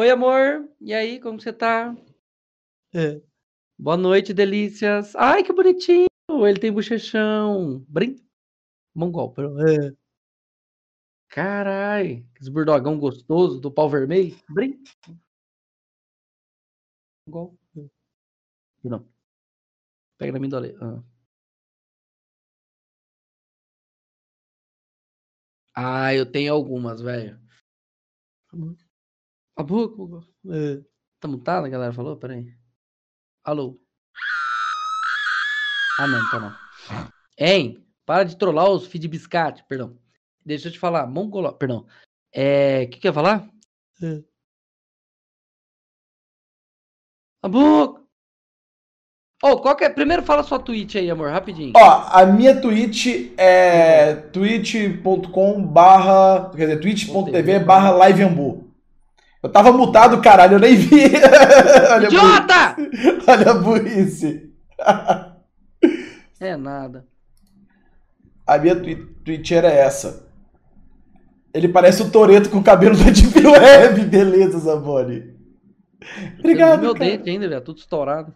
Oi, amor. E aí, como você tá? É. Boa noite, delícias. Ai, que bonitinho. Ele tem bochechão. Brin... Mongol. É. Carai. Esse burdogão gostoso do pau vermelho. Brin... Mongol. Não. Pega na minha. Ah. ah, eu tenho algumas, velho. A boca. É. Tá mutado, a galera falou? Pera aí. Alô? Ah, não, tá não. Hein? Para de trollar os feed biscate, perdão. Deixa eu te falar, mongolo, perdão. É, o que que eu ia falar? É. A boca. Oh, qual que é? Primeiro fala sua tweet aí, amor, rapidinho. Ó, a minha tweet é twitch.com barra, quer dizer, twitch.tv barra liveambu. Eu tava mutado, caralho, eu nem vi. Olha Idiota! Olha a burrice. é nada. A minha tweet era essa. Ele parece o Toreto com o cabelo da Deep Web. Beleza, Zamboni. Obrigado, meu cara. dente ainda, velho. Tudo estourado.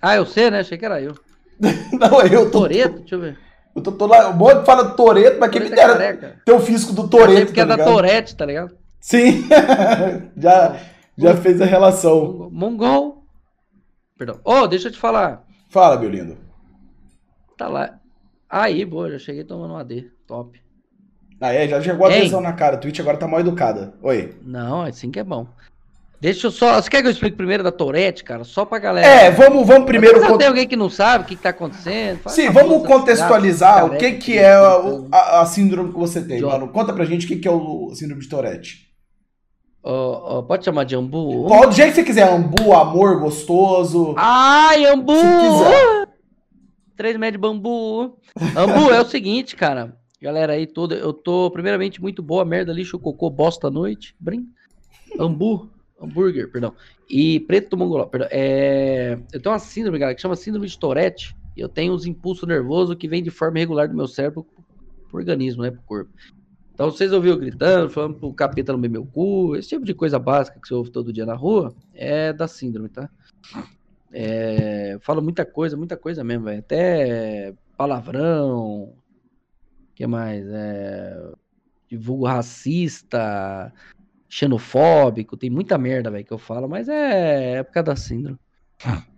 Ah, eu sei, né? Achei que era eu. Não, é eu. Tô... Toreto? Deixa eu ver. Eu tô, tô lá, o monte fala Toreto, mas quem me dera é ter o fisco do Toreto. Porque tá é da Torete, tá ligado? Sim, já, já fez a relação. Mongol. Perdão. Oh, deixa eu te falar. Fala, meu lindo. Tá lá. Aí, boa, já cheguei tomando um AD. Top. Ah, é? Já chegou a atenção na cara. A Twitch agora tá mal educada. Oi. Não, assim que é bom. Deixa eu só. Você quer que eu explique primeiro da Tourette, cara? Só pra galera. É, vamos, vamos primeiro. Cont... tem alguém que não sabe o que, que tá acontecendo. Sim, vamos contextualizar o que, que é a, a, a, síndrome que você tem, mano. Conta pra gente o que, que é o síndrome de Tourette. Oh, oh, pode chamar de Ambu? Pode, do jeito que você quiser. Ambu, amor, gostoso. Ai, Ambu! Três metros de bambu. Ambu, é o seguinte, cara. Galera aí toda, eu tô, primeiramente, muito boa, merda, lixo, cocô, bosta à noite. Brin. Ambu, hambúrguer, perdão. E preto mongoló, perdão. É... Eu tenho uma síndrome, galera, que chama síndrome de Tourette. E eu tenho uns impulsos nervosos que vêm de forma irregular do meu cérebro pro organismo, né, pro corpo. Então, vocês ouviram gritando, falando pro capeta no meu cu, esse tipo de coisa básica que você ouve todo dia na rua, é da síndrome, tá? É... Falo muita coisa, muita coisa mesmo, velho. Até palavrão, que mais? É... Divulgo racista, xenofóbico, tem muita merda, velho, que eu falo, mas é época da síndrome.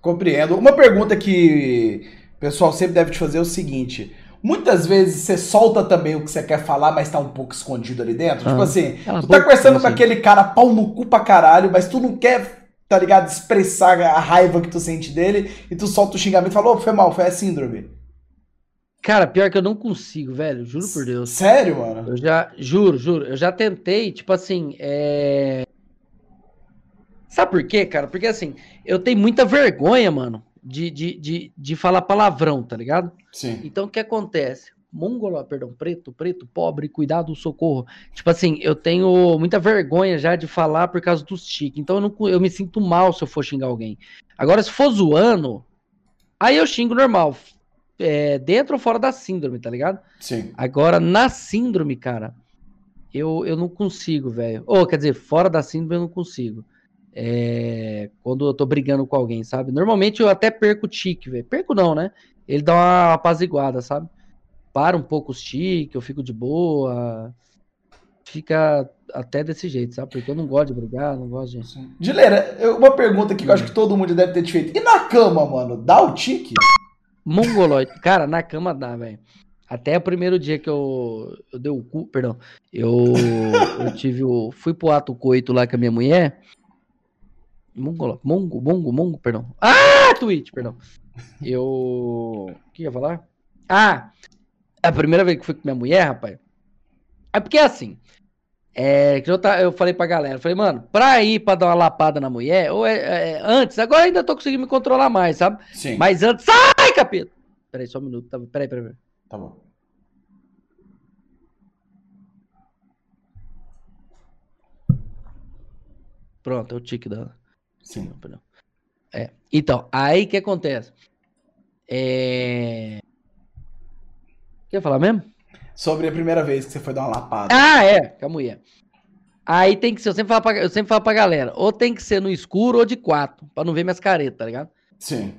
Compreendo. Uma pergunta que o pessoal sempre deve te fazer é o seguinte: muitas vezes você solta também o que você quer falar, mas tá um pouco escondido ali dentro. Tipo ah, tipo assim, tu tá conversando com assim. aquele cara pau no cu pra caralho, mas tu não quer, tá ligado, expressar a raiva que tu sente dele, e tu solta o xingamento e fala, ô, foi mal, foi a síndrome. Cara, pior que eu não consigo, velho. Juro por Deus. Sério, mano? Eu já, juro, juro. Eu já tentei, tipo assim, é. Sabe por quê, cara? Porque assim, eu tenho muita vergonha, mano, de, de, de, de falar palavrão, tá ligado? Sim. Então o que acontece? Mongolo, perdão, preto, preto, pobre, cuidado, socorro. Tipo assim, eu tenho muita vergonha já de falar por causa dos tiques. Então eu, não, eu me sinto mal se eu for xingar alguém. Agora, se for zoando, aí eu xingo normal é, dentro ou fora da síndrome, tá ligado? Sim. Agora, na síndrome, cara, eu, eu não consigo, velho. Ou, quer dizer, fora da síndrome eu não consigo. É, quando eu tô brigando com alguém, sabe? Normalmente eu até perco o tique, velho. Perco não, né? Ele dá uma apaziguada, sabe? Para um pouco os tique, eu fico de boa. Fica até desse jeito, sabe? Porque eu não gosto de brigar, não gosto de. Dileira, uma pergunta que eu acho que todo mundo deve ter te feito. E na cama, mano? Dá o tique? Mongoloide. Cara, na cama dá, velho. Até o primeiro dia que eu, eu dei o cu, perdão, eu, eu tive o. Fui pro ato coito lá com a minha mulher. Mongolo, mongo, mongo, mongo, perdão. Ah, Twitch, perdão. Eu. O que ia falar? Ah! A primeira vez que fui com minha mulher, rapaz. É porque é assim. É, que eu, tá, eu falei pra galera, falei, mano, pra ir pra dar uma lapada na mulher, ou é, é, antes, agora ainda tô conseguindo me controlar mais, sabe? Sim. Mas antes, sai, capeta! Peraí, só um minuto, tá, peraí, peraí, peraí. Tá bom. Pronto, é o tique da. Sim. Perdão. É. Então, aí o que acontece? É. Quer falar mesmo? Sobre a primeira vez que você foi dar uma lapada. Ah, é, com a mulher. Aí tem que ser, eu sempre, falo pra, eu sempre falo pra galera, ou tem que ser no escuro ou de quatro, pra não ver minhas caretas, tá ligado? Sim.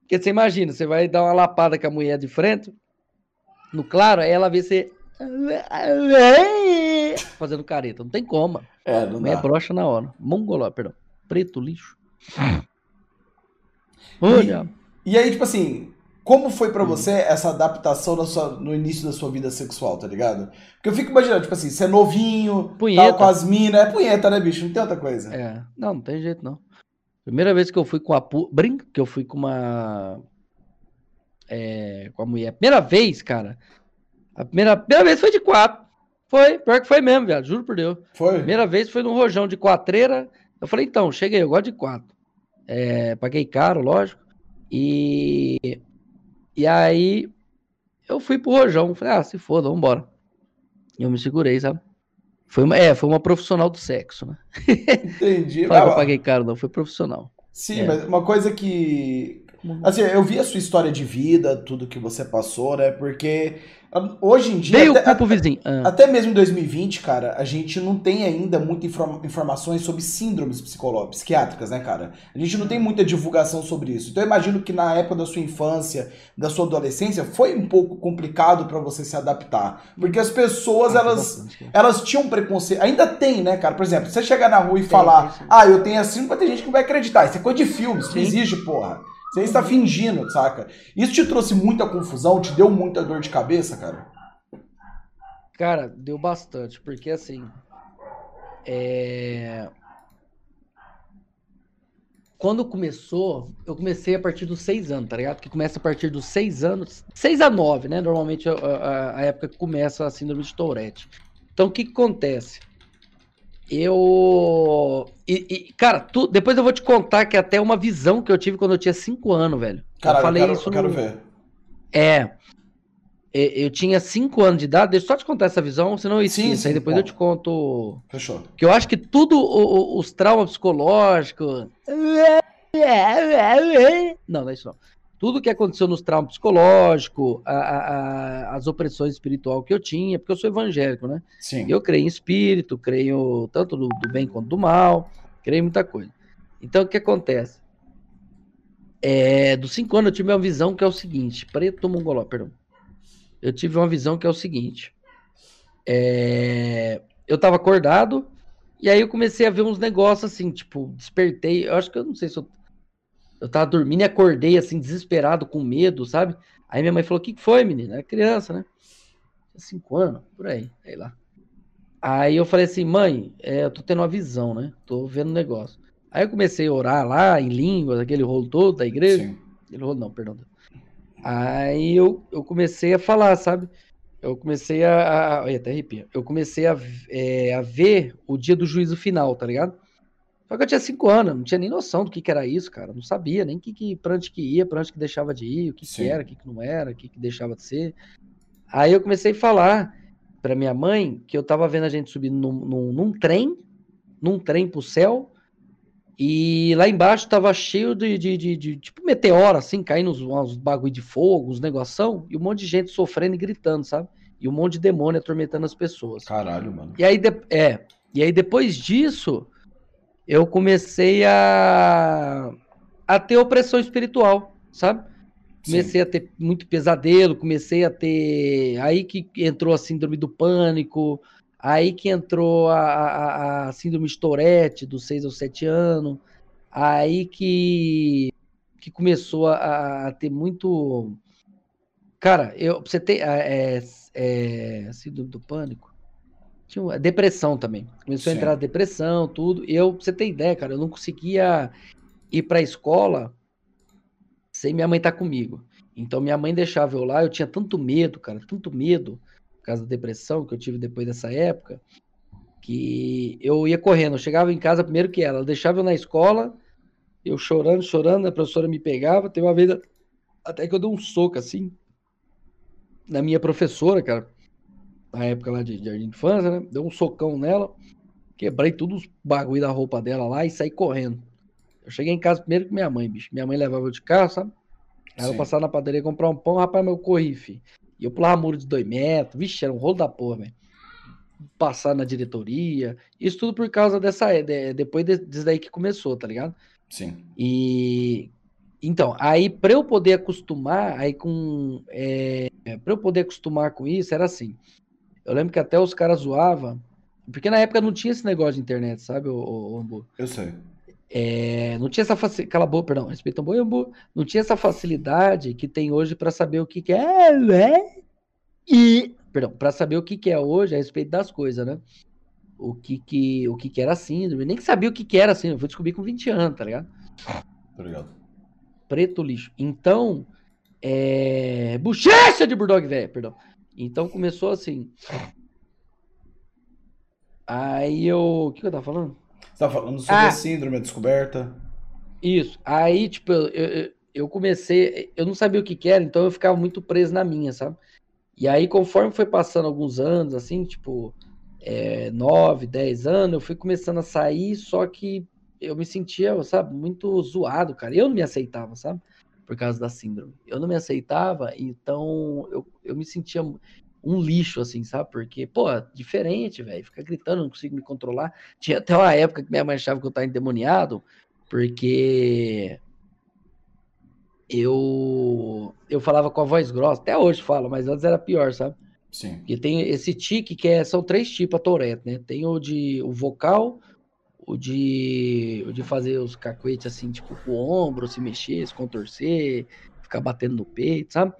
Porque você imagina, você vai dar uma lapada com a mulher de frente, no claro, aí ela vê você fazendo careta, não tem como. É, não É brocha na hora. Mongoló, perdão. Preto lixo. Olha. E, e aí, tipo assim, como foi para você essa adaptação sua, no início da sua vida sexual, tá ligado? Porque eu fico imaginando, tipo assim, você é novinho, punheta. tal, com as minas. É punheta, né, bicho? Não tem outra coisa. É. Não, não tem jeito, não. Primeira vez que eu fui com a. Pu... Brinca, que eu fui com uma. É, com a mulher. Primeira vez, cara. A primeira, primeira vez foi de quatro. Foi, pior que foi mesmo, velho. Juro por Deus. Foi. Primeira vez foi num rojão de quatreira. Eu falei, então, cheguei, eu gosto de quatro. É, paguei caro, lógico. E e aí eu fui pro rojão. Falei, ah, se foda, vambora. E eu me segurei, sabe? Foi uma, é, foi uma profissional do sexo, né? Entendi. Falei que eu paguei caro, não, foi profissional. Sim, é. mas uma coisa que. Assim, eu vi a sua história de vida, tudo que você passou, né? Porque Hoje em dia. Dei até, o vizinho. Ah. Até mesmo em 2020, cara, a gente não tem ainda muitas informações sobre síndromes psiquiátricas, né, cara? A gente não tem muita divulgação sobre isso. Então eu imagino que na época da sua infância, da sua adolescência, foi um pouco complicado para você se adaptar. Porque as pessoas, ah, elas, elas tinham preconceito. Ainda tem, né, cara? Por exemplo, você chegar na rua e tem, falar, tem, ah, eu tenho assim, vai ter gente que vai acreditar. Isso é coisa de filmes, não existe, porra. Você está fingindo, saca? Isso te trouxe muita confusão, te deu muita dor de cabeça, cara? Cara, deu bastante, porque assim. É... Quando começou, eu comecei a partir dos seis anos, tá ligado? Que começa a partir dos seis anos, seis a nove, né? Normalmente a, a, a época que começa a síndrome de Tourette. Então o que, que acontece? Eu. E, e, cara, tu... depois eu vou te contar que é até uma visão que eu tive quando eu tinha 5 anos, velho. Caralho, eu falei eu quero, isso. Eu quero ver. É. Eu tinha 5 anos de idade, deixa eu só te contar essa visão, senão eu. Sim, sim, aí depois bom. eu te conto. Fechou. Que eu acho que tudo o, o, os traumas psicológicos. Não, não é isso não tudo que aconteceu nos traumas psicológicos, a, a, as opressões espiritual que eu tinha, porque eu sou evangélico, né? Sim. Eu creio em espírito, creio tanto do, do bem quanto do mal, creio em muita coisa. Então, o que acontece? É, dos cinco anos eu tive uma visão que é o seguinte, preto mongoló, perdão. Eu tive uma visão que é o seguinte. É, eu tava acordado, e aí eu comecei a ver uns negócios assim, tipo, despertei. Eu acho que eu não sei se eu eu tava dormindo e acordei assim, desesperado, com medo, sabe? Aí minha mãe falou: O que foi, menina? Era criança, né? Cinco anos, por aí, sei lá. Aí eu falei assim: Mãe, é, eu tô tendo uma visão, né? Tô vendo um negócio. Aí eu comecei a orar lá, em línguas, aquele rolo todo da igreja. Sim. Aquele rolo não, perdão. Aí eu, eu comecei a falar, sabe? Eu comecei a. a até arrepia. Eu comecei a, é, a ver o dia do juízo final, tá ligado? Só que eu tinha cinco anos, não tinha nem noção do que, que era isso, cara. Não sabia nem que, que, pra onde que ia, pra onde que deixava de ir, o que, que era, o que, que não era, o que, que deixava de ser. Aí eu comecei a falar pra minha mãe que eu tava vendo a gente subindo num, num, num trem, num trem pro céu, e lá embaixo tava cheio de, de, de, de tipo meteoro, assim, caindo uns, uns bagulho de fogo, uns negoção, e um monte de gente sofrendo e gritando, sabe? E um monte de demônio atormentando as pessoas. Caralho, mano. E aí, de, é, e aí depois disso, eu comecei a, a ter opressão espiritual, sabe? Comecei Sim. a ter muito pesadelo, comecei a ter. Aí que entrou a síndrome do pânico, aí que entrou a, a, a síndrome de Tourette, dos 6 ou 7 anos, aí que, que começou a, a ter muito. Cara, eu, você tem. É, é, síndrome do pânico? Tinha uma depressão também. Começou Sim. a entrar depressão, tudo. Eu, pra você ter ideia, cara, eu não conseguia ir pra escola sem minha mãe estar tá comigo. Então minha mãe deixava eu lá, eu tinha tanto medo, cara, tanto medo por causa da depressão que eu tive depois dessa época, que eu ia correndo, eu chegava em casa primeiro que ela, ela deixava eu na escola, eu chorando, chorando, a professora me pegava, teve uma vez até que eu dei um soco assim na minha professora, cara na época lá de jardim de infância, né? Deu um socão nela, quebrei todos os bagulho da roupa dela lá e saí correndo. Eu cheguei em casa primeiro com minha mãe, bicho. Minha mãe levava eu de carro, sabe? Aí eu passava na padaria comprar um pão, rapaz, meu corri, filho. E eu pulava muro de dois metros. Vixe, era um rolo da porra, velho. passar na diretoria. Isso tudo por causa dessa. De, depois disso daí que começou, tá ligado? Sim. E. Então, aí para eu poder acostumar, aí com. É, para eu poder acostumar com isso, era assim. Eu lembro que até os caras zoavam. Porque na época não tinha esse negócio de internet, sabe, o, o, o Eu sei. É, não tinha essa facilidade. Cala a boca, perdão, respeita um boi, Não tinha essa facilidade que tem hoje para saber o que, que é. Né? E. Perdão, para saber o que, que é hoje a respeito das coisas, né? O que que, o que, que era síndrome. Nem sabia o que, que era síndrome. Eu fui descobrir com 20 anos, tá ligado? Ligado. Preto lixo. Então. É... Bochecha de Bulldog velho, perdão. Então começou assim. Aí eu. O que, que eu tava falando? Você tá falando sobre ah, a síndrome, a descoberta. Isso. Aí, tipo, eu, eu, eu, comecei, eu não sabia o que, que era, então eu ficava muito preso na minha, sabe? E aí, conforme foi passando alguns anos, assim, tipo, é, 9, 10 anos, eu fui começando a sair, só que eu me sentia, sabe, muito zoado, cara. Eu não me aceitava, sabe? Por causa da síndrome. Eu não me aceitava, então eu, eu me sentia um lixo, assim, sabe? Porque, pô, diferente, velho. Fica gritando, não consigo me controlar. Tinha até uma época que minha mãe achava que eu tava endemoniado, porque eu eu falava com a voz grossa. Até hoje falo, mas antes era pior, sabe? Sim. Porque tem esse tique que é, são três tipos a Tourette, né? Tem o de o vocal, o de, o de fazer os cacuetes assim, tipo, com o ombro, se mexer, se contorcer, ficar batendo no peito, sabe?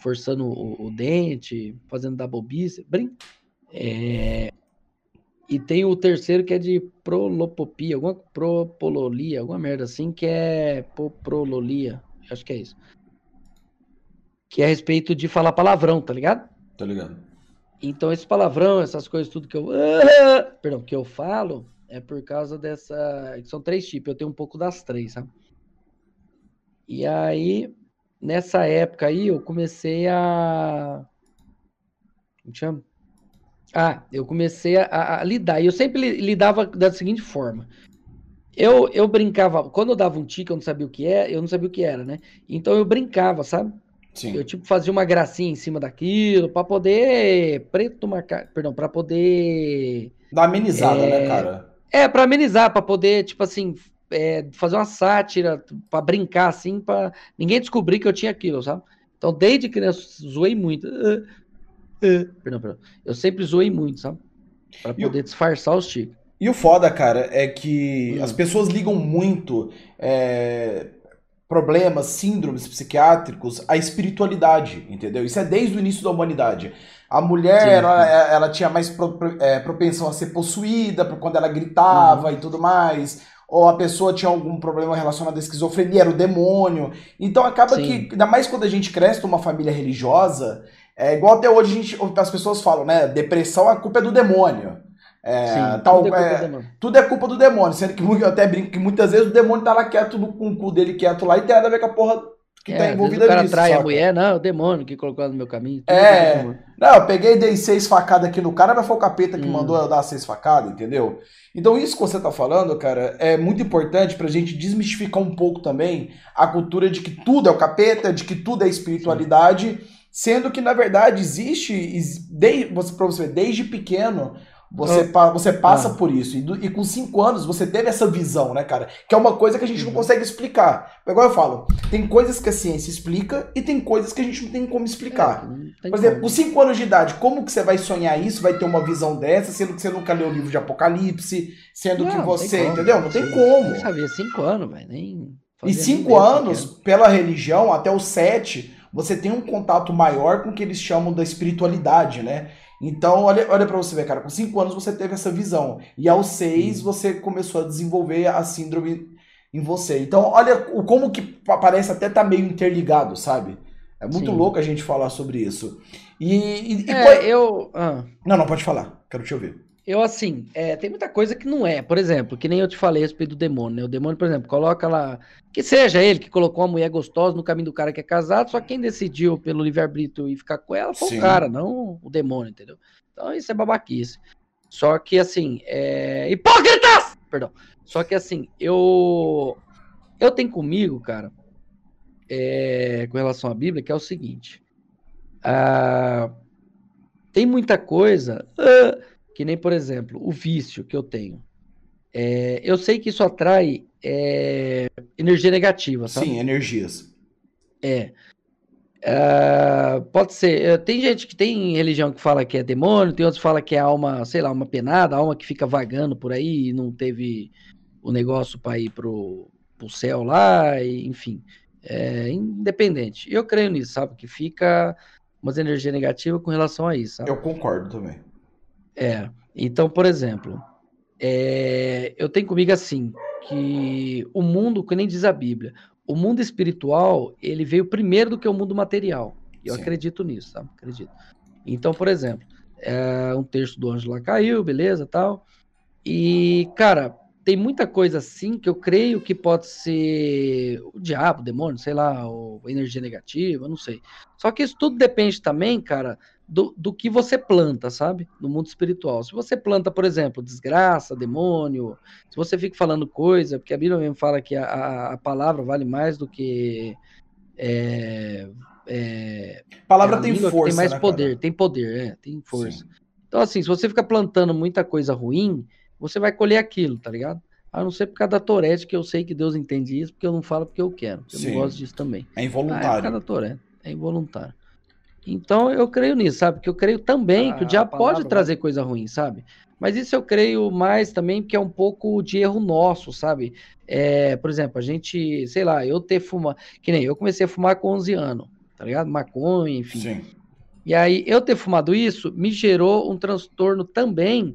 forçando o, o dente, fazendo double bíceps, brin. É... E tem o terceiro que é de prolopopia, alguma propololia, alguma merda assim, que é poprololia, acho que é isso. Que é a respeito de falar palavrão, tá ligado? Tá ligado. Então esse palavrão, essas coisas tudo que eu, perdão, que eu falo, é por causa dessa, são três tipos, eu tenho um pouco das três, sabe? E aí nessa época aí eu comecei a. Como chama? Ah, eu comecei a, a lidar. E eu sempre lidava da seguinte forma. Eu, eu brincava, quando eu dava um tique, eu não sabia o que é, eu não sabia o que era, né? Então eu brincava, sabe? Sim. Eu tipo fazia uma gracinha em cima daquilo para poder preto marcar, perdão, para poder dar amenizada, né, é... né, cara? É, para amenizar, para poder tipo assim, é, fazer uma sátira, para brincar assim, para ninguém descobrir que eu tinha aquilo, sabe? Então, desde criança, zoei muito. Uh, uh, perdão, perdão. Eu sempre zoei muito, sabe? Para poder o... disfarçar os ticos. E o foda, cara, é que hum. as pessoas ligam muito é, problemas, síndromes psiquiátricos à espiritualidade, entendeu? Isso é desde o início da humanidade. A mulher, sim, ela, ela, tinha mais pro, é, propensão a ser possuída por quando ela gritava uhum. e tudo mais ou a pessoa tinha algum problema relacionado à esquizofrenia, era o demônio. Então acaba Sim. que, ainda mais quando a gente cresce numa família religiosa, é igual até hoje a gente, as pessoas falam, né? Depressão, a culpa é do demônio. É, Sim, tal, tudo, é, é tudo, é culpa do demônio, sendo que eu até brinco que muitas vezes o demônio tá lá quieto no, com o cu dele quieto lá e tem nada a ver com a porra que tá é, tá envolvida nisso. O cara nisso, trai a mulher, não, é o demônio que colocou no meu caminho. É, não, eu peguei e dei seis facadas aqui no cara, mas foi o capeta que hum. mandou eu dar seis facadas, entendeu? Então isso que você tá falando, cara, é muito importante pra gente desmistificar um pouco também a cultura de que tudo é o capeta, de que tudo é espiritualidade, Sim. sendo que na verdade existe, desde, pra você ver, desde pequeno, você, pa você passa ah. por isso. E, do, e, com cinco anos você teve essa visão, né, cara? Que é uma coisa que a gente uhum. não consegue explicar. Igual eu falo, tem coisas que a ciência explica e tem coisas que a gente não tem como explicar. É, Por exemplo, com cinco anos de idade, como que você vai sonhar isso? Vai ter uma visão dessa, sendo que você nunca leu o livro de Apocalipse, sendo não, que você. Entendeu? Não tem como. Eu sabia, cinco anos, velho. Nem. E cinco anos, pela religião, até os sete, você tem um contato maior com o que eles chamam da espiritualidade, né? Então, olha, olha para você ver, cara, com 5 anos você teve essa visão. E aos 6 você começou a desenvolver a síndrome em você. Então, olha o como que parece até tá meio interligado, sabe? É muito Sim. louco a gente falar sobre isso. E, e, e é, eu. Ah. Não, não, pode falar. Quero te ouvir. Eu, assim, é, tem muita coisa que não é. Por exemplo, que nem eu te falei a respeito do demônio, né? O demônio, por exemplo, coloca lá. Que seja ele que colocou uma mulher gostosa no caminho do cara que é casado, só quem decidiu pelo livre-arbítrio e ficar com ela foi Sim. o cara, não o demônio, entendeu? Então isso é babaquice. Só que, assim, é. Hipócritas! Perdão. Só que, assim, eu. Eu tenho comigo, cara, é... com relação à Bíblia, que é o seguinte. Ah... Tem muita coisa. Ah que nem, por exemplo, o vício que eu tenho. É, eu sei que isso atrai é, energia negativa, sabe? Sim, energias. É. Uh, pode ser. É, tem gente que tem religião que fala que é demônio, tem outros que fala que é alma, sei lá, uma penada, alma que fica vagando por aí e não teve o negócio para ir pro, pro céu lá, e, enfim. É independente. Eu creio nisso, sabe? Que fica umas energias negativas com relação a isso. Sabe? Eu concordo também. É. Então, por exemplo, é, eu tenho comigo assim, que o mundo, que nem diz a Bíblia, o mundo espiritual, ele veio primeiro do que o mundo material. Eu Sim. acredito nisso, sabe? Acredito. Então, por exemplo, é, um texto do anjo lá caiu, beleza, tal. E, cara, tem muita coisa assim que eu creio que pode ser o diabo, o demônio, sei lá, ou energia negativa, não sei. Só que isso tudo depende também, cara, do, do que você planta, sabe? No mundo espiritual. Se você planta, por exemplo, desgraça, demônio, se você fica falando coisa, porque a Bíblia mesmo fala que a, a palavra vale mais do que. É, é, palavra é tem força. Tem mais né, poder, cara? tem poder, é, tem força. Sim. Então, assim, se você fica plantando muita coisa ruim, você vai colher aquilo, tá ligado? A não ser por causa da Torete, que eu sei que Deus entende isso, porque eu não falo porque eu quero. Eu Sim. não gosto disso também. É involuntário. Ah, é por causa da Torete, é involuntário. Então eu creio nisso, sabe? Porque eu creio também ah, que o diabo pode trazer coisa ruim, sabe? Mas isso eu creio mais também porque é um pouco de erro nosso, sabe? É, por exemplo, a gente, sei lá, eu ter fumado, que nem eu comecei a fumar com 11 anos, tá ligado? Maconha, enfim. Sim. E aí eu ter fumado isso me gerou um transtorno também,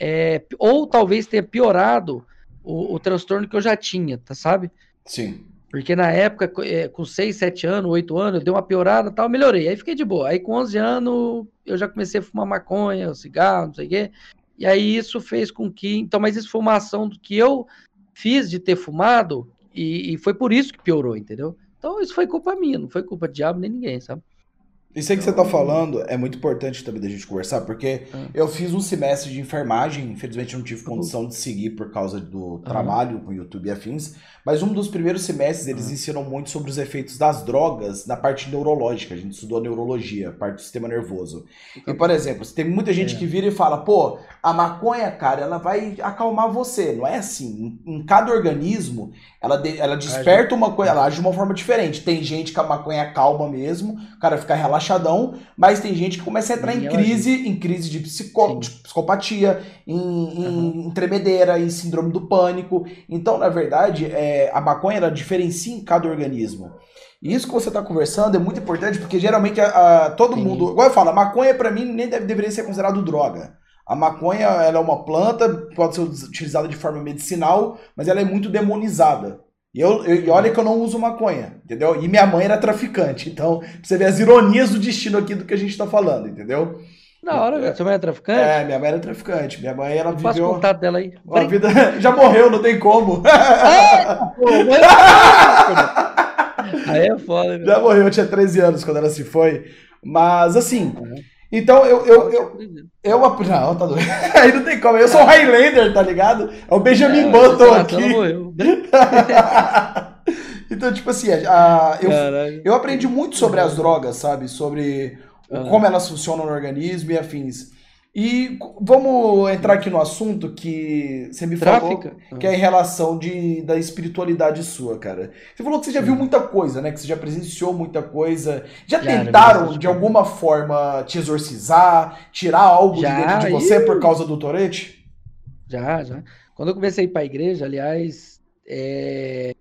é, ou talvez tenha piorado o, o transtorno que eu já tinha, tá sabe? Sim. Porque na época, é, com 6, 7 anos, 8 anos, eu dei uma piorada tal, melhorei. Aí fiquei de boa. Aí com 11 anos, eu já comecei a fumar maconha, cigarro, não sei o quê. E aí isso fez com que. Então, mas isso foi uma ação que eu fiz de ter fumado, e, e foi por isso que piorou, entendeu? Então isso foi culpa minha, não foi culpa de diabo nem ninguém, sabe? Isso aí que você está falando é muito importante também da gente conversar, porque ah. eu fiz um semestre de enfermagem, infelizmente não tive condição de seguir por causa do trabalho com YouTube e afins, mas um dos primeiros semestres eles ensinam muito sobre os efeitos das drogas na parte neurológica, a gente estudou neurologia, parte do sistema nervoso. E, por exemplo, tem muita gente é. que vira e fala, pô, a maconha, cara, ela vai acalmar você, não é assim, em, em cada organismo, ela, de, ela desperta uma coisa, ela age de uma forma diferente, tem gente que a maconha calma mesmo, o cara fica relaxado, relaxadão, mas tem gente que começa a entrar em crise, em crise de, psico, de psicopatia, em, em uhum. tremedeira, em síndrome do pânico. Então, na verdade, é, a maconha ela diferencia em cada organismo. E isso que você está conversando é muito importante, porque geralmente a, a todo Sim. mundo. Igual eu falo, a maconha para mim nem deve, deveria ser considerado droga. A maconha ela é uma planta, pode ser utilizada de forma medicinal, mas ela é muito demonizada. E eu, eu, olha que eu não uso maconha, entendeu? E minha mãe era traficante. Então, você vê as ironias do destino aqui do que a gente tá falando, entendeu? Na hora, é, sua mãe é traficante? É, minha mãe era traficante. Minha mãe, ela viveu... Passa o contato dela aí. Uma vida... Já morreu, não tem como. aí é foda. Né? Já morreu, eu tinha 13 anos quando ela se foi. Mas, assim... Uhum. Então eu. eu, eu, eu, eu não, tá doido. Aí não tem como. Eu sou o Highlander, tá ligado? É o Benjamin é, Button aqui. então, tipo assim, a, eu, eu aprendi muito sobre as drogas, sabe? Sobre como elas funcionam no organismo e afins. E vamos entrar aqui no assunto que você me Tráfica. falou, que é em relação de, da espiritualidade sua, cara. Você falou que você já viu muita coisa, né? Que você já presenciou muita coisa. Já, já tentaram, de alguma forma, te exorcizar, tirar algo já, de dentro de você por causa do Torete? Já, já. Quando eu comecei a ir pra igreja, aliás, é...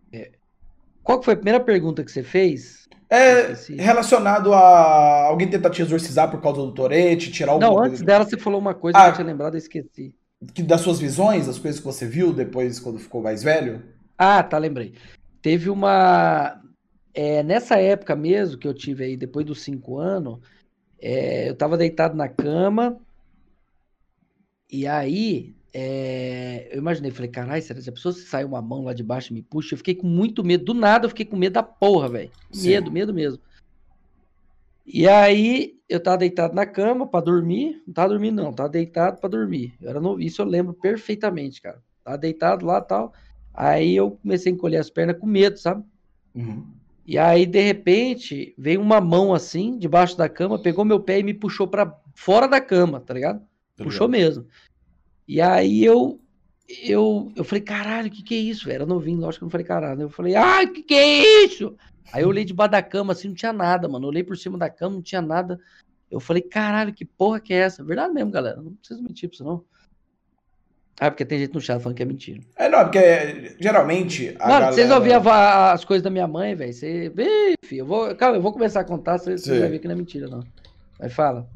qual foi a primeira pergunta que você fez? É relacionado a alguém tentar te exorcizar por causa do Torete, tirar alguma Não, antes dela você falou uma coisa ah, que eu tinha lembrado e esqueci. Que das suas visões, as coisas que você viu depois quando ficou mais velho? Ah, tá, lembrei. Teve uma. É, nessa época mesmo que eu tive aí, depois dos cinco anos, é, eu tava deitado na cama. E aí é, eu imaginei, falei, caralho, será que a pessoa se sai uma mão lá de baixo e me puxa? Eu fiquei com muito medo. Do nada eu fiquei com medo da porra, velho. Medo, medo mesmo. E aí eu tava deitado na cama para dormir. Não tava dormindo, não, tava deitado para dormir. Eu era novo, isso eu lembro perfeitamente, cara. Tava deitado lá tal. Aí eu comecei a encolher as pernas com medo, sabe? Uhum. E aí, de repente, veio uma mão assim, debaixo da cama, pegou meu pé e me puxou para fora da cama, tá ligado? puxou mesmo. E aí eu eu, eu falei, caralho, o que que é isso, velho? Era novinho, lógico que eu não falei caralho. Eu falei, ai, o que que é isso? Aí eu olhei debaixo da cama, assim, não tinha nada, mano. Eu olhei por cima da cama, não tinha nada. Eu falei, caralho, que porra que é essa? Verdade mesmo, galera. Não preciso mentir pra você, não. Ah, porque tem gente no chat falando que é mentira. É, não, porque geralmente. A Mano, galera... vocês ouviram as coisas da minha mãe, velho. Você. Vê, filho, eu vou. Calma, eu vou começar a contar, você, você vai ver que não é mentira, não. Aí fala.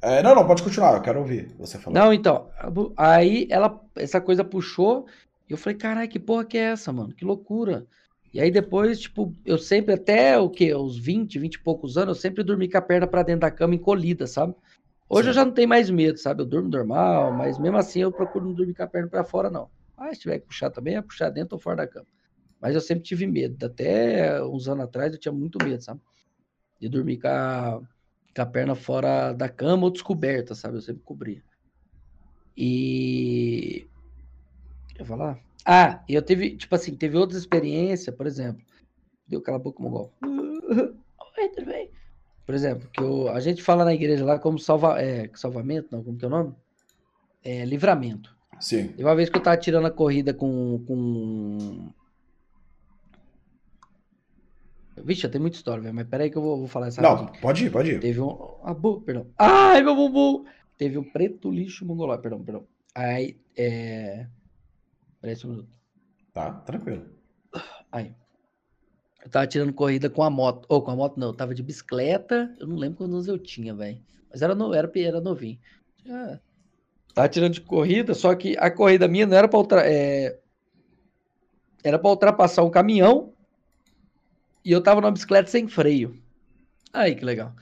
É, não, não, pode continuar, eu quero ouvir você falando. Não, então. Aí ela, essa coisa puxou. E eu falei, caralho, que porra que é essa, mano? Que loucura. E aí depois, tipo, eu sempre, até o quê? Os 20, 20 e poucos anos, eu sempre dormi com a perna pra dentro da cama encolhida, sabe? Hoje Sim. eu já não tenho mais medo, sabe? Eu durmo normal, mas mesmo assim eu procuro não dormir com a perna para fora, não. Mas se tiver que puxar também, é puxar dentro ou fora da cama. Mas eu sempre tive medo. Até uns anos atrás eu tinha muito medo, sabe? De dormir com a, com a perna fora da cama ou descoberta, sabe? Eu sempre cobria. E. Eu vou falar? Ah, eu teve, tipo assim, teve outras experiências, por exemplo. Deu aquela boca mogol. Oi, tudo bem? Por exemplo, que o, a gente fala na igreja lá como salva, é, salvamento, não, como que é o nome? É, livramento. Sim. E uma vez que eu tava tirando a corrida com. com... Vixe, já tem muita história, velho, mas peraí que eu vou, vou falar essa Não, pode ir, pode ir. Teve um. Ah, bu, perdão. Ai, meu bumbum! Teve um preto lixo mongolóide, perdão, perdão. Aí, é. Peraí um minuto. Tá, tranquilo. Aí. Eu tava tirando corrida com a moto. Ou com a moto não, eu tava de bicicleta. Eu não lembro quantos eu tinha, velho. Mas era, no, era, era novinho. Ah, tava tirando de corrida, só que a corrida minha não era pra ultra, é, era pra ultrapassar um caminhão. E eu tava numa bicicleta sem freio. Aí, que legal.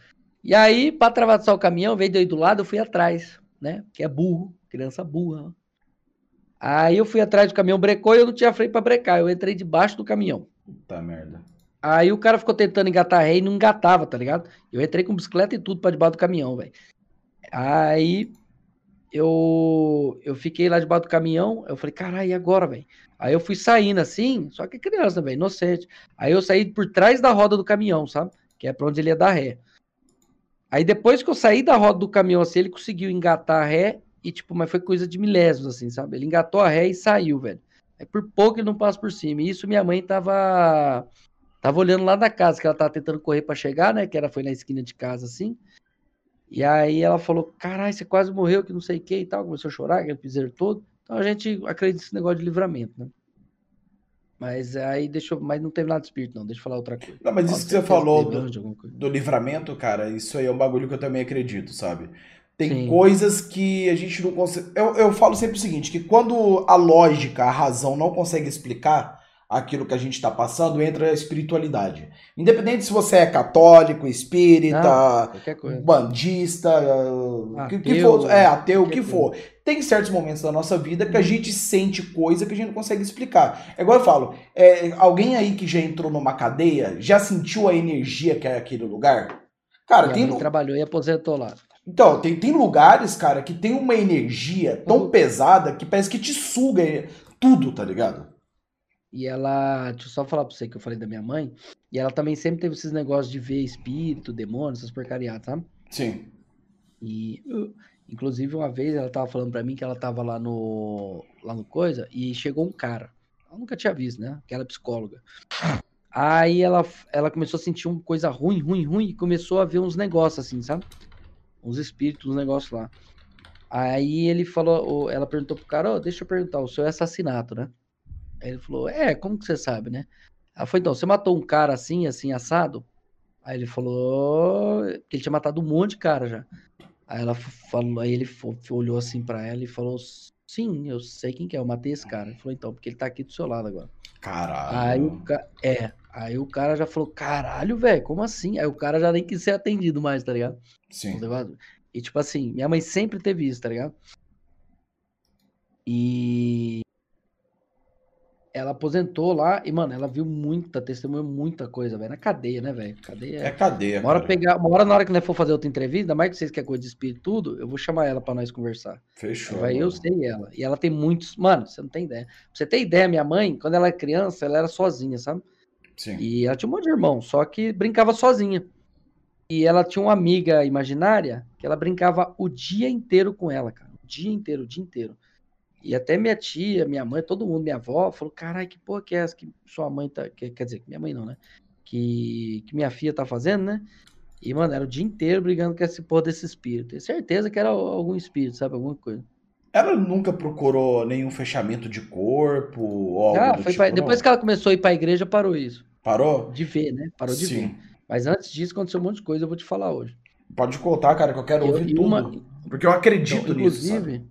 E aí, pra atravessar o caminhão, veio do lado, eu fui atrás, né? Que é burro, criança burra. Aí eu fui atrás do caminhão, brecou e eu não tinha freio pra brecar. Eu entrei debaixo do caminhão. Puta merda. Aí o cara ficou tentando engatar ré e não engatava, tá ligado? Eu entrei com bicicleta e tudo pra debaixo do caminhão, velho. Aí eu eu fiquei lá debaixo do caminhão, eu falei, caralho, e agora, velho? Aí eu fui saindo assim, só que criança, velho, inocente. Aí eu saí por trás da roda do caminhão, sabe? Que é pra onde ele ia dar ré. Aí depois que eu saí da roda do caminhão assim, ele conseguiu engatar a ré e tipo, mas foi coisa de milésimos assim, sabe? Ele engatou a ré e saiu, velho. Aí por pouco ele não passa por cima. E isso minha mãe tava Tava olhando lá da casa, que ela tava tentando correr para chegar, né? Que ela foi na esquina de casa, assim. E aí ela falou, caralho, você quase morreu, que não sei o que e tal. Começou a chorar, aquele piseiro todo. Então a gente acredita nesse negócio de livramento, né? Mas aí deixou, mas não teve nada de espírito, não. Deixa eu falar outra coisa. Não, mas isso que você falou do, do, livramento, cara, isso aí é um bagulho que eu também acredito, sabe? Tem Sim. coisas que a gente não consegue. Eu, eu falo sempre o seguinte: que quando a lógica, a razão não consegue explicar, aquilo que a gente está passando, entra a espiritualidade. Independente se você é católico, espírita, Não, bandista, ateu, que, for, é ateu, o que for. Tem certos momentos da nossa vida que a gente sente coisa que a gente não consegue explicar. É igual eu falo, é, alguém aí que já entrou numa cadeia, já sentiu a energia que é aquele lugar? Cara, tem. trabalhou e aposentou lá. Então, tem, tem lugares, cara, que tem uma energia tão uhum. pesada que parece que te suga tudo, tá ligado? E ela, deixa eu só falar pra você que eu falei da minha mãe, e ela também sempre teve esses negócios de ver espírito, demônio, essas porcariadas, sabe? Sim. E, inclusive, uma vez ela tava falando pra mim que ela tava lá no, lá no coisa, e chegou um cara, ela nunca tinha visto, né? Que era é psicóloga. Aí ela, ela começou a sentir uma coisa ruim, ruim, ruim, e começou a ver uns negócios assim, sabe? Uns espíritos, uns negócios lá. Aí ele falou, ela perguntou pro cara, oh, deixa eu perguntar, o seu é assassinato, né? Aí ele falou, é, como que você sabe, né? Ela falou, então, você matou um cara assim, assim, assado? Aí ele falou que ele tinha matado um monte de cara já. Aí ela falou, aí ele olhou assim para ela e falou, sim, eu sei quem que é, eu matei esse cara. Ele falou, então, porque ele tá aqui do seu lado agora. Caralho. Aí o, é, aí o cara já falou, caralho, velho, como assim? Aí o cara já nem quis ser atendido mais, tá ligado? Sim. E tipo assim, minha mãe sempre teve isso, tá ligado? E ela aposentou lá e, mano, ela viu muita, testemunhou muita coisa, velho. Na cadeia, né, velho? Cadeia. É cadeia. Uma hora, pegar, uma hora na hora que nós for fazer outra entrevista, ainda mais que vocês querem coisa de espírito tudo, eu vou chamar ela para nós conversar. Fechou. Vai eu sei ela. E ela tem muitos. Mano, você não tem ideia. Pra você ter ideia, minha mãe, quando ela era criança, ela era sozinha, sabe? Sim. E ela tinha um monte de irmão, só que brincava sozinha. E ela tinha uma amiga imaginária que ela brincava o dia inteiro com ela, cara. O dia inteiro, o dia inteiro. E até minha tia, minha mãe, todo mundo, minha avó, falou: caralho, que porra que é essa que sua mãe tá. Que, quer dizer, minha mãe não, né? Que, que minha filha tá fazendo, né? E, mano, era o dia inteiro brigando com esse porra desse espírito. Tenho certeza que era algum espírito, sabe? Alguma coisa. Ela nunca procurou nenhum fechamento de corpo ou ah, tipo, pra... Depois que ela começou a ir pra igreja, parou isso. Parou? De ver, né? Parou de Sim. ver. Mas antes disso, aconteceu um monte de coisa, eu vou te falar hoje. Pode contar, cara, que eu quero eu, ouvir tudo. Uma... Porque eu acredito então, nisso. Inclusive, sabe?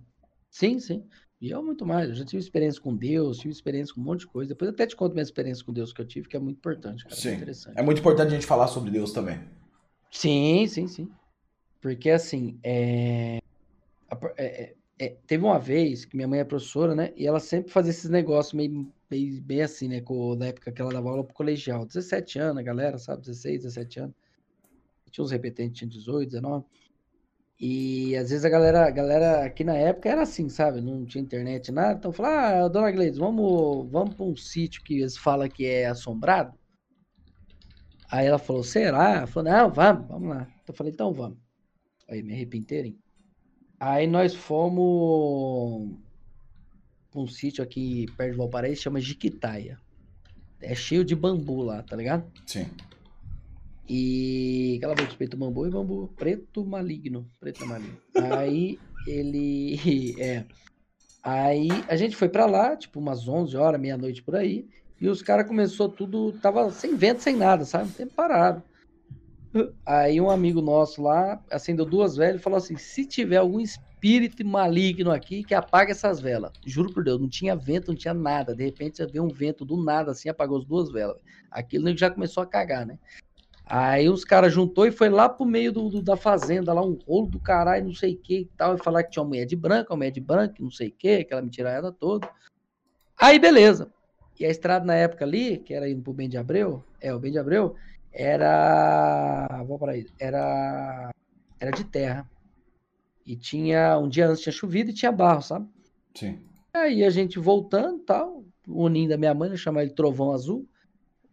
sim, sim. E eu muito mais. Eu já tive experiência com Deus, tive experiência com um monte de coisa. Depois eu até te conto minha experiência com Deus que eu tive, que é muito importante, cara. Sim. É, é muito importante a gente falar sobre Deus também. Sim, sim, sim. Porque assim, é... É, é, é... teve uma vez que minha mãe é professora, né? E ela sempre fazia esses negócios meio, meio bem assim, né? Com, na época que ela dava aula pro colegial. 17 anos, a galera, sabe? 16, 17 anos. Tinha uns repetentes, tinha 18, 19. E às vezes a galera, a galera aqui na época era assim, sabe? Não tinha internet, nada. Então falava, ah, dona Gleides, vamos, vamos para um sítio que eles falam que é assombrado. Aí ela falou, será? Ela falou, não, vamos, vamos lá. Eu falei, então vamos. Aí me arrependerem. Aí nós fomos pra um sítio aqui perto de Valparaíso, chama Jiquitaia. É cheio de bambu lá, tá ligado? Sim. E aquela vez peito bambu e bambu preto maligno, preto maligno. Aí ele é Aí a gente foi para lá, tipo umas 11 horas, meia-noite por aí, e os caras começou tudo, tava sem vento, sem nada, sabe? Tempo parado. Aí um amigo nosso lá acendeu duas velas e falou assim: se tiver algum espírito maligno aqui, que apague essas velas. Juro por Deus, não tinha vento, não tinha nada. De repente veio um vento do nada assim, apagou as duas velas. Aquilo já começou a cagar, né? Aí os caras juntou e foi lá pro meio do, do, da fazenda, lá um rolo do caralho, não sei o que e tal, e falar que tinha uma mulher de branca, uma mulher de branca, não sei o que, aquela mentirada toda. Aí beleza. E a estrada na época ali, que era indo pro Bem de Abreu, é, o Bem de Abreu, era. Vou para aí, era. Era de terra. E tinha. Um dia antes tinha chovido e tinha barro, sabe? Sim. Aí a gente voltando tal, o ninho da minha mãe, né, chamava ele Trovão Azul.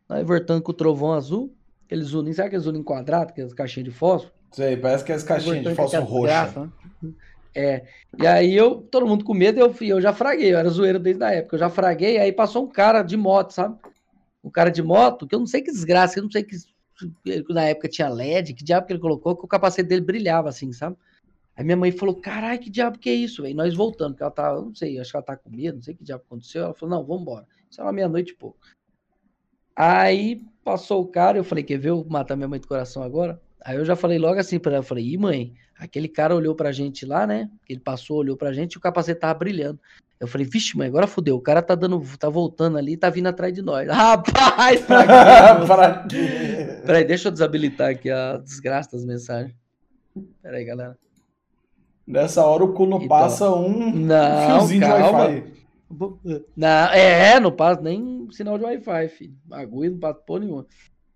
Aí voltando com o Trovão Azul. Aqueles uninhos, sabe aqueles uninhos quadrados, aquelas caixinhas de fósforo? Sei, parece que é as caixinhas de fósforo roxa. Né? É. E aí eu, todo mundo com medo, eu, eu já fraguei, eu era zoeiro desde a época. Eu já fraguei, aí passou um cara de moto, sabe? Um cara de moto, que eu não sei que desgraça, eu não sei que. Na época tinha LED, que diabo que ele colocou, que o capacete dele brilhava assim, sabe? Aí minha mãe falou: caralho, que diabo que é isso, velho? Nós voltando, porque ela tá, não sei, acho que ela tá com medo, não sei que diabo aconteceu. Ela falou: não, vamos embora. Isso era meia-noite e pouco. Aí passou o cara, eu falei, quer ver eu matar minha mãe do coração agora? Aí eu já falei logo assim para ela, eu falei, ih mãe, aquele cara olhou pra gente lá, né? Ele passou, olhou pra gente e o capacete tava brilhando. Eu falei, vixe, mãe, agora fodeu, o cara tá dando, tá voltando ali, tá vindo atrás de nós. Rapaz, pra quê? Peraí, deixa eu desabilitar aqui a desgraça das mensagens. Peraí, galera. Nessa hora o cu não então, passa um não, fiozinho calma. de Wi-Fi. Não, é, não passa nem sinal de Wi-Fi, filho. Agulha não passa porra nenhuma.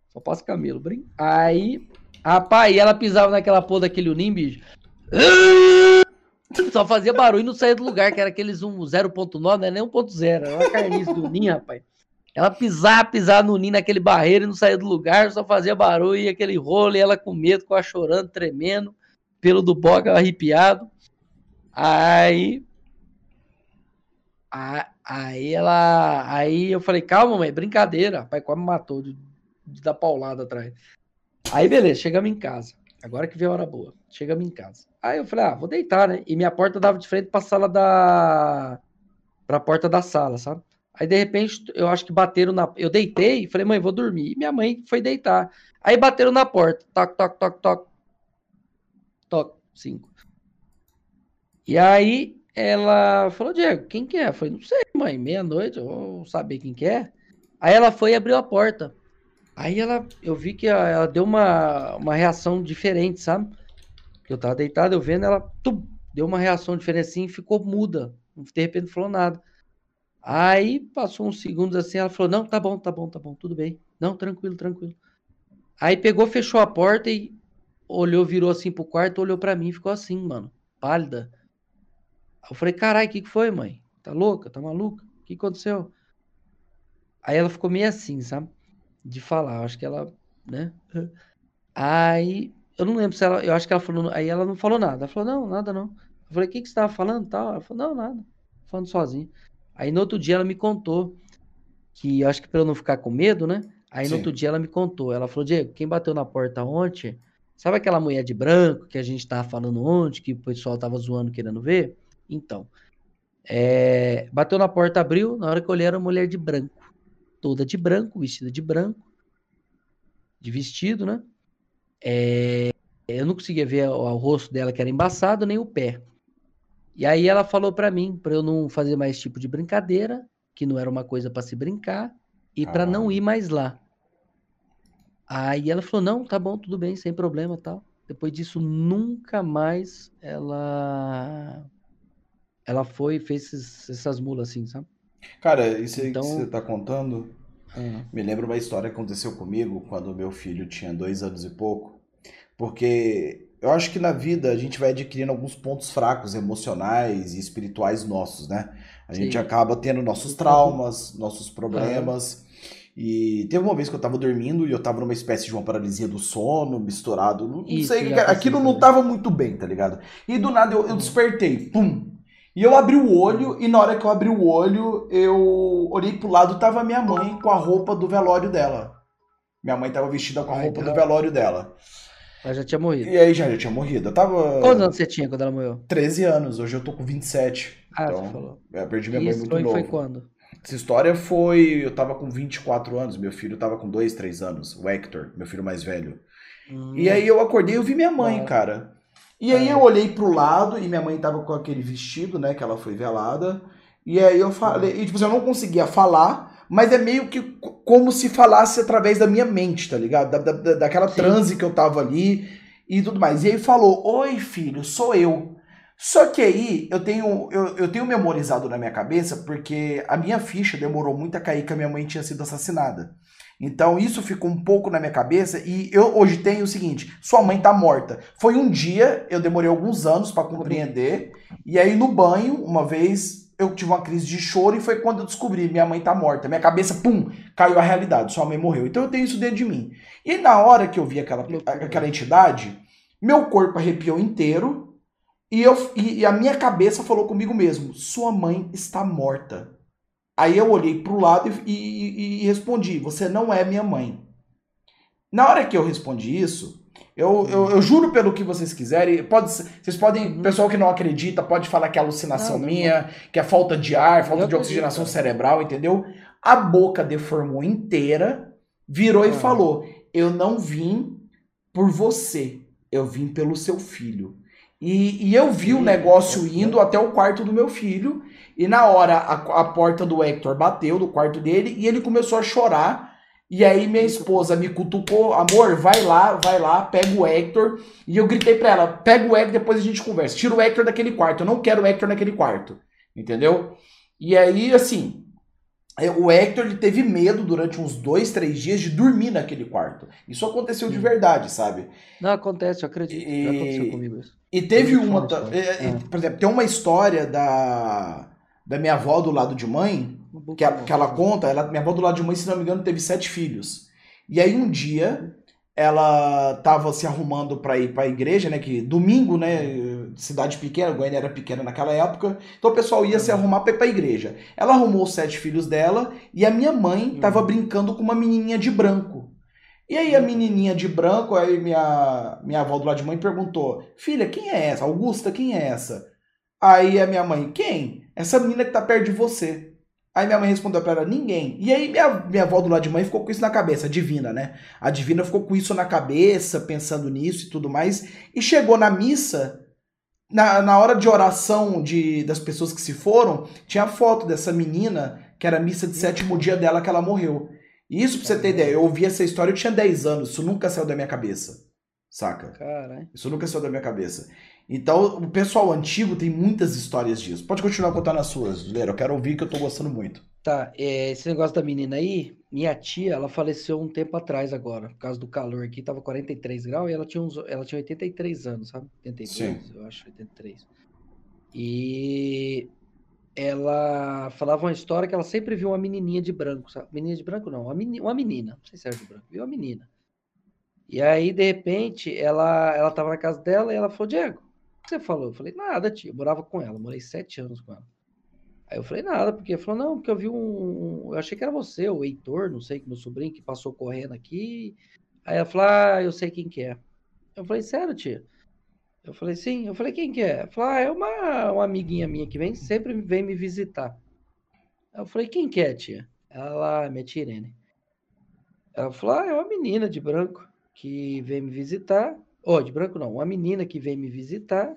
Só passa camelo, brin. Aí, rapaz, ela pisava naquela porra daquele unim, bicho. Só fazia barulho e não saía do lugar, que era aqueles um 0.9, não é nem 1.0, era uma carniça do unim, rapaz. Ela pisava, pisava no ninho naquele barreiro e não saía do lugar, só fazia barulho e aquele rolo, e ela com medo, com a chorando, tremendo, pelo do boca arrepiado. Aí Aí ela. Aí eu falei, calma, mãe, brincadeira. Pai quase me matou de, de dar paulada atrás. Aí, beleza, chegamos em casa. Agora que veio a hora boa. Chegamos em casa. Aí eu falei, ah, vou deitar, né? E minha porta dava de frente pra sala da. pra porta da sala, sabe? Aí, de repente, eu acho que bateram na. Eu deitei e falei, mãe, vou dormir. E minha mãe foi deitar. Aí bateram na porta. Toc, toc, toc, toc. Toc, cinco. E aí ela falou, Diego, quem que é? Eu falei, não sei, mãe, meia-noite, eu vou saber quem que é. Aí ela foi e abriu a porta. Aí ela, eu vi que ela deu uma, uma reação diferente, sabe? Eu tava deitado, eu vendo, ela tum, deu uma reação diferente assim e ficou muda. De repente não falou nada. Aí passou uns segundos assim, ela falou: Não, tá bom, tá bom, tá bom, tudo bem. Não, tranquilo, tranquilo. Aí pegou, fechou a porta e olhou, virou assim pro quarto, olhou para mim, ficou assim, mano, pálida. Eu falei, carai, o que, que foi, mãe? Tá louca? Tá maluca? O que aconteceu? Aí ela ficou meio assim, sabe? De falar. Eu acho que ela, né? Aí eu não lembro se ela. Eu acho que ela falou. Aí ela não falou nada. Ela falou, não, nada não. Eu falei, o que, que você tava falando tal? Ela falou, não, nada. Falando sozinho. Aí no outro dia ela me contou que eu acho que para eu não ficar com medo, né? Aí Sim. no outro dia ela me contou. Ela falou, Diego, quem bateu na porta ontem, sabe aquela mulher de branco que a gente tava falando ontem, que o pessoal tava zoando querendo ver? Então, é, bateu na porta, abriu, na hora que eu olhei era uma mulher de branco. Toda de branco, vestida de branco. De vestido, né? É, eu não conseguia ver o, o, rosto dela, que era embaçado, nem o pé. E aí ela falou para mim, para eu não fazer mais tipo de brincadeira, que não era uma coisa para se brincar, e ah. para não ir mais lá. Aí ela falou: não, tá bom, tudo bem, sem problema tal. Depois disso, nunca mais ela ela foi e fez esses, essas mulas assim, sabe? Cara, isso aí então... que você tá contando uhum. me lembra uma história que aconteceu comigo quando meu filho tinha dois anos e pouco. Porque eu acho que na vida a gente vai adquirindo alguns pontos fracos emocionais e espirituais nossos, né? A Sim. gente acaba tendo nossos traumas, nossos problemas. Uhum. E teve uma vez que eu tava dormindo e eu tava numa espécie de uma paralisia do sono, misturado. Não, Isso, sei, aquilo não tava muito bem, tá ligado? E do nada eu, eu despertei, pum, e eu abri o olho, e na hora que eu abri o olho, eu olhei pro lado, tava minha mãe com a roupa do velório dela. Minha mãe tava vestida com a roupa do velório dela. Ela já tinha morrido. E aí já, já tinha morrido. Eu tava. Quantos anos você tinha quando ela morreu? 13 anos, hoje eu tô com 27. Ah, então, você falou. Eu perdi minha mãe muito novo. foi quando? Essa história foi. Eu tava com 24 anos, meu filho tava com 2, 3 anos. O Hector, meu filho mais velho. Hum. E aí eu acordei e vi minha mãe, cara. E aí é. eu olhei pro lado e minha mãe tava com aquele vestido, né, que ela foi velada. E aí eu falei, e, tipo, assim, eu não conseguia falar, mas é meio que como se falasse através da minha mente, tá ligado? Da, da, daquela Sim. transe que eu tava ali e tudo mais. E aí falou: Oi, filho, sou eu. Só que aí eu tenho, eu, eu tenho memorizado na minha cabeça porque a minha ficha demorou muito a cair que a minha mãe tinha sido assassinada. Então isso ficou um pouco na minha cabeça e eu hoje tenho o seguinte: sua mãe tá morta. Foi um dia, eu demorei alguns anos para compreender, e aí no banho, uma vez eu tive uma crise de choro e foi quando eu descobri minha mãe tá morta. Minha cabeça, pum, caiu a realidade, sua mãe morreu. Então eu tenho isso dentro de mim. E na hora que eu vi aquela, aquela entidade, meu corpo arrepiou inteiro e, eu, e, e a minha cabeça falou comigo mesmo: sua mãe está morta. Aí eu olhei para o lado e, e, e, respondi: Você não é minha mãe. Na hora que eu respondi isso, eu, eu, eu juro pelo que vocês quiserem. Pode, vocês podem, uhum. pessoal que não acredita, pode falar que é alucinação não, minha, não. que é falta de ar, falta eu de oxigenação acredito. cerebral, entendeu? A boca deformou inteira, virou e falou: Eu não vim por você, eu vim pelo seu filho. E, e eu vi o negócio indo até o quarto do meu filho. E na hora a, a porta do Hector bateu do quarto dele e ele começou a chorar. E aí minha esposa me cutucou, amor, vai lá, vai lá, pega o Hector. E eu gritei pra ela, pega o Hector, depois a gente conversa. Tira o Hector daquele quarto, eu não quero o Hector naquele quarto. Entendeu? E aí, assim, é, o Hector ele teve medo durante uns dois, três dias de dormir naquele quarto. Isso aconteceu Sim. de verdade, sabe? Não, acontece, eu acredito. E, Já aconteceu comigo isso. E teve uma. É, é. Por exemplo, tem uma história da da minha avó do lado de mãe, que ela, que ela conta, ela, minha avó do lado de mãe, se não me engano, teve sete filhos. E aí um dia ela tava se arrumando para ir para a igreja, né, que domingo, né, cidade pequena, Goiânia era pequena naquela época, então o pessoal ia se arrumar para ir para a igreja. Ela arrumou os sete filhos dela e a minha mãe tava brincando com uma menininha de branco. E aí a menininha de branco, aí minha minha avó do lado de mãe perguntou: "Filha, quem é essa? Augusta, quem é essa?" Aí a minha mãe: "Quem?" Essa menina que tá perto de você. Aí minha mãe respondeu para ela, ninguém. E aí minha, minha avó do lado de mãe ficou com isso na cabeça, a divina, né? A divina ficou com isso na cabeça, pensando nisso e tudo mais. E chegou na missa, na, na hora de oração de, das pessoas que se foram, tinha a foto dessa menina, que era a missa de sétimo dia dela que ela morreu. E isso, pra você ter ideia, eu ouvi essa história, eu tinha 10 anos, isso nunca saiu da minha cabeça. Saca? Caralho. Isso nunca saiu da minha cabeça. Então, o pessoal antigo tem muitas histórias disso. Pode continuar contando as suas, Leira. Eu quero ouvir que eu tô gostando muito. Tá, é, esse negócio da menina aí, minha tia, ela faleceu um tempo atrás agora, por causa do calor aqui, tava 43 graus e ela tinha, uns, ela tinha 83 anos, sabe? 83, Sim. eu acho, 83. E ela falava uma história que ela sempre viu uma menininha de branco, sabe? Menina de branco não, uma menina, uma menina não sei se era de branco, viu uma menina. E aí, de repente, ela, ela tava na casa dela e ela falou, Diego, que você falou? Eu falei, nada, tio. Eu morava com ela, morei sete anos com ela. Aí eu falei, nada, porque ela falou, não, porque eu vi um. Eu achei que era você, o Heitor, não sei, meu sobrinho, que passou correndo aqui. Aí ela falou, ah, eu sei quem que é. Eu falei, sério, tia? Eu falei, sim. Eu falei, quem que é? Ela falou, ah, é uma, uma amiguinha minha que vem, sempre vem me visitar. Eu falei, quem que é, tia? Ela, ah, minha tia Irene. Ela falou, ah, é uma menina de branco que vem me visitar. Ó, oh, de branco não, uma menina que vem me visitar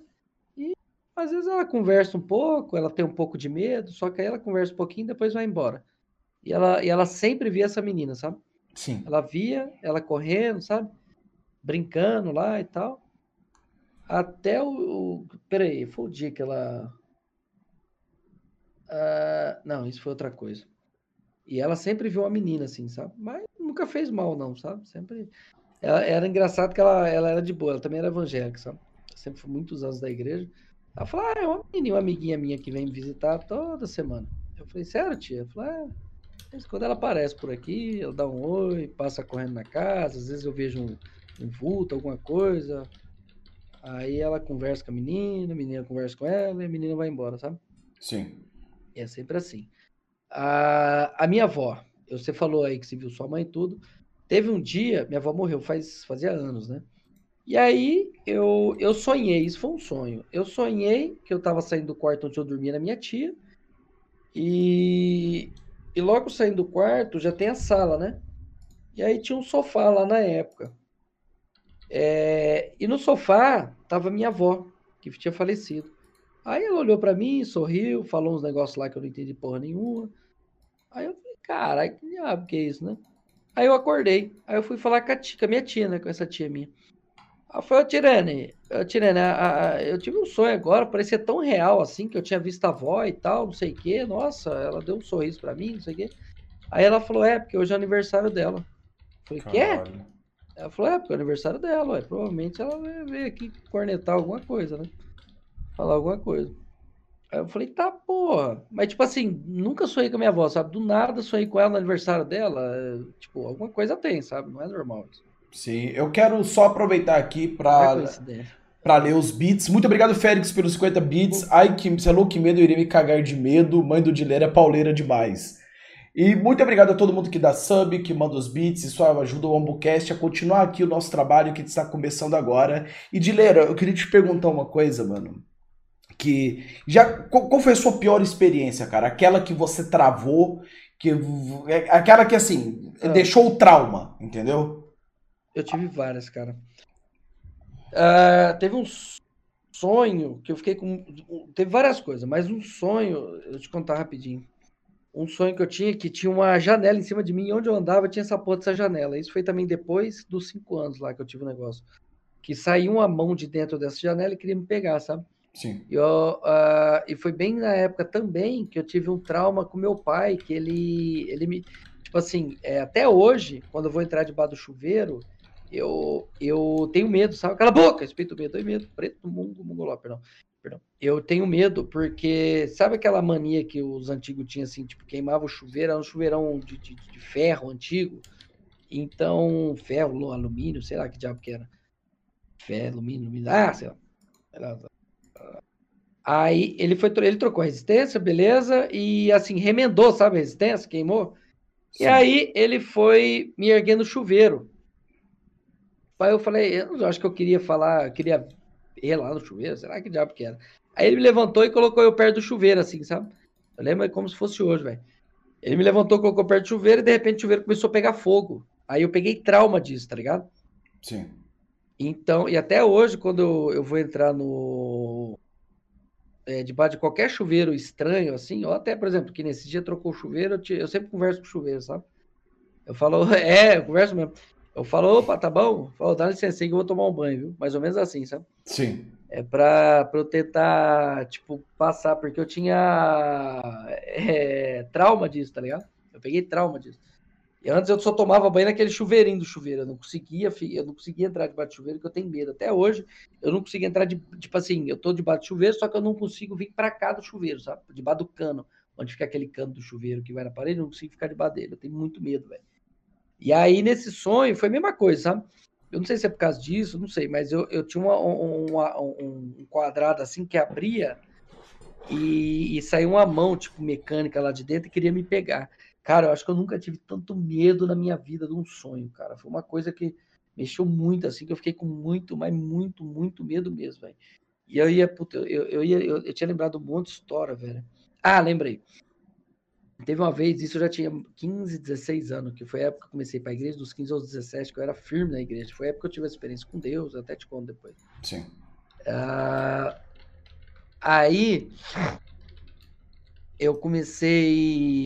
às vezes ela conversa um pouco, ela tem um pouco de medo, só que aí ela conversa um pouquinho e depois vai embora. E ela, e ela sempre via essa menina, sabe? Sim. Ela via ela correndo, sabe? Brincando lá e tal. Até o. o peraí, foi o dia que ela. Uh, não, isso foi outra coisa. E ela sempre viu uma menina assim, sabe? Mas nunca fez mal, não, sabe? Sempre. Ela, era engraçado que ela, ela era de boa, ela também era evangélica, sabe? Sempre foi muitos anos da igreja. Ela falou, ah, é uma menina, uma amiguinha minha que vem me visitar toda semana. Eu falei, sério, tia? Ela falou, é. Quando ela aparece por aqui, ela dá um oi, passa correndo na casa, às vezes eu vejo um, um vulto, alguma coisa. Aí ela conversa com a menina, a menina conversa com ela e a menina vai embora, sabe? Sim. E é sempre assim. A, a minha avó, você falou aí que você viu sua mãe e tudo. Teve um dia, minha avó morreu faz, fazia anos, né? E aí eu, eu sonhei, isso foi um sonho. Eu sonhei que eu estava saindo do quarto onde eu dormia na minha tia. E, e logo saindo do quarto já tem a sala, né? E aí tinha um sofá lá na época. É, e no sofá tava minha avó, que tinha falecido. Aí ela olhou para mim, sorriu, falou uns negócios lá que eu não entendi porra nenhuma. Aí eu falei, caralho, que diabo que é isso, né? Aí eu acordei. Aí eu fui falar com a, tia, com a minha tia, né? Com essa tia minha. Ela falou, Tirene, Tirene, a, a, eu tive um sonho agora, parecia tão real assim, que eu tinha visto a avó e tal, não sei o quê. Nossa, ela deu um sorriso para mim, não sei o quê. Aí ela falou, é, porque hoje é aniversário dela. Eu falei, quê? Ela falou, é, porque é aniversário dela, ué. Provavelmente ela vai vir aqui cornetar alguma coisa, né? Falar alguma coisa. Aí eu falei, tá, porra. Mas, tipo assim, nunca sonhei com a minha avó, sabe? Do nada sonhei com ela no aniversário dela. Tipo, alguma coisa tem, sabe? Não é normal isso. Sim, eu quero só aproveitar aqui para para ler os beats. Muito obrigado, Félix, pelos 50 beats. Ai, que, você é louco, que medo, eu iria me cagar de medo. Mãe do Dileira é pauleira demais. E muito obrigado a todo mundo que dá sub, que manda os beats, isso ajuda o Ambucast a continuar aqui o nosso trabalho que está começando agora. E Dileira, eu queria te perguntar uma coisa, mano. Que já qual, foi a sua pior experiência, cara? Aquela que você travou, que é, aquela que assim, ah. deixou o trauma, entendeu? Eu tive várias, cara. Uh, teve um sonho que eu fiquei com. Teve várias coisas, mas um sonho, eu te contar rapidinho. Um sonho que eu tinha que tinha uma janela em cima de mim, e onde eu andava tinha essa porra dessa janela. Isso foi também depois dos cinco anos lá que eu tive o um negócio. Que saiu uma mão de dentro dessa janela e queria me pegar, sabe? Sim. E, eu, uh, e foi bem na época também que eu tive um trauma com meu pai, que ele, ele me. Tipo assim, é, até hoje, quando eu vou entrar debaixo do chuveiro, eu, eu tenho medo, sabe? Cala a boca, respeito o medo, tenho medo. Preto, mungo, mongoló, perdão. perdão. Eu tenho medo porque, sabe aquela mania que os antigos tinham, assim, tipo, queimava o chuveiro, era um chuveirão de, de, de ferro antigo. Então, ferro, alumínio, sei lá que diabo que era. Ferro, alumínio, alumínio, ah, sei lá. Aí ele foi, ele trocou a resistência, beleza, e assim, remendou, sabe, a resistência, queimou. Sim. E aí ele foi me erguendo chuveiro. Aí eu falei, eu acho que eu queria falar, queria ir lá no chuveiro, será que diabo que era? Aí ele me levantou e colocou eu perto do chuveiro, assim, sabe? Eu lembro como se fosse hoje, velho. Ele me levantou, colocou perto do chuveiro e de repente o chuveiro começou a pegar fogo. Aí eu peguei trauma disso, tá ligado? Sim. Então, e até hoje, quando eu, eu vou entrar no. É, debaixo de qualquer chuveiro estranho, assim, ou até, por exemplo, que nesse dia trocou o chuveiro, eu, te, eu sempre converso com o chuveiro, sabe? Eu falo, é, eu converso mesmo. Eu falo, opa, tá bom? Falo, dá licença aí que eu vou tomar um banho, viu? Mais ou menos assim, sabe? Sim. É pra, pra eu tentar, tipo, passar, porque eu tinha é, trauma disso, tá ligado? Eu peguei trauma disso. E antes eu só tomava banho naquele chuveirinho do chuveiro. Eu não conseguia, eu não conseguia entrar debaixo do chuveiro, porque eu tenho medo. Até hoje, eu não consigo entrar de, tipo assim, eu tô debaixo do chuveiro, só que eu não consigo vir para cá do chuveiro, sabe? Debaixo do cano, onde fica aquele cano do chuveiro que vai na parede, eu não consigo ficar debaixo dele. Eu tenho muito medo, velho. E aí, nesse sonho, foi a mesma coisa, sabe? eu não sei se é por causa disso, não sei, mas eu, eu tinha uma, uma, um, um quadrado assim que abria e, e saiu uma mão, tipo, mecânica lá de dentro e queria me pegar. Cara, eu acho que eu nunca tive tanto medo na minha vida de um sonho, cara. Foi uma coisa que mexeu muito, assim, que eu fiquei com muito, mas muito, muito medo mesmo, velho. E eu ia, puta, eu, eu, ia, eu, eu tinha lembrado um monte de história, velho. Ah, lembrei. Teve uma vez, isso eu já tinha 15, 16 anos, que foi a época que eu comecei para a igreja, dos 15 aos 17, que eu era firme na igreja. Foi a época que eu tive a experiência com Deus, até te conto depois. Sim. Uh, aí, eu comecei.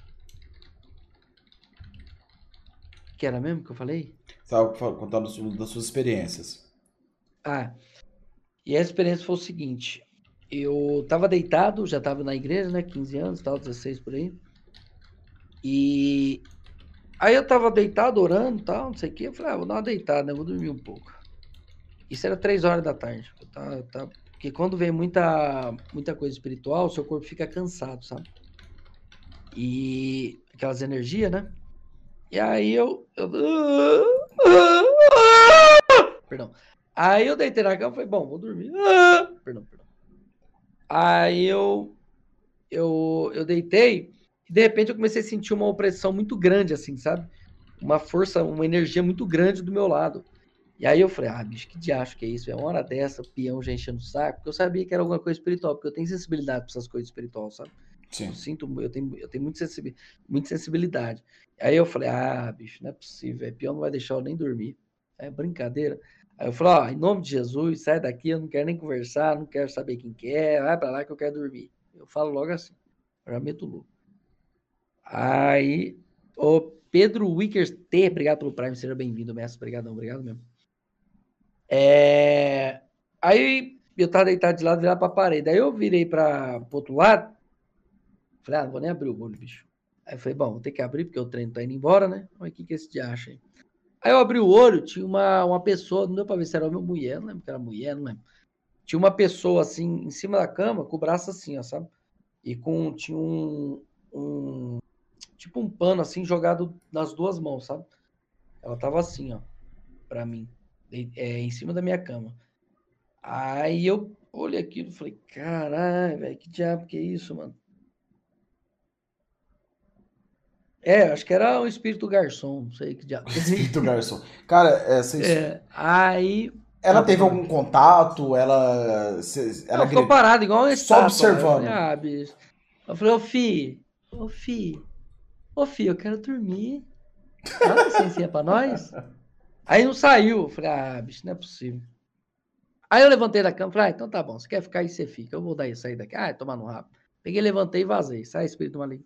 Que era mesmo que eu falei? Estava contando das suas experiências. Ah, e a experiência foi o seguinte: eu estava deitado, já estava na igreja, né? 15 anos, tal, 16 por aí. E aí eu tava deitado, orando tal, não sei o que. Eu falei, ah, vou dar uma deitada, né? Vou dormir um pouco. Isso era três horas da tarde. Tá, tá, porque quando vem muita, muita coisa espiritual, seu corpo fica cansado, sabe? E aquelas energias, né? E aí eu. eu... Perdão. Aí eu deitei na cama e falei, bom, vou dormir. Perdão, perdão. Aí eu. Eu, eu deitei e de repente eu comecei a sentir uma opressão muito grande, assim, sabe? Uma força, uma energia muito grande do meu lado. E aí eu falei, ah, bicho, que diacho que é isso? É uma hora dessa, o peão já enchendo o saco, porque eu sabia que era alguma coisa espiritual, porque eu tenho sensibilidade para essas coisas espirituais, sabe? Sim. Eu sinto, eu tenho, eu tenho muita, sensibilidade, muita sensibilidade. Aí eu falei, ah, bicho, não é possível, o peão não vai deixar eu nem dormir. É brincadeira. Aí eu falei, ó, em nome de Jesus, sai daqui, eu não quero nem conversar, não quero saber quem que é, vai pra lá que eu quero dormir. Eu falo logo assim, já meto louco. Aí, o Pedro Wickers T, obrigado pelo Prime, seja bem-vindo, mestre. Obrigado, obrigado mesmo. É... Aí eu tava deitado de lado, virado pra parede. Aí eu virei para o outro lado. Falei, ah, não vou nem abrir o olho, bicho. Aí falei, bom, vou ter que abrir, porque o trem tá indo embora, né? Mas o que, que esse de acha aí? Aí eu abri o olho, tinha uma, uma pessoa, não deu pra ver se era homem ou mulher, não lembro que era mulher, não lembro. Tinha uma pessoa assim, em cima da cama, com o braço assim, ó, sabe? E com, tinha um, um tipo um pano assim jogado nas duas mãos, sabe? Ela tava assim, ó, pra mim, é, em cima da minha cama. Aí eu olhei aquilo e falei, caralho, velho, que diabo que é isso, mano? É, acho que era o espírito garçom, não sei que diabo. Espírito garçom. Cara, essa é, aí ela teve algum contato? Ela. ela ficou parada, igual um Só observando. Ah, bicho. Eu falei, ô Fi, ô Fi, Ô, filho, eu quero dormir. Dá licencinha pra nós? Aí não saiu. falei, ah, bicho, não é possível. Aí eu levantei da cama, falei, ah, então tá bom, você quer ficar aí, você fica. Eu vou daí, sair daqui. Ah, tomar no rabo. Peguei, levantei e vazei. Sai, espírito maligno.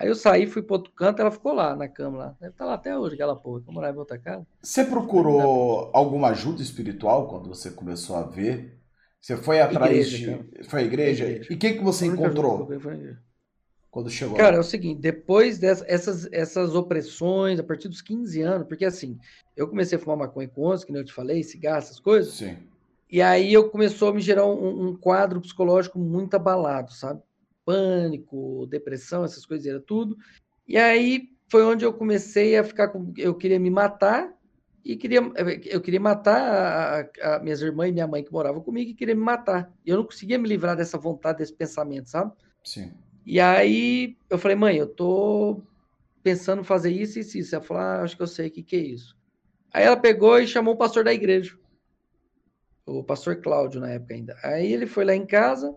Aí eu saí, fui pro outro canto, ela ficou lá na cama lá. Deve estar tá lá até hoje, aquela porra. Vou morar em outra casa. Você procurou alguma ajuda espiritual quando você começou a ver? Você foi atrás igreja, de. Cara. Foi a igreja? igreja? E quem que você encontrou? Igreja quando chegou? Cara, é o seguinte, depois dessas essas opressões, a partir dos 15 anos, porque assim, eu comecei a fumar maconha com 11, que nem eu te falei, cigarro, essas coisas. Sim. E aí eu começou a me gerar um, um quadro psicológico muito abalado, sabe? Pânico, depressão, essas coisas, era tudo. E aí foi onde eu comecei a ficar com. Eu queria me matar e queria, eu queria matar a, a, minhas irmãs e minha mãe que moravam comigo e queria me matar. Eu não conseguia me livrar dessa vontade, desse pensamento, sabe? Sim. E aí eu falei, mãe, eu tô pensando em fazer isso e isso. Ela falou, ah, acho que eu sei o que, que é isso. Aí ela pegou e chamou o pastor da igreja, o pastor Cláudio na época ainda. Aí ele foi lá em casa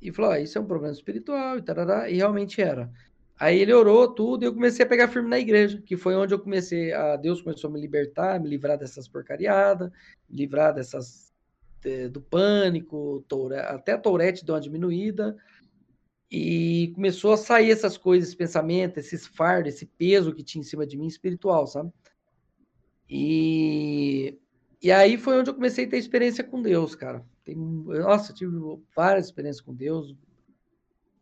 e falou, ah, isso é um problema espiritual e tarará, e realmente era. Aí ele orou tudo e eu comecei a pegar firme na igreja, que foi onde eu comecei a Deus começou a me libertar, me livrar dessas porcariadas, me livrar dessas do pânico, até a Tourette deu uma diminuída. E começou a sair essas coisas, esse pensamento, esses fardos, esse peso que tinha em cima de mim espiritual, sabe? E, e aí foi onde eu comecei a ter experiência com Deus, cara. Tem, nossa, eu tive várias experiências com Deus.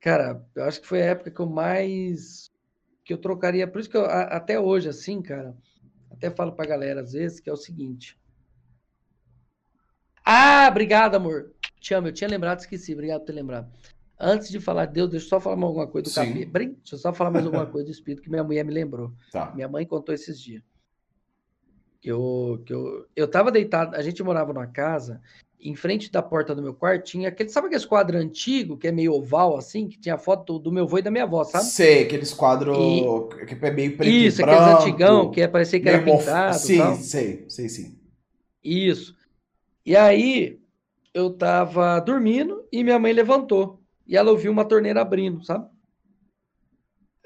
Cara, eu acho que foi a época que eu mais que eu trocaria, por isso que eu, até hoje assim, cara, até falo pra galera às vezes que é o seguinte. Ah, obrigado, amor. Te amo, eu tinha lembrado, esqueci. Obrigado por ter lembrado. Antes de falar de Deus, deixa eu só falar mais alguma coisa do capeta. Deixa eu só falar mais alguma coisa do Espírito que minha mulher me lembrou. Tá. Minha mãe contou esses dias. Que eu, que eu, eu tava deitado, a gente morava numa casa, em frente da porta do meu quarto tinha aquele, sabe aquele quadro antigo, que é meio oval assim, que tinha foto do meu avô e da minha avó, sabe? Sei, aqueles quadros que é meio preto Isso, e branco, aqueles antigão, que é, parecia que era pintado. Sim, tal. sei, sei sim. Isso. E aí, eu tava dormindo e minha mãe levantou. E ela ouviu uma torneira abrindo, sabe?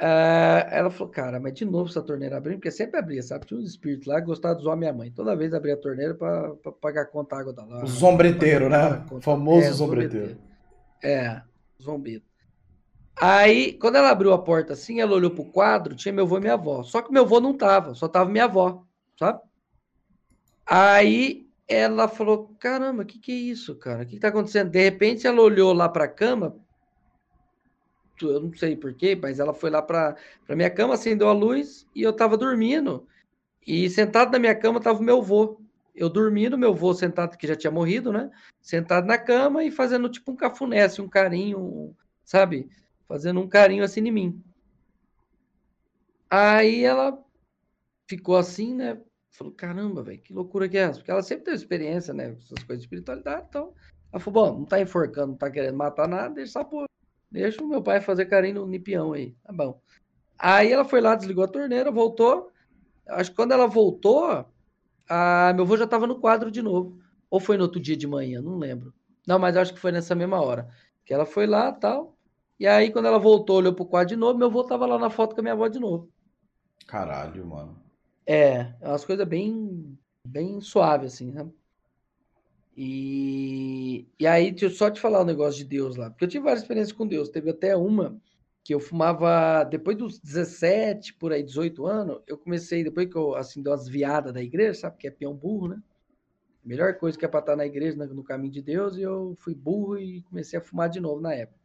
Uh, ela falou, cara, mas de novo essa torneira abrindo, porque sempre abria, sabe? Tinha uns espíritos lá que gostavam de zoar minha mãe. Toda vez abria a torneira para pagar conta água da lá. O zombreteiro, né? O famoso é, zombreteiro. É, zombeiro. Aí, quando ela abriu a porta assim, ela olhou pro quadro, tinha meu avô e minha avó. Só que meu avô não tava, só tava minha avó, sabe? Aí ela falou: caramba, o que, que é isso, cara? O que, que tá acontecendo? De repente ela olhou lá pra cama, eu não sei porquê, mas ela foi lá para minha cama, acendeu a luz e eu tava dormindo. E sentado na minha cama tava o meu avô. Eu dormindo, meu avô sentado, que já tinha morrido, né? Sentado na cama e fazendo tipo um cafuné, assim, um carinho, sabe? Fazendo um carinho assim em mim. Aí ela ficou assim, né? Falou, caramba, velho, que loucura que é essa? Porque ela sempre teve experiência, né? Com essas coisas de espiritualidade, então. Ela falou, bom, não tá enforcando, não tá querendo matar nada, deixa só por Deixa o meu pai fazer carinho no nipião aí. Tá bom. Aí ela foi lá, desligou a torneira, voltou. Acho que quando ela voltou, a... meu avô já estava no quadro de novo. Ou foi no outro dia de manhã, não lembro. Não, mas acho que foi nessa mesma hora. Que ela foi lá tal. E aí, quando ela voltou, olhou pro quadro de novo, meu avô tava lá na foto com a minha avó de novo. Caralho, mano. É, é umas coisas bem, bem suaves, assim, né? E, e aí, deixa eu só te falar um negócio de Deus lá, porque eu tive várias experiências com Deus. Teve até uma que eu fumava depois dos 17, por aí, 18 anos. Eu comecei, depois que eu assim, dei umas viadas da igreja, sabe? Que é peão burro, né? Melhor coisa que é para estar na igreja, no caminho de Deus, e eu fui burro e comecei a fumar de novo na época.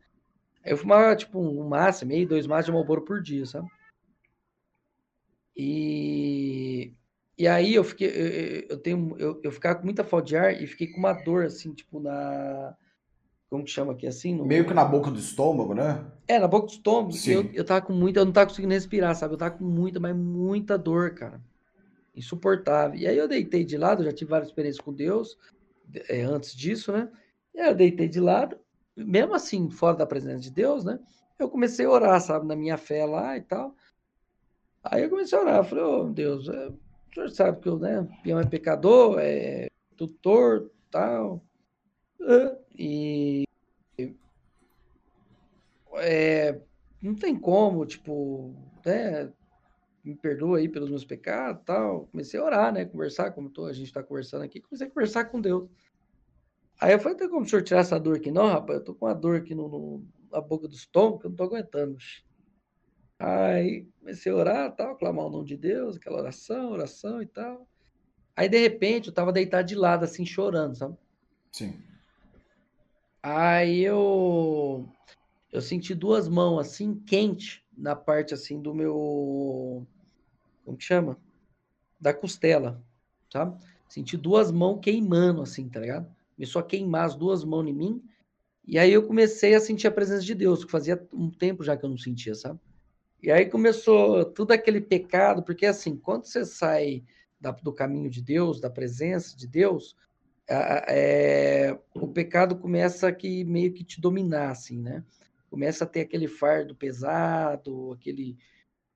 Eu fumava tipo um máximo, meio, dois maços de Marlboro por dia, sabe? E e aí eu fiquei, eu, eu tenho, eu, eu ficava com muita falta de ar e fiquei com uma dor assim, tipo na, como que chama aqui assim? No... Meio que na boca do estômago, né? É, na boca do estômago. Sim. Eu, eu tava com muita, eu não tava conseguindo respirar, sabe? Eu tava com muita, mas muita dor, cara. Insuportável. E aí eu deitei de lado, já tive várias experiências com Deus é, antes disso, né? E aí eu deitei de lado, mesmo assim, fora da presença de Deus, né? Eu comecei a orar, sabe, na minha fé lá e tal. Aí eu comecei a orar, falei, oh Deus, é, o senhor sabe que o né, peão é pecador, é tutor, tal. E é, não tem como, tipo, né, me perdoa aí pelos meus pecados, tal. Comecei a orar, né, conversar, como tô, a gente está conversando aqui, comecei a conversar com Deus. Aí eu falei, tem como o senhor tirar essa dor aqui? Não, rapaz, eu tô com uma dor aqui no, no na boca do estômago, eu não tô aguentando. Aí comecei a orar, tal, clamar o nome de Deus, aquela oração, oração e tal. Aí, de repente, eu tava deitado de lado, assim, chorando, sabe? Sim. Aí eu eu senti duas mãos assim quente na parte assim do meu como que chama? Da costela, sabe? Senti duas mãos queimando assim, tá ligado? Começou a queimar as duas mãos em mim. E aí eu comecei a sentir a presença de Deus, que fazia um tempo já que eu não sentia, sabe? E aí começou tudo aquele pecado, porque assim, quando você sai da, do caminho de Deus, da presença de Deus, é, é, o pecado começa que meio que te dominar, assim, né? Começa a ter aquele fardo pesado, aquele,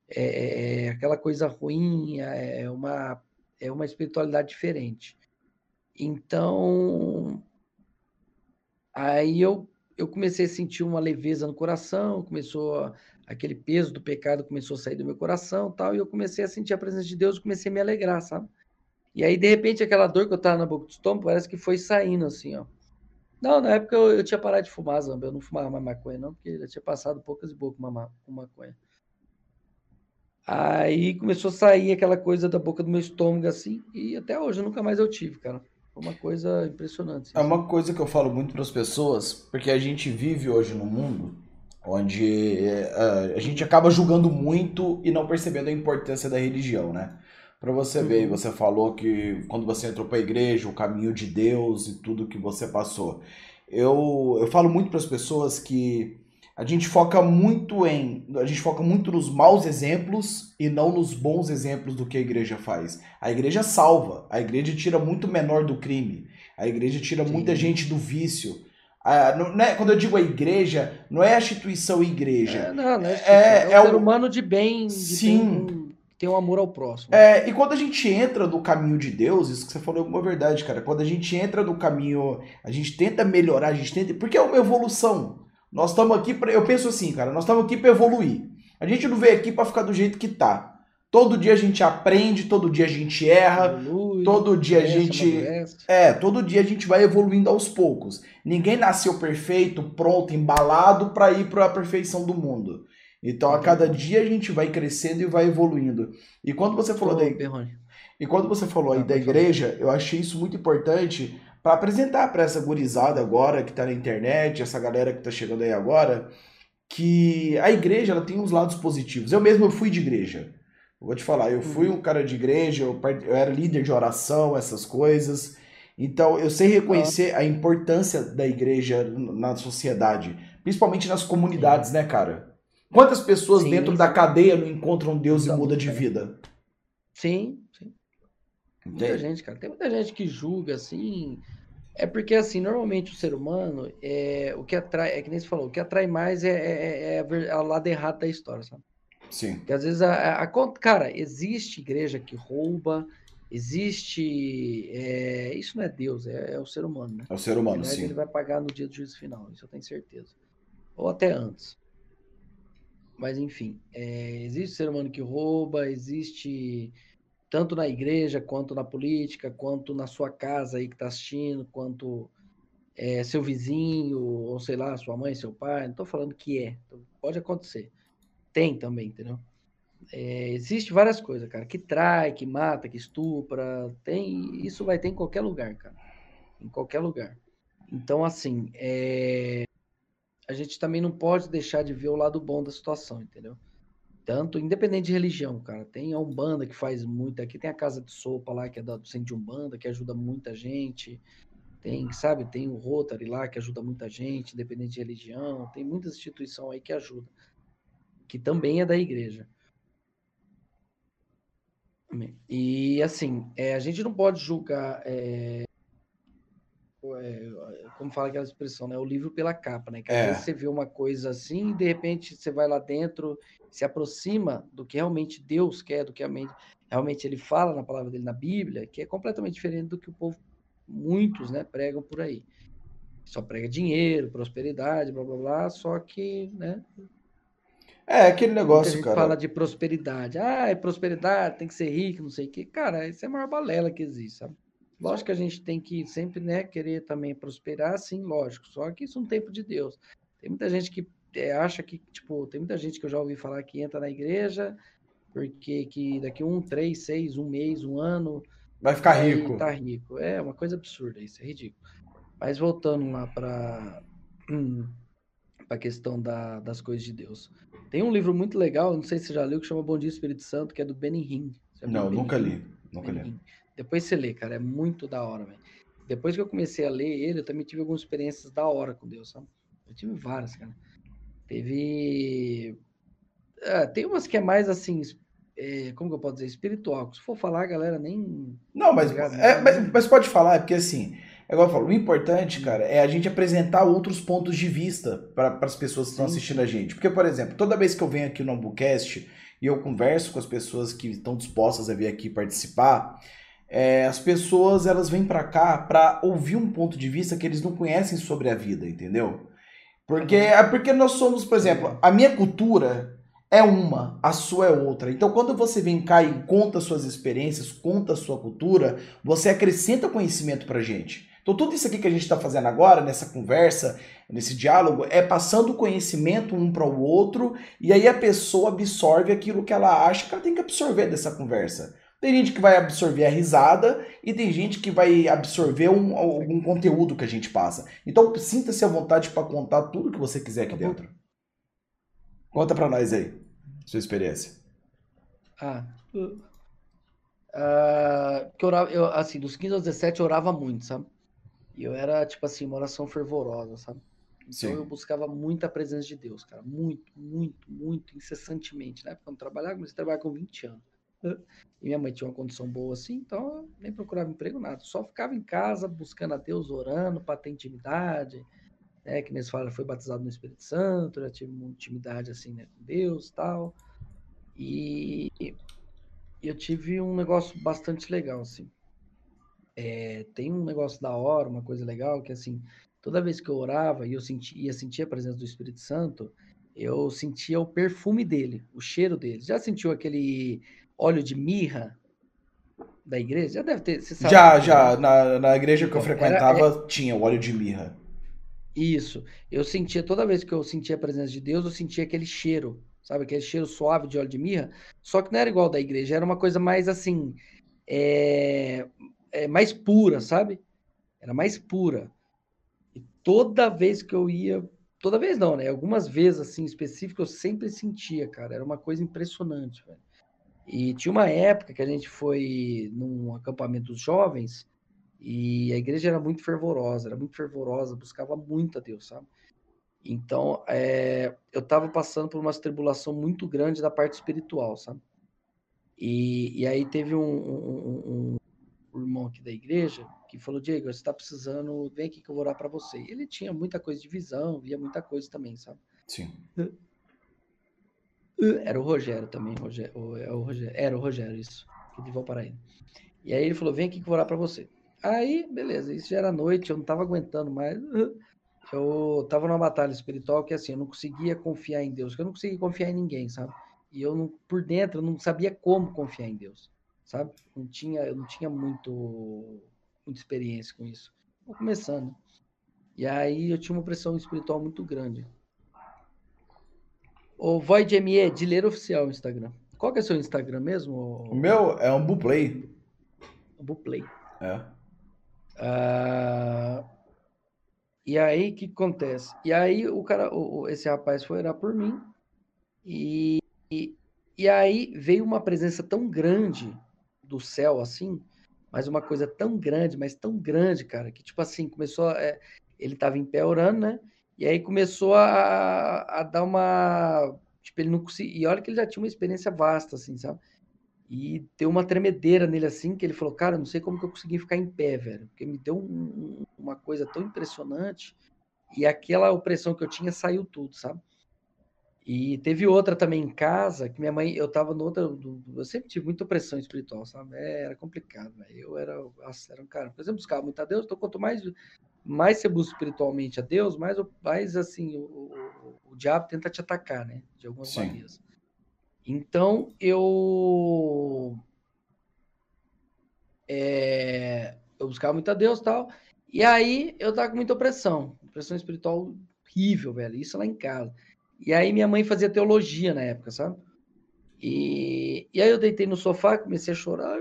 é, é aquela coisa ruim, é uma, é uma espiritualidade diferente. Então, aí eu, eu comecei a sentir uma leveza no coração, começou a, aquele peso do pecado começou a sair do meu coração tal, e eu comecei a sentir a presença de Deus, comecei a me alegrar, sabe? E aí, de repente, aquela dor que eu tava na boca do estômago, parece que foi saindo, assim, ó. Não, na época eu, eu tinha parado de fumar, Zamba, eu não fumava mais maconha, não, porque já tinha passado poucas e poucas com maconha. Aí começou a sair aquela coisa da boca do meu estômago, assim, e até hoje nunca mais eu tive, cara. Foi uma coisa impressionante. É uma coisa que eu falo muito para as pessoas, porque a gente vive hoje no mundo onde uh, a gente acaba julgando muito e não percebendo a importância da religião, né? Para você ver, uhum. você falou que quando você entrou para a igreja, o caminho de Deus e tudo que você passou. Eu, eu falo muito para as pessoas que a gente foca muito em. A gente foca muito nos maus exemplos e não nos bons exemplos do que a igreja faz. A igreja salva, a igreja tira muito menor do crime, a igreja tira Sim. muita gente do vício. Ah, não, é, quando eu digo a igreja, não é a instituição igreja. É, não, não é, é, é, é o ser humano de bem, de Sim. Bem, tem um amor ao próximo. É, e quando a gente entra no caminho de Deus, isso que você falou é uma verdade, cara. Quando a gente entra no caminho, a gente tenta melhorar, a gente tenta. Porque é uma evolução. Nós estamos aqui para. Eu penso assim, cara, nós estamos aqui para evoluir. A gente não veio aqui para ficar do jeito que tá. Todo dia a gente aprende, todo dia a gente erra, Evolui, todo dia a gente. É, todo dia a gente vai evoluindo aos poucos. Ninguém nasceu perfeito, pronto, embalado para ir para a perfeição do mundo. Então a cada dia a gente vai crescendo e vai evoluindo. E quando você falou da E quando você falou aí da igreja, eu achei isso muito importante para apresentar para essa gurizada agora que está na internet, essa galera que está chegando aí agora, que a igreja ela tem uns lados positivos. Eu mesmo fui de igreja. Eu vou te falar, eu fui uhum. um cara de igreja, eu, eu era líder de oração, essas coisas. Então eu sei reconhecer a importância da igreja na sociedade, principalmente nas comunidades, né, cara? Quantas pessoas sim, dentro sim. da cadeia não encontram Deus e mudam de vida? Sim, sim. Muita gente, cara. Tem muita gente que julga assim, é porque, assim, normalmente o ser humano, é, o que atrai, é que nem você falou, o que atrai mais é, é, é, é a lado errado da história, sabe? Sim. Porque às vezes, a, a, cara, existe igreja que rouba, existe. É, isso não é Deus, é, é, o ser humano, né? É o ser humano, sim. Ele vai pagar no dia do juízo final, isso eu tenho certeza. Ou até antes. Mas, enfim, é, existe ser humano que rouba, existe tanto na igreja, quanto na política, quanto na sua casa aí que está assistindo, quanto é, seu vizinho, ou sei lá, sua mãe, seu pai. Não estou falando que é, então, pode acontecer. Tem também, entendeu? É, existe várias coisas, cara, que trai, que mata, que estupra, tem, isso vai ter em qualquer lugar, cara, em qualquer lugar. Então, assim, é, a gente também não pode deixar de ver o lado bom da situação, entendeu? Tanto, independente de religião, cara. Tem a Umbanda que faz muito. Aqui tem a Casa de Sopa lá, que é do centro de Umbanda, que ajuda muita gente. Tem, sabe, tem o Rotary lá, que ajuda muita gente, independente de religião. Tem muitas instituições aí que ajudam. Que também é da igreja. E, assim, é, a gente não pode julgar é, é, como fala aquela expressão, né? O livro pela capa, né? Que às é. vezes você vê uma coisa assim e de repente você vai lá dentro, se aproxima do que realmente Deus quer, do que realmente, realmente ele fala na palavra dele na Bíblia, que é completamente diferente do que o povo, muitos, né, pregam por aí. Só prega dinheiro, prosperidade, blá blá blá, só que, né? É, aquele negócio, a gente cara. fala de prosperidade. Ah, é prosperidade, tem que ser rico, não sei o quê. Cara, isso é a maior balela que existe, sabe? Lógico que a gente tem que sempre, né, querer também prosperar, sim, lógico. Só que isso é um tempo de Deus. Tem muita gente que é, acha que, tipo, tem muita gente que eu já ouvi falar que entra na igreja porque que daqui um, três, seis, um mês, um ano vai ficar vai rico. Tá rico. É uma coisa absurda isso, é ridículo. Mas voltando lá para a questão da, das coisas de Deus. Tem um livro muito legal, não sei se você já leu, que chama Bom Dia Espírito Santo, que é do Benny Hinn. Não, nunca li. Nunca li. Depois você lê, cara, é muito da hora, velho. Depois que eu comecei a ler ele, eu também tive algumas experiências da hora com Deus, sabe? Eu tive várias, cara. Teve. Ah, tem umas que é mais assim, é, como que eu posso dizer? Espiritual. Se for falar, a galera nem. Não, mas, é, mas, mas, pode falar, é porque assim, é igual eu falo, o importante, cara, é a gente apresentar outros pontos de vista para as pessoas que estão assistindo a gente. Porque, por exemplo, toda vez que eu venho aqui no Ambucast e eu converso com as pessoas que estão dispostas a vir aqui participar, é, as pessoas elas vêm para cá para ouvir um ponto de vista que eles não conhecem sobre a vida, entendeu? Porque é porque nós somos, por exemplo, a minha cultura é uma, a sua é outra. Então, quando você vem cá e conta suas experiências, conta a sua cultura, você acrescenta conhecimento pra gente. Então, tudo isso aqui que a gente está fazendo agora, nessa conversa, nesse diálogo, é passando conhecimento um para o outro, e aí a pessoa absorve aquilo que ela acha que ela tem que absorver dessa conversa. Tem gente que vai absorver a risada e tem gente que vai absorver um, algum conteúdo que a gente passa. Então sinta-se à vontade para contar tudo que você quiser aqui tá dentro. Conta para nós aí, sua experiência. Ah, uh, que eu, orava, eu, assim, dos 15 aos 17 eu orava muito, sabe? E eu era, tipo assim, uma oração fervorosa, sabe? Então eu buscava muita presença de Deus, cara. Muito, muito, muito, incessantemente. Na época eu não trabalhava, comecei a trabalhar com 20 anos. E minha mãe tinha uma condição boa assim, então eu nem procurava emprego, nada. Só ficava em casa buscando a Deus, orando para ter intimidade. Né? Que nesse fala, foi batizado no Espírito Santo, já tive uma intimidade assim né, com Deus tal. E eu tive um negócio bastante legal, assim. É, tem um negócio da hora, uma coisa legal, que assim, toda vez que eu orava e eu sentia, ia sentir a presença do Espírito Santo, eu sentia o perfume dele, o cheiro dele. Já sentiu aquele óleo de mirra da igreja? Já deve ter. já, já. É. Na, na igreja que eu então, frequentava era, é... tinha o óleo de mirra. Isso. Eu sentia, toda vez que eu sentia a presença de Deus, eu sentia aquele cheiro, sabe? Aquele cheiro suave de óleo de mirra. Só que não era igual da igreja, era uma coisa mais assim. É, é, mais pura, sabe? Era mais pura. E toda vez que eu ia, toda vez não, né? Algumas vezes assim específicas eu sempre sentia, cara. Era uma coisa impressionante, velho. E tinha uma época que a gente foi num acampamento dos jovens e a igreja era muito fervorosa, era muito fervorosa, buscava muito a Deus, sabe? Então, é, eu estava passando por uma tribulação muito grande da parte espiritual, sabe? E, e aí teve um, um, um, o irmão aqui da igreja, que falou: Diego, você está precisando, vem aqui que eu vou orar para você. Ele tinha muita coisa de visão, via muita coisa também, sabe? Sim. Era o Rogério também, Rogério, é o Rogério, era o Rogério, isso, que de Valparaíba. E aí ele falou: vem aqui que eu vou orar para você. Aí, beleza, isso já era noite, eu não estava aguentando mais. Eu estava numa batalha espiritual que assim, eu não conseguia confiar em Deus, eu não conseguia confiar em ninguém, sabe? E eu não, por dentro eu não sabia como confiar em Deus sabe? Não tinha, eu não tinha muito, muita experiência com isso. Vou começando. E aí eu tinha uma pressão espiritual muito grande. O Void ME, Dileiro Oficial no Instagram. Qual que é o seu Instagram mesmo? O meu é um Buplay. Buplay. É. Uh, e aí, o que acontece? E aí, o cara, o, esse rapaz foi orar por mim. E, e, e aí veio uma presença tão grande do céu, assim, mas uma coisa tão grande, mas tão grande, cara, que tipo assim, começou. A, é, ele tava em pé orando, né? E aí começou a, a dar uma. Tipo, ele não conseguia. E olha que ele já tinha uma experiência vasta, assim, sabe? E deu uma tremedeira nele assim, que ele falou, cara, não sei como que eu consegui ficar em pé, velho. Porque me deu um, uma coisa tão impressionante. E aquela opressão que eu tinha saiu tudo, sabe? E teve outra também em casa, que minha mãe, eu tava no outro, eu sempre tive muita opressão espiritual, sabe? É, era complicado, né? Eu era, nossa, era um cara, por exemplo, buscava muito a Deus, então quanto mais, mais você busca espiritualmente a Deus, mais, mais assim, o, o, o diabo tenta te atacar, né? De algumas Sim. maneiras. Então, eu... É, eu buscava muito a Deus e tal, e aí eu tava com muita opressão, opressão espiritual horrível, velho, isso lá em casa. E aí minha mãe fazia teologia na época, sabe? E, e aí eu deitei no sofá, comecei a chorar,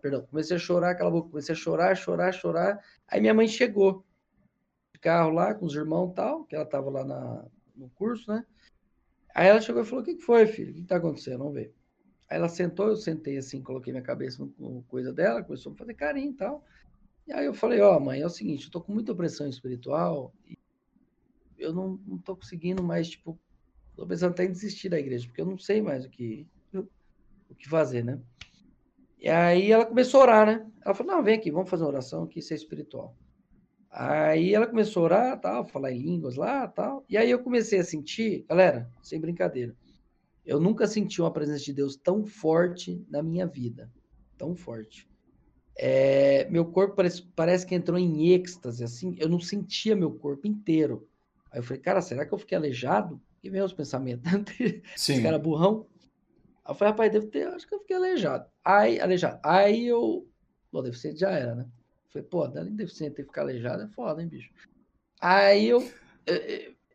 perdão, comecei a chorar, aquela boca, comecei a chorar, chorar, chorar. Aí minha mãe chegou de carro lá com os irmãos e tal, que ela tava lá na, no curso, né? Aí ela chegou e falou: O que, que foi, filho? O que, que tá acontecendo? Vamos ver. Aí ela sentou, eu sentei assim, coloquei minha cabeça no coisa dela, começou a fazer carinho e tal. E aí eu falei: Ó, oh, mãe, é o seguinte, eu tô com muita pressão espiritual e eu não, não tô conseguindo mais, tipo, Tô pensando até em desistir da igreja, porque eu não sei mais o que, o que fazer, né? E aí ela começou a orar, né? Ela falou: não, vem aqui, vamos fazer uma oração aqui, isso é espiritual. Aí ela começou a orar, tal, falar em línguas lá, tal. E aí eu comecei a sentir, galera, sem brincadeira, eu nunca senti uma presença de Deus tão forte na minha vida, tão forte. É, meu corpo parece, parece que entrou em êxtase, assim, eu não sentia meu corpo inteiro. Aí eu falei, cara, será que eu fiquei aleijado? E vem os pensamentos. Sim. Esse cara burrão. Aí eu falei, rapaz, deve ter, acho que eu fiquei aleijado. Aí, aleijado. Aí eu. Pô, deficiente já era, né? falei, pô, dando deficiente ter que ficar aleijado é foda, hein, bicho? Aí eu.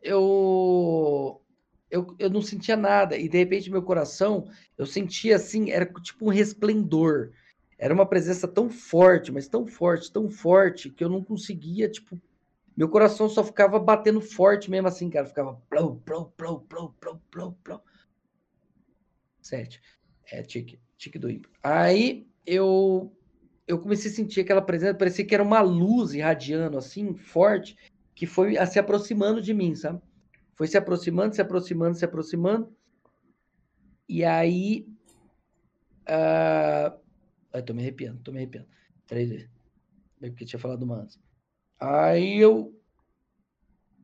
Eu. Eu, eu não sentia nada. E de repente, meu coração, eu sentia assim, era tipo um resplendor. Era uma presença tão forte, mas tão forte, tão forte, que eu não conseguia, tipo, meu coração só ficava batendo forte mesmo assim, cara. Ficava plou, plou, plou, plou, plou, plou, plou. Sete. É, tique, tique do ímpio. Aí eu eu comecei a sentir aquela presença, parecia que era uma luz irradiando assim, forte, que foi se aproximando de mim, sabe? Foi se aproximando, se aproximando, se aproximando. E aí. Uh... Ai, tô me arrepiando, tô me arrepiando. Três vezes. Porque tinha falado uma antes. Aí eu.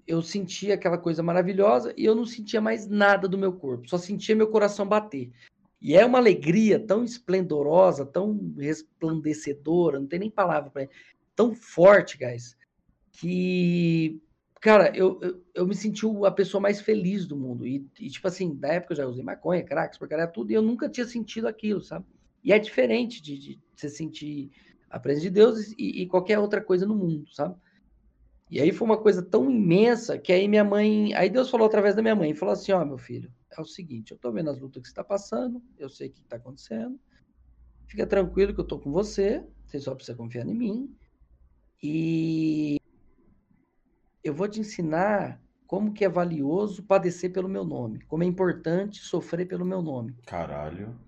Eu sentia aquela coisa maravilhosa e eu não sentia mais nada do meu corpo, só sentia meu coração bater. E é uma alegria tão esplendorosa, tão resplandecedora, não tem nem palavra para tão forte, guys, que Cara, eu, eu, eu, me senti a pessoa mais feliz do mundo. E, e, tipo assim, na época eu já usei maconha, cracks, porcaria, tudo, e eu nunca tinha sentido aquilo, sabe? E é diferente de, de você sentir a presença de Deus e, e, qualquer outra coisa no mundo, sabe? E aí foi uma coisa tão imensa que aí minha mãe. Aí Deus falou através da minha mãe, falou assim: Ó, oh, meu filho, é o seguinte, eu tô vendo as lutas que você tá passando, eu sei o que tá acontecendo. Fica tranquilo que eu tô com você, você só precisa confiar em mim. E eu vou te ensinar como que é valioso padecer pelo meu nome, como é importante sofrer pelo meu nome. Caralho.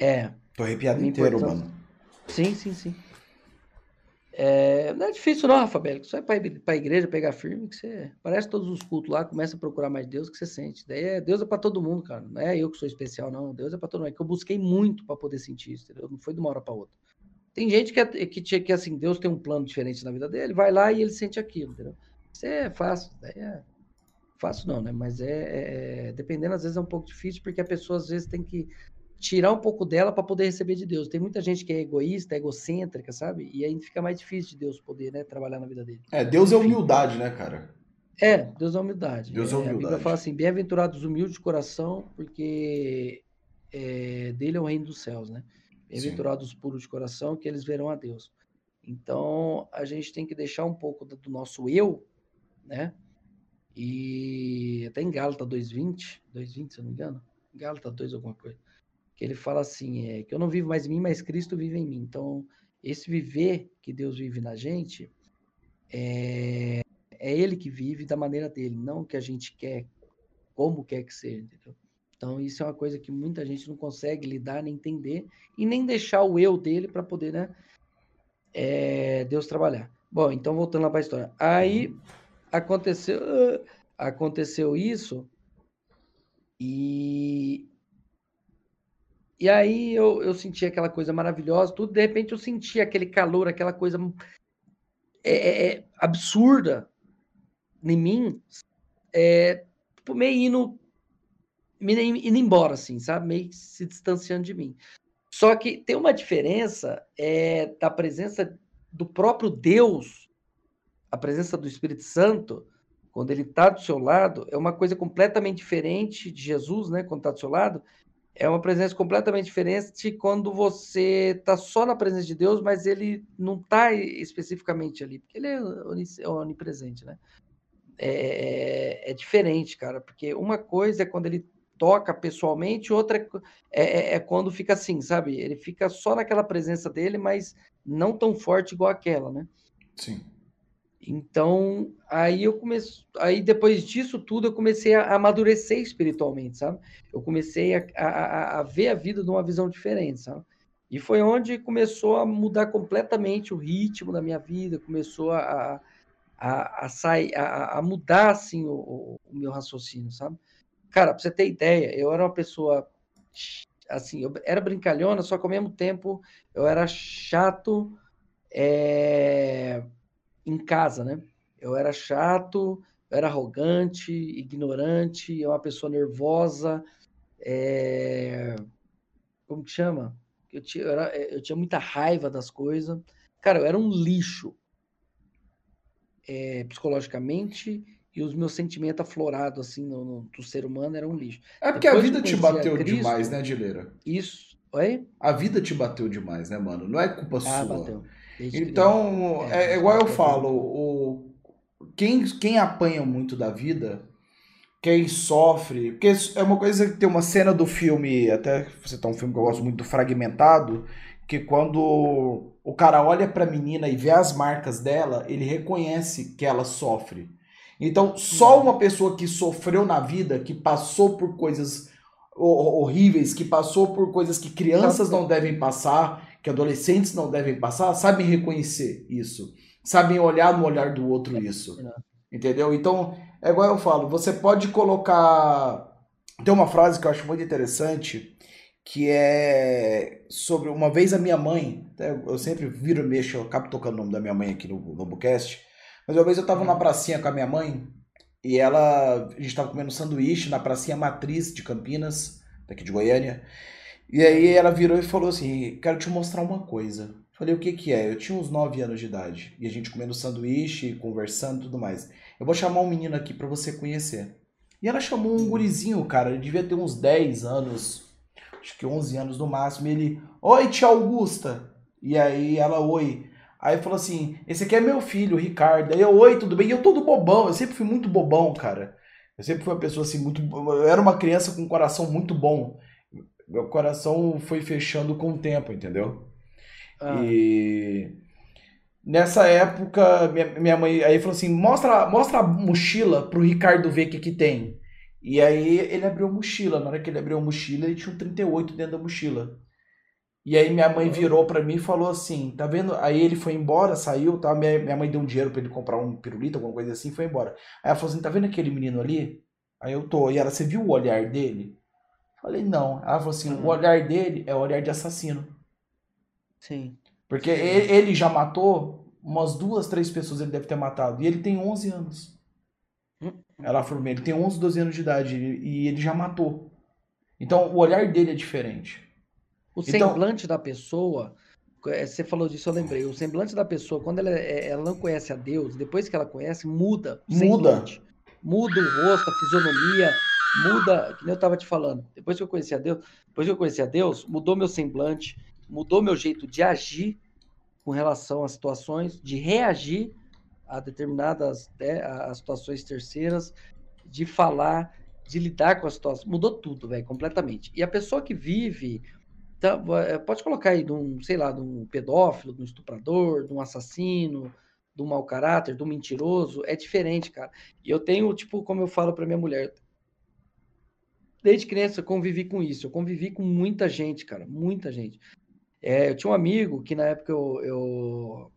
É. Tô arrepiado inteiro, mano. Sim, sim, sim. É, não é difícil não, Rafa Bélico. Só é pra, pra igreja pegar firme que você... Parece todos os cultos lá, começa a procurar mais Deus que você sente. Daí é, Deus é pra todo mundo, cara. Não é eu que sou especial, não. Deus é pra todo mundo. É que eu busquei muito para poder sentir isso, entendeu? Não foi de uma hora pra outra. Tem gente que, é, que, que, assim, Deus tem um plano diferente na vida dele, vai lá e ele sente aquilo, entendeu? Isso é fácil, é fácil não, né? Mas é, é, é, dependendo, às vezes é um pouco difícil, porque a pessoa às vezes tem que tirar um pouco dela para poder receber de Deus. Tem muita gente que é egoísta, egocêntrica, sabe? E aí fica mais difícil de Deus poder, né, trabalhar na vida dele. É, Deus é humildade, né, cara? É, Deus é humildade. Deus é, humildade. A Bíblia fala assim: bem-aventurados humildes de coração, porque é, dele é o reino dos céus, né? Bem-aventurados puros de coração, que eles verão a Deus. Então, a gente tem que deixar um pouco do nosso eu né? E até em Gálatas 2:20, 2:20, se eu não me engano, Gálatas 2 alguma coisa, que ele fala assim, é que eu não vivo mais em mim, mas Cristo vive em mim. Então, esse viver que Deus vive na gente é, é ele que vive da maneira dele, não o que a gente quer, como quer que seja, entendeu? Então, isso é uma coisa que muita gente não consegue lidar, nem entender, e nem deixar o eu dele para poder, né, é, Deus trabalhar. Bom, então voltando lá para a história. Aí aconteceu, aconteceu isso e e aí eu, eu senti aquela coisa maravilhosa, tudo, de repente eu senti aquele calor, aquela coisa é, é, é absurda em mim, é, tipo, meio indo, indo embora, assim, sabe? Meio se distanciando de mim. Só que tem uma diferença é, da presença do próprio Deus a presença do Espírito Santo, quando ele está do seu lado, é uma coisa completamente diferente de Jesus, né? Quando está do seu lado, é uma presença completamente diferente quando você está só na presença de Deus, mas ele não está especificamente ali, porque ele é onipresente, né? É, é, é, diferente, cara, porque uma coisa é quando ele toca pessoalmente, outra é, é, é, quando fica assim, sabe? Ele fica só naquela presença dele, mas não tão forte igual aquela, né? Sim. Então, aí eu comecei, aí depois disso tudo eu comecei a amadurecer espiritualmente, sabe? Eu comecei a, a, a ver a vida de uma visão diferente, sabe? E foi onde começou a mudar completamente o ritmo da minha vida, começou a, a, a sair, a, a mudar assim o, o, meu raciocínio, sabe? Cara, pra você ter ideia, eu era uma pessoa assim, eu era brincalhona, só que ao mesmo tempo eu era chato, é em casa, né? Eu era chato, eu era arrogante, ignorante, uma pessoa nervosa, é... como que chama? Eu tinha, eu, era, eu tinha muita raiva das coisas. Cara, eu era um lixo é, psicologicamente e os meus sentimentos aflorados assim no, no, do ser humano eram um lixo. É porque Depois a vida te bateu Cristo, demais, né, Dileira? Isso. Oi? A vida te bateu demais, né, mano? Não é culpa ah, sua. Bateu. Então, é, é, igual eu falo, o, quem, quem apanha muito da vida, quem sofre, porque é uma coisa que tem uma cena do filme, até você tá um filme que eu gosto muito do Fragmentado, que quando o cara olha pra menina e vê as marcas dela, ele reconhece que ela sofre. Então, só uhum. uma pessoa que sofreu na vida, que passou por coisas horríveis, que passou por coisas que crianças não devem passar, que adolescentes não devem passar, sabem reconhecer isso. Sabem olhar no olhar do outro isso. Entendeu? Então, é igual eu falo, você pode colocar. Tem uma frase que eu acho muito interessante, que é sobre uma vez a minha mãe, eu sempre viro e mexo, eu acabo tocando o nome da minha mãe aqui no Lobocast, mas uma vez eu tava na pracinha com a minha mãe, e ela, a gente tava comendo sanduíche na pracinha Matriz de Campinas, daqui de Goiânia, e aí ela virou e falou assim, quero te mostrar uma coisa. Falei, o que que é? Eu tinha uns 9 anos de idade, e a gente comendo sanduíche, conversando e tudo mais. Eu vou chamar um menino aqui para você conhecer. E ela chamou um gurizinho, cara, ele devia ter uns 10 anos, acho que 11 anos no máximo. ele, oi, tia Augusta. E aí ela, oi. Aí falou assim: esse aqui é meu filho, Ricardo. Aí eu, oi, tudo bem? E eu todo bobão, eu sempre fui muito bobão, cara. Eu sempre fui uma pessoa assim, muito. Eu era uma criança com um coração muito bom. Meu coração foi fechando com o tempo, entendeu? Ah. E nessa época, minha, minha mãe aí falou assim: mostra, mostra a mochila pro Ricardo ver o que, que tem. E aí ele abriu a mochila. Na hora que ele abriu a mochila, ele tinha um 38 dentro da mochila. E aí minha mãe virou para mim e falou assim, tá vendo? Aí ele foi embora, saiu, tá? Minha, minha mãe deu um dinheiro para ele comprar um pirulito, alguma coisa assim, foi embora. Aí ela falou assim, tá vendo aquele menino ali? Aí eu tô. E ela, você viu o olhar dele? Falei, não. Ela falou assim, uhum. o olhar dele é o olhar de assassino. Sim. Porque Sim. Ele, ele já matou umas duas, três pessoas, ele deve ter matado. E ele tem 11 anos. Ela falou, ele tem 11, 12 anos de idade e ele já matou. Então o olhar dele é diferente. O então, semblante da pessoa, é, você falou disso, eu lembrei. O semblante da pessoa, quando ela, é, ela não conhece a Deus, depois que ela conhece, muda. Muda. Muda o rosto, a fisionomia, muda, que nem eu estava te falando. Depois que eu conheci a Deus, depois que eu conheci a Deus, mudou meu semblante, mudou meu jeito de agir com relação às situações, de reagir a determinadas né, a situações terceiras, de falar, de lidar com a situação. Mudou tudo, velho, completamente. E a pessoa que vive. Tá, é, pode colocar aí de um, sei lá, de um pedófilo, de um estuprador, de um assassino, um mau caráter, um mentiroso, é diferente, cara. E eu tenho, tipo, como eu falo para minha mulher, desde criança eu convivi com isso. Eu convivi com muita gente, cara, muita gente. É, eu tinha um amigo que na época eu, eu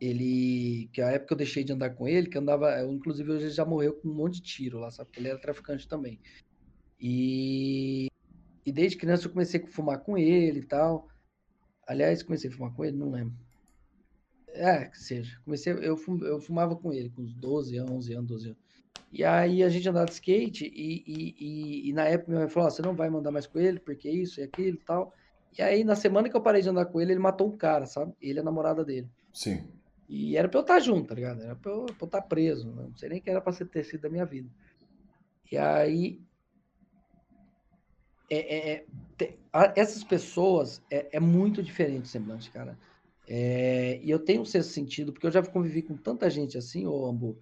ele que a época eu deixei de andar com ele, que andava, inclusive hoje ele já morreu com um monte de tiro lá, sabe? Ele era traficante também. E e desde criança eu comecei a fumar com ele e tal. Aliás, comecei a fumar com ele, não lembro. É, que seja. Comecei, eu, fum, eu fumava com ele, com uns 12 anos, 11 anos, 12 anos. E aí a gente andava de skate e, e, e, e na época minha mãe falou, oh, você não vai mandar mais com ele, porque isso e aquilo e tal. E aí na semana que eu parei de andar com ele, ele matou um cara, sabe? Ele é a namorada dele. Sim. E era pra eu estar junto, tá ligado? Era pra eu, pra eu estar preso. Né? Não sei nem que era pra ser ter sido da minha vida. E aí. É, é, é, essas pessoas é, é, muito diferente o semblante, cara. É, e eu tenho um sexto sentido, porque eu já convivi com tanta gente assim, ô Ambu,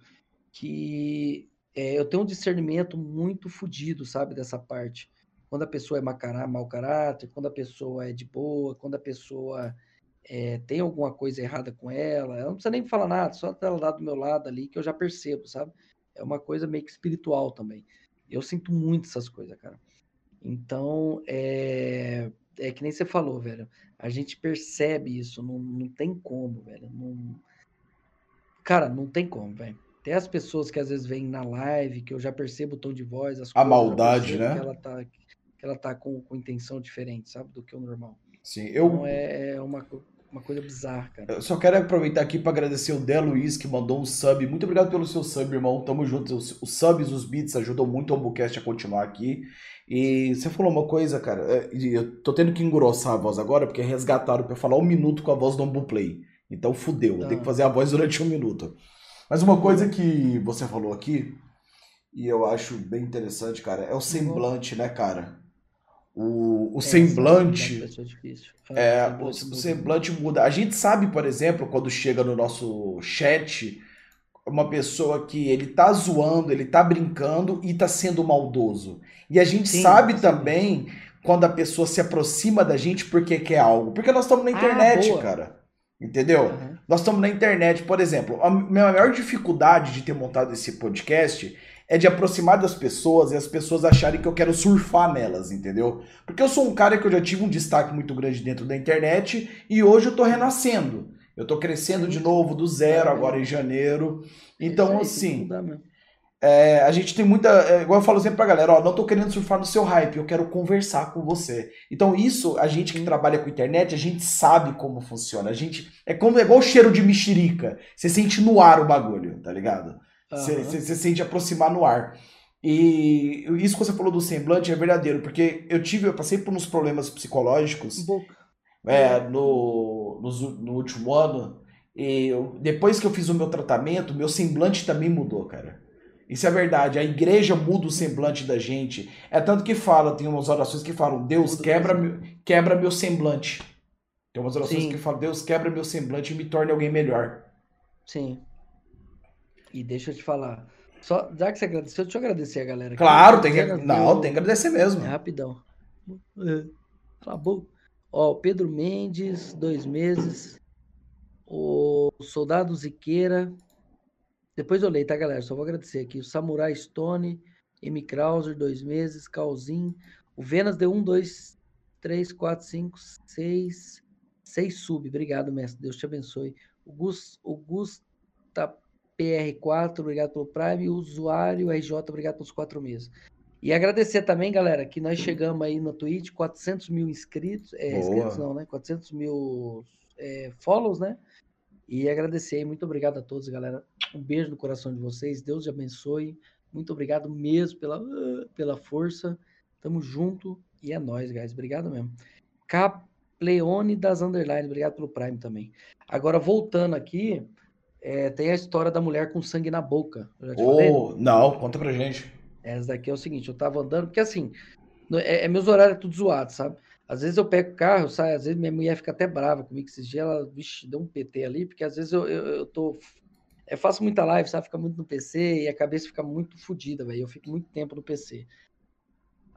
que é, eu tenho um discernimento muito fodido, sabe, dessa parte. Quando a pessoa é macará, mau caráter, quando a pessoa é de boa, quando a pessoa é, tem alguma coisa errada com ela, ela não precisa nem falar nada, só ela lá do meu lado ali que eu já percebo, sabe? É uma coisa meio que espiritual também. Eu sinto muito essas coisas, cara. Então, é, é que nem você falou, velho. A gente percebe isso, não, não tem como, velho. Não... Cara, não tem como, velho. Tem as pessoas que às vezes vêm na live, que eu já percebo o tom de voz, as A maldade, né? Que ela tá, que ela tá com, com intenção diferente, sabe? Do que o normal. Sim, eu. Então é, é uma, uma coisa bizarra, cara. Eu só quero aproveitar aqui para agradecer o Dé Luiz, que mandou um sub. Muito obrigado pelo seu sub, irmão. Tamo junto. Os, os subs, os beats ajudam muito o Ambucast a continuar aqui. E você falou uma coisa, cara. É, eu tô tendo que engrossar a voz agora, porque resgataram pra eu falar um minuto com a voz do Ambuplay. Então fudeu, eu tenho que ah. fazer a voz durante um minuto. Mas uma coisa que você falou aqui, e eu acho bem interessante, cara, é o semblante, né, cara? O, o é, semblante. É, é o, o semblante muda. A gente sabe, por exemplo, quando chega no nosso chat uma pessoa que ele tá zoando, ele tá brincando e tá sendo maldoso. E a gente sim, sabe também quando a pessoa se aproxima da gente porque quer algo. Porque nós estamos na ah, internet, ah, cara. Entendeu? Uhum. Nós estamos na internet, por exemplo. A minha maior dificuldade de ter montado esse podcast é de aproximar das pessoas e as pessoas acharem que eu quero surfar nelas, entendeu? Porque eu sou um cara que eu já tive um destaque muito grande dentro da internet e hoje eu tô renascendo. Eu tô crescendo de novo do zero agora em janeiro. Então, assim. É, a gente tem muita. É, igual eu falo sempre pra galera, ó, não tô querendo surfar no seu hype, eu quero conversar com você. Então, isso, a gente que trabalha com internet, a gente sabe como funciona. A gente. É como é igual o cheiro de mexerica. Você sente no ar o bagulho, tá ligado? Você uhum. sente aproximar no ar. E isso que você falou do semblante é verdadeiro, porque eu tive, eu passei por uns problemas psicológicos é, no, no, no último ano. E eu, depois que eu fiz o meu tratamento, meu semblante também mudou, cara. Isso é verdade. A igreja muda o semblante da gente. É tanto que fala, tem umas orações que falam, Deus quebra, meu, quebra meu semblante. Tem umas orações Sim. que falam, Deus quebra meu semblante e me torne alguém melhor. Sim. E deixa eu te falar. Só, já que você agradeceu, deixa eu agradecer a galera. Claro, tem que, não, tem que agradecer mesmo. É rapidão. É, acabou. Ó, Pedro Mendes, dois meses. O Soldado Ziqueira, depois eu leio, tá, galera? Só vou agradecer aqui. O Samurai Stone, M. Krauser, dois meses. Calzin. O Venas deu um, dois, três, quatro, cinco, seis. Seis sub. Obrigado, mestre. Deus te abençoe. O Gus, o Gusta PR4, obrigado pelo Prime. O usuário RJ, obrigado pelos quatro meses. E agradecer também, galera, que nós chegamos aí na Twitch, 400 mil inscritos. É, inscritos não, né? 400 mil é, follows, né? E agradecer, muito obrigado a todos, galera. Um beijo no coração de vocês. Deus te abençoe. Muito obrigado mesmo pela, pela força. Tamo junto e é nóis, guys. Obrigado mesmo. Capleone das Underline, obrigado pelo Prime também. Agora, voltando aqui, é, tem a história da mulher com sangue na boca. Oh, não, conta pra gente. Essa daqui é o seguinte: eu tava andando, porque assim, é, é meus horários é tudo zoado, sabe? Às vezes eu pego o carro, sai, às vezes minha mulher fica até brava comigo esses dias, ela, vixe, deu um PT ali, porque às vezes eu, eu, eu tô. Eu faço muita live, sabe? Fica muito no PC e a cabeça fica muito fodida, velho. Eu fico muito tempo no PC.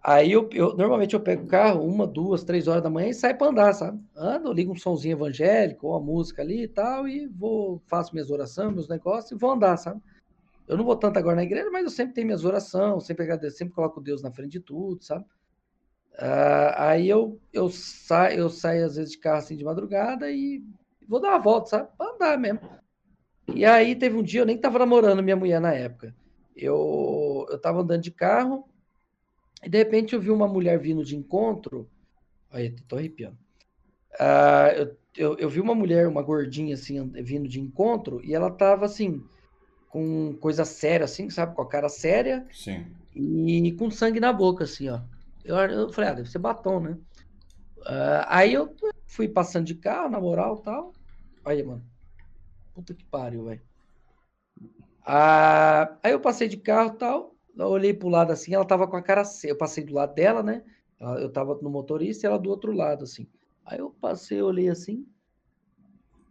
Aí eu, eu, normalmente eu pego o carro uma, duas, três horas da manhã e saio para andar, sabe? Ando, ligo um somzinho evangélico, ou uma música ali e tal, e vou, faço minhas orações, meus negócios e vou andar, sabe? Eu não vou tanto agora na igreja, mas eu sempre tenho minhas orações, sempre agradeço, sempre coloco Deus na frente de tudo, sabe? Uh, aí eu, eu, saio, eu saio às vezes de carro assim de madrugada e vou dar uma volta, sabe? Pra andar mesmo. E aí teve um dia, eu nem tava namorando minha mulher na época. Eu, eu tava andando de carro e de repente eu vi uma mulher vindo de encontro. Aí, tô arrepiando. Uh, eu, eu, eu, vi uma mulher, uma gordinha assim, vindo de encontro e ela tava assim, com coisa séria, assim, sabe? Com a cara séria. Sim. E com sangue na boca, assim, ó. Eu, eu falei, ah, deve ser batom, né? Uh, aí eu fui passando de carro, na moral tal. Aí, mano. Puta que pariu, velho. Uh, aí eu passei de carro tal. Eu olhei pro lado assim, ela tava com a cara séria. Eu passei do lado dela, né? Eu tava no motorista e ela do outro lado, assim. Aí eu passei, olhei assim.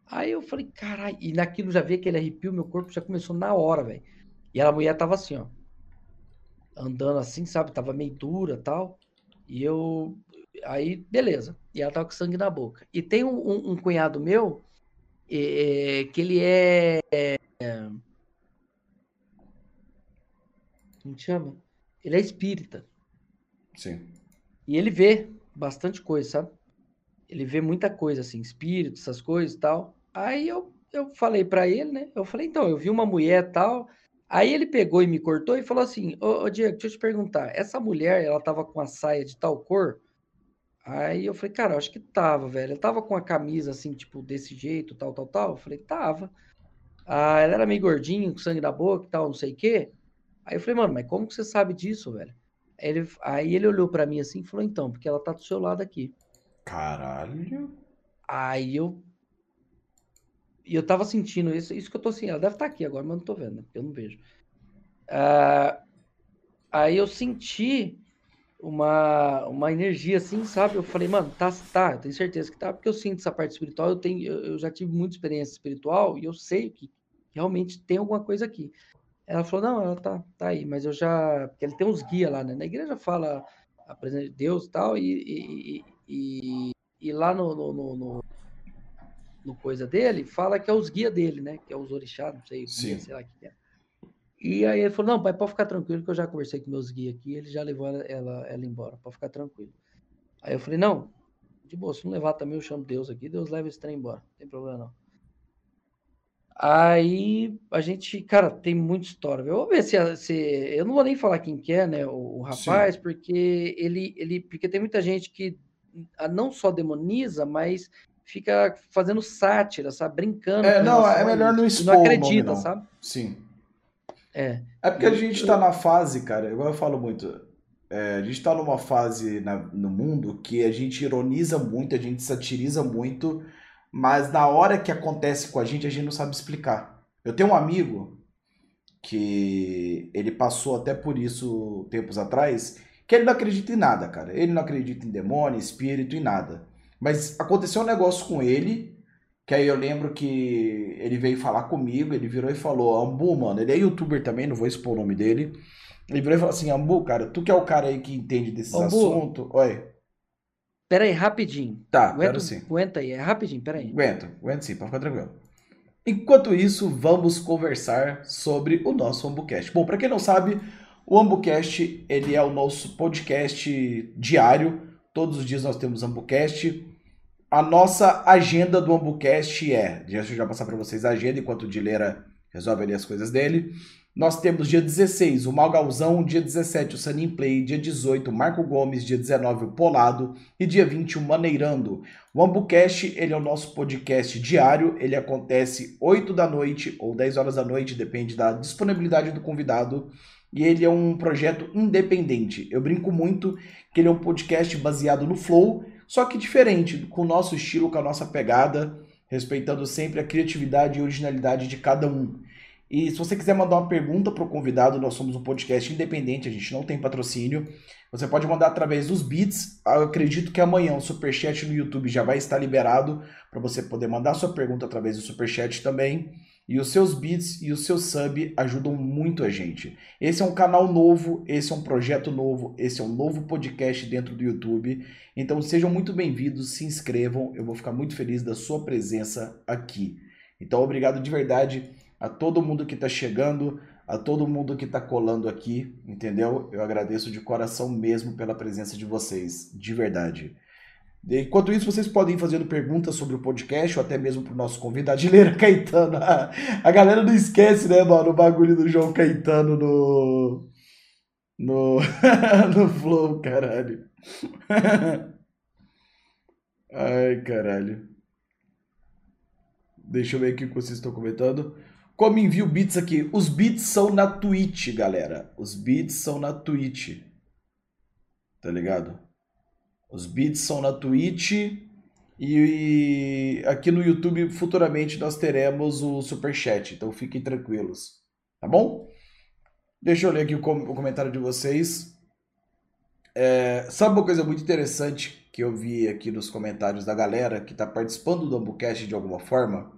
Aí eu falei, caralho. E naquilo já vi aquele arrepio, meu corpo já começou na hora, velho. E a mulher tava assim, ó. Andando assim, sabe? Tava meio dura tal. E eu. Aí, beleza. E ela tava com sangue na boca. E tem um, um, um cunhado meu é, que ele é. é como chama? Ele é espírita. Sim. E ele vê bastante coisa, sabe? Ele vê muita coisa, assim, espírito, essas coisas e tal. Aí eu, eu falei para ele, né? Eu falei, então, eu vi uma mulher tal. Aí ele pegou e me cortou e falou assim: Ô, ô Diego, deixa eu te perguntar, essa mulher, ela tava com a saia de tal cor? Aí eu falei, cara, acho que tava, velho. Ela tava com a camisa assim, tipo, desse jeito, tal, tal, tal. Eu falei, tava. Ah, ela era meio gordinha, com sangue na boca e tal, não sei o quê. Aí eu falei, mano, mas como que você sabe disso, velho? Aí ele, aí ele olhou para mim assim e falou, então, porque ela tá do seu lado aqui. Caralho. Aí eu e eu tava sentindo isso, isso que eu tô assim, ela deve estar tá aqui agora, mas não tô vendo, eu não vejo. Uh, aí eu senti uma, uma energia assim, sabe? Eu falei, mano, tá, tá, eu tenho certeza que tá, porque eu sinto essa parte espiritual, eu tenho, eu já tive muita experiência espiritual e eu sei que realmente tem alguma coisa aqui. Ela falou, não, ela tá, tá aí, mas eu já, porque ele tem uns guias lá, né? Na igreja fala a presença de Deus e tal, e, e, e, e lá no, no, no no coisa dele, fala que é os guias dele, né? Que é os orixás, não sei, guia, sei lá o que é. E aí ele falou, não, pai, pode ficar tranquilo, que eu já conversei com meus guias aqui, ele já levou ela, ela, ela embora, pode ficar tranquilo. Aí eu falei, não, de boa, se não levar também, eu chamo Deus aqui, Deus leva esse trem embora, não tem problema não. Aí a gente, cara, tem muita história. Eu vou ver se, se eu não vou nem falar quem que é, né, o, o rapaz, Sim. porque ele, ele, porque tem muita gente que não só demoniza, mas fica fazendo sátira, sabe, brincando. É, não, é melhor não expor. Não acredita, não. sabe? Sim. É. É porque a gente tá na fase, cara, igual eu falo muito, é, a gente tá numa fase na, no mundo que a gente ironiza muito, a gente satiriza muito mas na hora que acontece com a gente, a gente não sabe explicar. Eu tenho um amigo que ele passou até por isso tempos atrás, que ele não acredita em nada, cara. Ele não acredita em demônio, espírito e nada. Mas aconteceu um negócio com ele, que aí eu lembro que ele veio falar comigo, ele virou e falou, Ambu, mano, ele é youtuber também, não vou expor o nome dele. Ele virou e falou assim, Ambu, cara, tu que é o cara aí que entende desses assuntos. Oi. Pera aí, rapidinho. Tá, aguenta, sim. Aguenta aí, é rapidinho, pera aí. Aguenta, aguenta sim, pode ficar tranquilo. Enquanto isso, vamos conversar sobre o nosso AmbuCast. Bom, para quem não sabe, o AmbuCast, ele é o nosso podcast diário. Todos os dias nós temos AmbuCast. A nossa agenda do AmbuCast é, deixa eu já passar para vocês a agenda enquanto o Dileira resolve ali as coisas dele. Nós temos dia 16 o Malgalzão, dia 17 o Sunny Play, dia 18 o Marco Gomes, dia 19 o Polado e dia 20 o Maneirando. O Ambucast, ele é o nosso podcast diário, ele acontece 8 da noite ou 10 horas da noite, depende da disponibilidade do convidado. E ele é um projeto independente. Eu brinco muito que ele é um podcast baseado no flow, só que diferente, com o nosso estilo, com a nossa pegada, respeitando sempre a criatividade e originalidade de cada um. E se você quiser mandar uma pergunta para o convidado, nós somos um podcast independente, a gente não tem patrocínio. Você pode mandar através dos bits. Acredito que amanhã o superchat no YouTube já vai estar liberado para você poder mandar sua pergunta através do superchat também. E os seus bits e o seu sub ajudam muito a gente. Esse é um canal novo, esse é um projeto novo, esse é um novo podcast dentro do YouTube. Então sejam muito bem-vindos, se inscrevam, eu vou ficar muito feliz da sua presença aqui. Então obrigado de verdade a todo mundo que está chegando, a todo mundo que está colando aqui, entendeu? Eu agradeço de coração mesmo pela presença de vocês, de verdade. Enquanto isso, vocês podem ir fazendo perguntas sobre o podcast ou até mesmo para o nosso convidado, Dileira Caetano. A galera não esquece, né, mano, o bagulho do João Caetano no. No. no Flow, caralho. Ai, caralho. Deixa eu ver aqui o que vocês estão comentando. Como envio bits aqui? Os bits são na Twitch, galera. Os bits são na Twitch. Tá ligado? Os bits são na Twitch. E, aqui no YouTube, futuramente, nós teremos o Superchat. Então fiquem tranquilos. Tá bom? Deixa eu ler aqui o, comentário de vocês. É, sabe uma coisa muito interessante que eu vi aqui nos comentários da galera que está participando do Ambucast de alguma forma?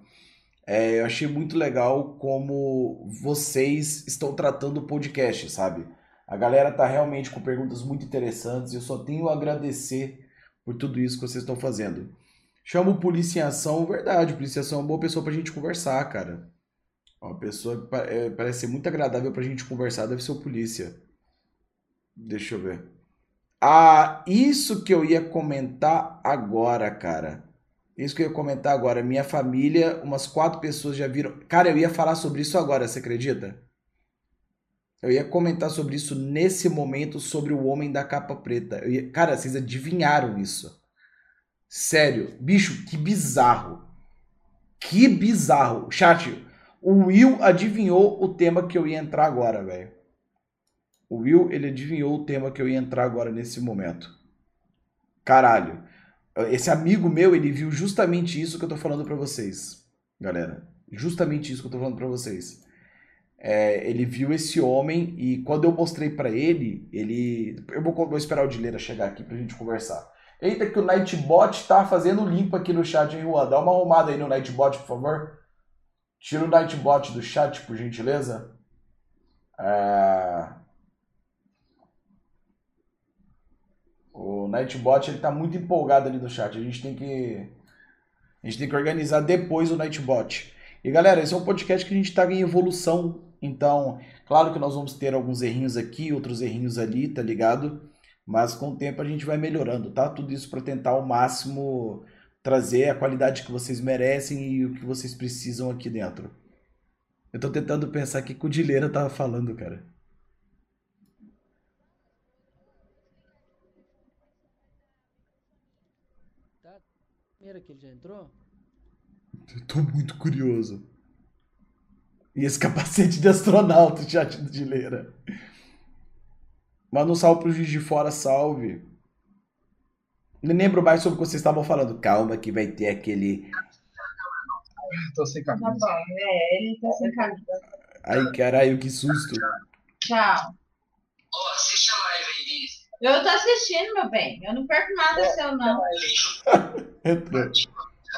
É, eu achei muito legal como vocês estão tratando o podcast, sabe? A galera tá realmente com perguntas muito interessantes e eu só tenho a agradecer por tudo isso que vocês estão fazendo. Chamo o Polícia em Ação, verdade, o Polícia em Ação é uma boa pessoa pra gente conversar, cara. Uma pessoa que é, parece ser muito agradável pra gente conversar, deve ser o Polícia. Deixa eu ver. Ah, isso que eu ia comentar agora, cara. Isso que eu ia comentar agora. Minha família, umas quatro pessoas já viram. Cara, eu ia falar sobre isso agora, você acredita? Eu ia comentar sobre isso nesse momento, sobre o homem da capa preta. Ia... Cara, vocês adivinharam isso. Sério. Bicho, que bizarro. Que bizarro. Chat, o Will adivinhou o tema que eu ia entrar agora, velho. O Will, ele adivinhou o tema que eu ia entrar agora nesse momento. Caralho. Esse amigo meu, ele viu justamente isso que eu tô falando para vocês, galera. Justamente isso que eu tô falando para vocês. É, ele viu esse homem e quando eu mostrei para ele, ele. Eu vou, vou esperar o Dileira chegar aqui pra gente conversar. Eita, que o Nightbot tá fazendo limpo aqui no chat, hein, Juan? Dá uma arrumada aí no Nightbot, por favor. Tira o Nightbot do chat, por gentileza. É... O Nightbot ele tá muito empolgado ali no chat. A gente tem que a gente tem que organizar depois o Nightbot. E galera, esse é um podcast que a gente está em evolução. Então, claro que nós vamos ter alguns errinhos aqui, outros errinhos ali, tá ligado? Mas com o tempo a gente vai melhorando, tá? Tudo isso para tentar ao máximo trazer a qualidade que vocês merecem e o que vocês precisam aqui dentro. Eu tô tentando pensar o que o Dileira tava falando, cara. Que ele já entrou? Eu tô muito curioso. E esse capacete de astronauta, chat do Dileira. Manda um salve pro Juiz de Fora, salve. Não lembro mais sobre o que vocês estavam falando. Calma que vai ter aquele. Tô sem camisa. Tá bom, é, ele tá sem camisa. Ai, caralho, que susto. Tchau. Oh, live aí, Eu tô assistindo, meu bem. Eu não perco nada é, seu, não. Entrou.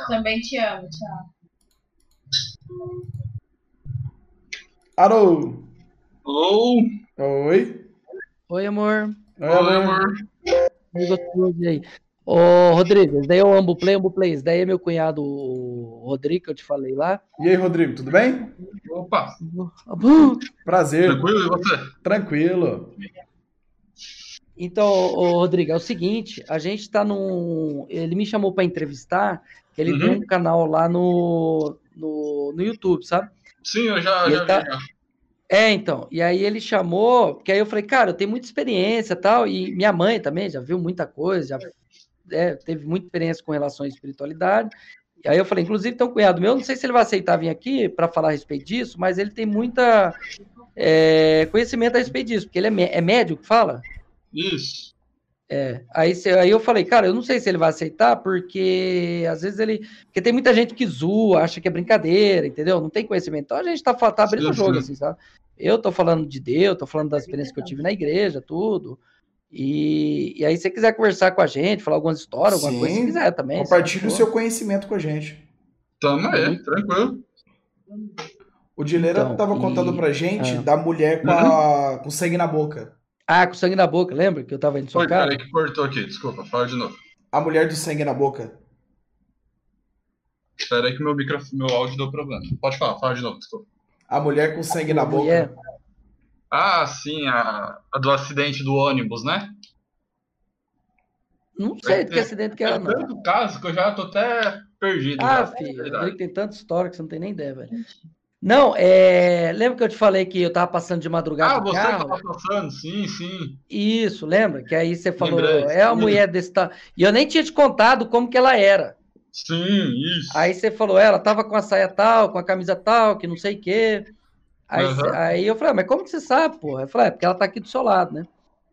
Também te amo, tchau. Alô? Alô? Oi? Oi, amor. Oi, amor. Oi, amor. Oi, aí. Ô, Rodrigo, daí é o Ambuplay, Ambuplay. Esse daí é meu cunhado, o Rodrigo, que eu te falei lá. E aí, Rodrigo, tudo bem? Opa! Prazer. Tranquilo, e você? Tranquilo. Então, Rodrigo, é o seguinte, a gente tá num... Ele me chamou para entrevistar, que ele uhum. tem um canal lá no, no, no YouTube, sabe? Sim, eu já, já tá... vi. Já. É, então. E aí ele chamou, porque aí eu falei, cara, eu tenho muita experiência tal, e minha mãe também já viu muita coisa, já é, teve muita experiência com relação à espiritualidade. E aí eu falei, inclusive tem um cunhado meu, não sei se ele vai aceitar vir aqui para falar a respeito disso, mas ele tem muita é, conhecimento a respeito disso, porque ele é, é médio que fala? Isso. É, aí, aí eu falei, cara, eu não sei se ele vai aceitar, porque às vezes ele. Porque tem muita gente que zoa, acha que é brincadeira, entendeu? Não tem conhecimento. Então a gente tá, tá abrindo o jogo, assim, sabe? Eu tô falando de Deus, tô falando das experiências que eu tive na igreja, tudo. E, e aí, se você quiser conversar com a gente, falar algumas histórias, alguma Sim, coisa, se quiser também. Compartilhe o seu conhecimento com a gente. Tamo aí, tranquilo. O Dileira então, tava e... contando pra gente ah. da mulher com, a... Com sangue na boca. Ah, com sangue na boca, lembra que eu tava indo sua cara? Peraí que cortou aqui, desculpa, fala de novo. A mulher do sangue na boca. Espera aí que meu, micro... meu áudio deu problema. Pode falar, fala de novo, desculpa. A mulher com sangue na boca. Ah, sim, a, a, do acidente do ônibus, né? Não sei de que acidente que era, é, não. tanto caso que eu já tô até perdido. Ah, já, filho, tem tanta história que você não tem nem ideia, velho. Não, é... lembra que eu te falei que eu tava passando de madrugada? Ah, você tava passando, sim, sim. Isso, lembra? Que aí você falou, Lembrei, é uma mulher desse tal. E eu nem tinha te contado como que ela era. Sim, isso. Aí você falou, ela tava com a saia tal, com a camisa tal, que não sei o quê. Aí, uhum. aí eu falei, ah, mas como que você sabe, porra? Eu falei, é porque ela tá aqui do seu lado, né?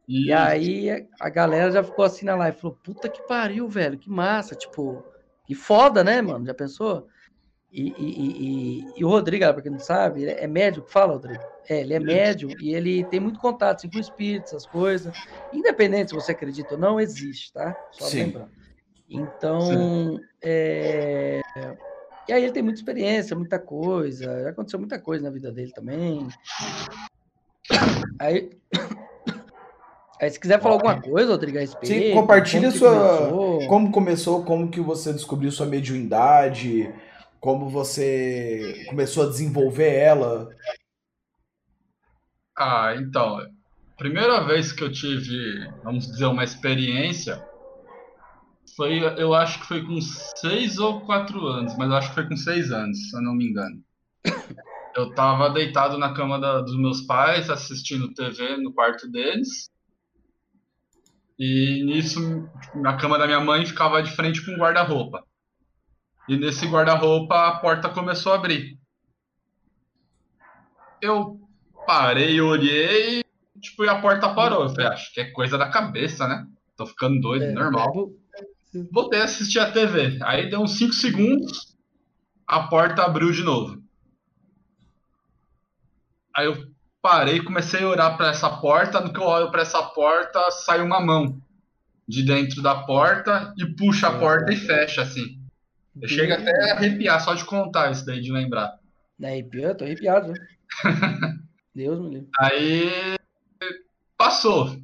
Isso. E aí a galera já ficou assim na live, falou, puta que pariu, velho, que massa, tipo, que foda, né, mano? Já pensou? E, e, e, e o Rodrigo, pra quem não sabe, é médico, fala, Rodrigo. É, ele é médium e ele tem muito contato assim, com espíritos, essas coisas. Independente se você acredita ou não, existe, tá? Só Sim. lembrando. Então, é, e aí ele tem muita experiência, muita coisa, já aconteceu muita coisa na vida dele também. Aí, aí se quiser falar alguma coisa, Rodrigo, a respeito... Sim, compartilha como sua... Começou. Como começou, como que você descobriu sua mediunidade, como você começou a desenvolver ela. Ah, então, primeira vez que eu tive, vamos dizer, uma experiência foi, eu acho que foi com seis ou quatro anos, mas acho que foi com seis anos, se eu não me engano. Eu tava deitado na cama da, dos meus pais, assistindo TV no quarto deles. E nisso, na cama da minha mãe ficava de frente com um guarda-roupa. E nesse guarda-roupa a porta começou a abrir. Eu parei, olhei, tipo, e a porta parou. Eu falei, acho que é coisa da cabeça, né? Tô ficando doido, é, normal. Voltei a assistir a TV. Aí deu uns 5 segundos, a porta abriu de novo. Aí eu parei, comecei a olhar para essa porta. No que eu olho para essa porta, sai uma mão de dentro da porta e puxa a porta e fecha assim. Eu chego até a arrepiar só de contar isso daí, de lembrar. Arrepiou? Tô arrepiado. Deus me livre. Aí passou.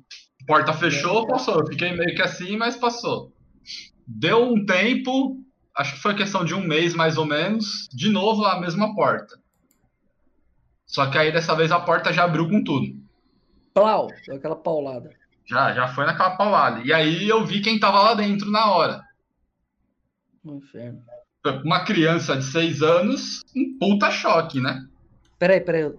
Porta fechou, passou. Eu fiquei meio que assim, mas passou. Deu um tempo, acho que foi questão de um mês mais ou menos, de novo a mesma porta. Só que aí dessa vez a porta já abriu com tudo. Plau, aquela paulada. Já, já foi naquela paulada. E aí eu vi quem tava lá dentro na hora. No inferno. Uma criança de seis anos, um puta choque, né? Peraí, peraí.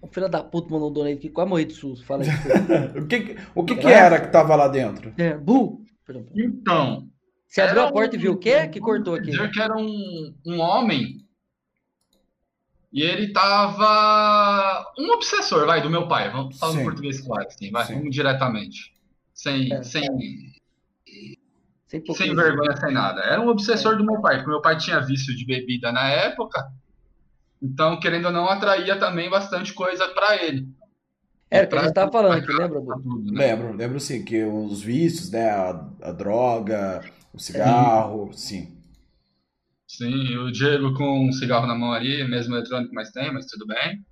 O filho da puta mandou um donate aqui, quase morri de susto. Fala aí. o que, o que, que era que tava lá dentro? É, bu. Então. Você abriu a porta um, e viu o quê? Que cortou aqui? Dizer que era um, um homem. E ele tava. Um obsessor, vai, do meu pai. Vamos falar no português claro, assim, vai, Sim. vamos diretamente. Sem. É. Sem, sem, sem vergonha, sem nada. Era um obsessor é. do meu pai, porque meu pai tinha vício de bebida na época. Então, querendo ou não, atraía também bastante coisa para ele. Era o que a gente tava falando aqui, lembra, Bruno? Né? Lembro, lembro sim, que os vícios, né, a, a droga, o cigarro, é. sim. Sim, o Diego com um cigarro na mão ali, mesmo eletrônico, mas tem, mas tudo bem.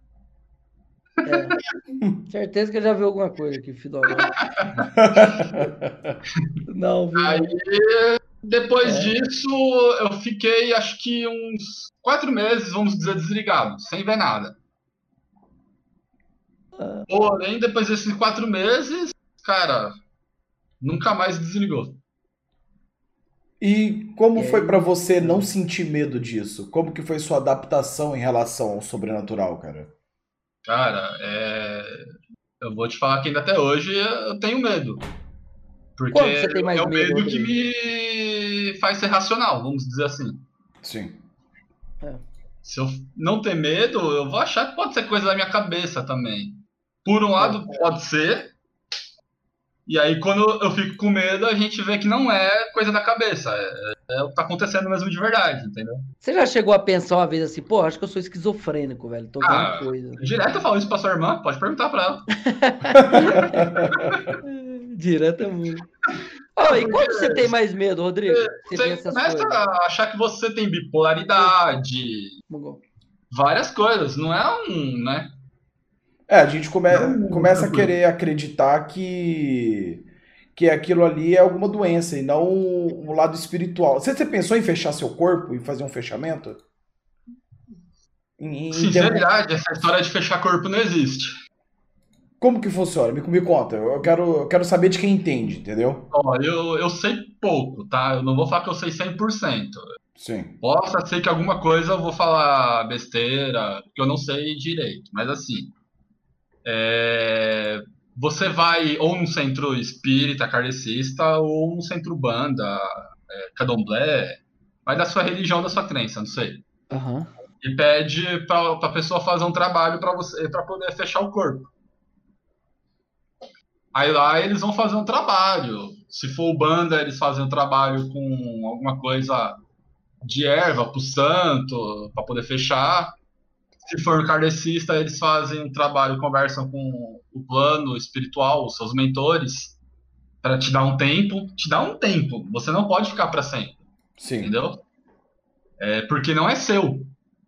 É. Certeza que ele já viu alguma coisa aqui, Fidel. Não, viu? Aí, depois é. disso, eu fiquei acho que uns quatro meses, vamos dizer, desligado, sem ver nada. Ah. Porém, depois desses quatro meses, cara, nunca mais desligou. E como foi para você não sentir medo disso? Como que foi sua adaptação em relação ao sobrenatural, cara? Cara, é... eu vou te falar que ainda até hoje eu tenho medo. Porque você tem mais é o medo, medo que me faz ser racional, vamos dizer assim. Sim. É. Se eu não ter medo, eu vou achar que pode ser coisa da minha cabeça também. Por um lado, é. pode ser. E aí, quando eu fico com medo, a gente vê que não é coisa da cabeça. É, é o que tá acontecendo mesmo de verdade, entendeu? Você já chegou a pensar uma vez assim, pô, acho que eu sou esquizofrênico, velho. Tô vendo ah, coisa. Direto eu falo isso pra sua irmã, pode perguntar pra ela. direto é. Oh, e quando você tem mais medo, Rodrigo? Você, você começa a achar que você tem bipolaridade. Várias coisas, não é um, né? É, a gente come, começa a querer acreditar que que aquilo ali é alguma doença e não o lado espiritual. Você, você pensou em fechar seu corpo e fazer um fechamento? Em, em Sinceridade, essa história de fechar corpo não existe. Como que funciona? Me, me conta. Eu quero, eu quero saber de quem entende, entendeu? Ó, eu, eu sei pouco, tá? Eu não vou falar que eu sei 100%. Sim. Possa ser que alguma coisa eu vou falar besteira, que eu não sei direito. Mas assim, é, você vai ou num centro espírita, kardecista, ou num centro banda, é, candomblé, vai da sua religião, da sua crença, não sei. Uhum. E pede para a pessoa fazer um trabalho para você para poder fechar o corpo. Aí lá eles vão fazer um trabalho. Se for banda, eles fazem um trabalho com alguma coisa de erva para o santo, para poder fechar se for kardecista, eles fazem um trabalho, conversam com o plano espiritual, os seus mentores, para te dar um tempo. Te dar um tempo. Você não pode ficar para sempre. Sim. Entendeu? É, porque não é seu.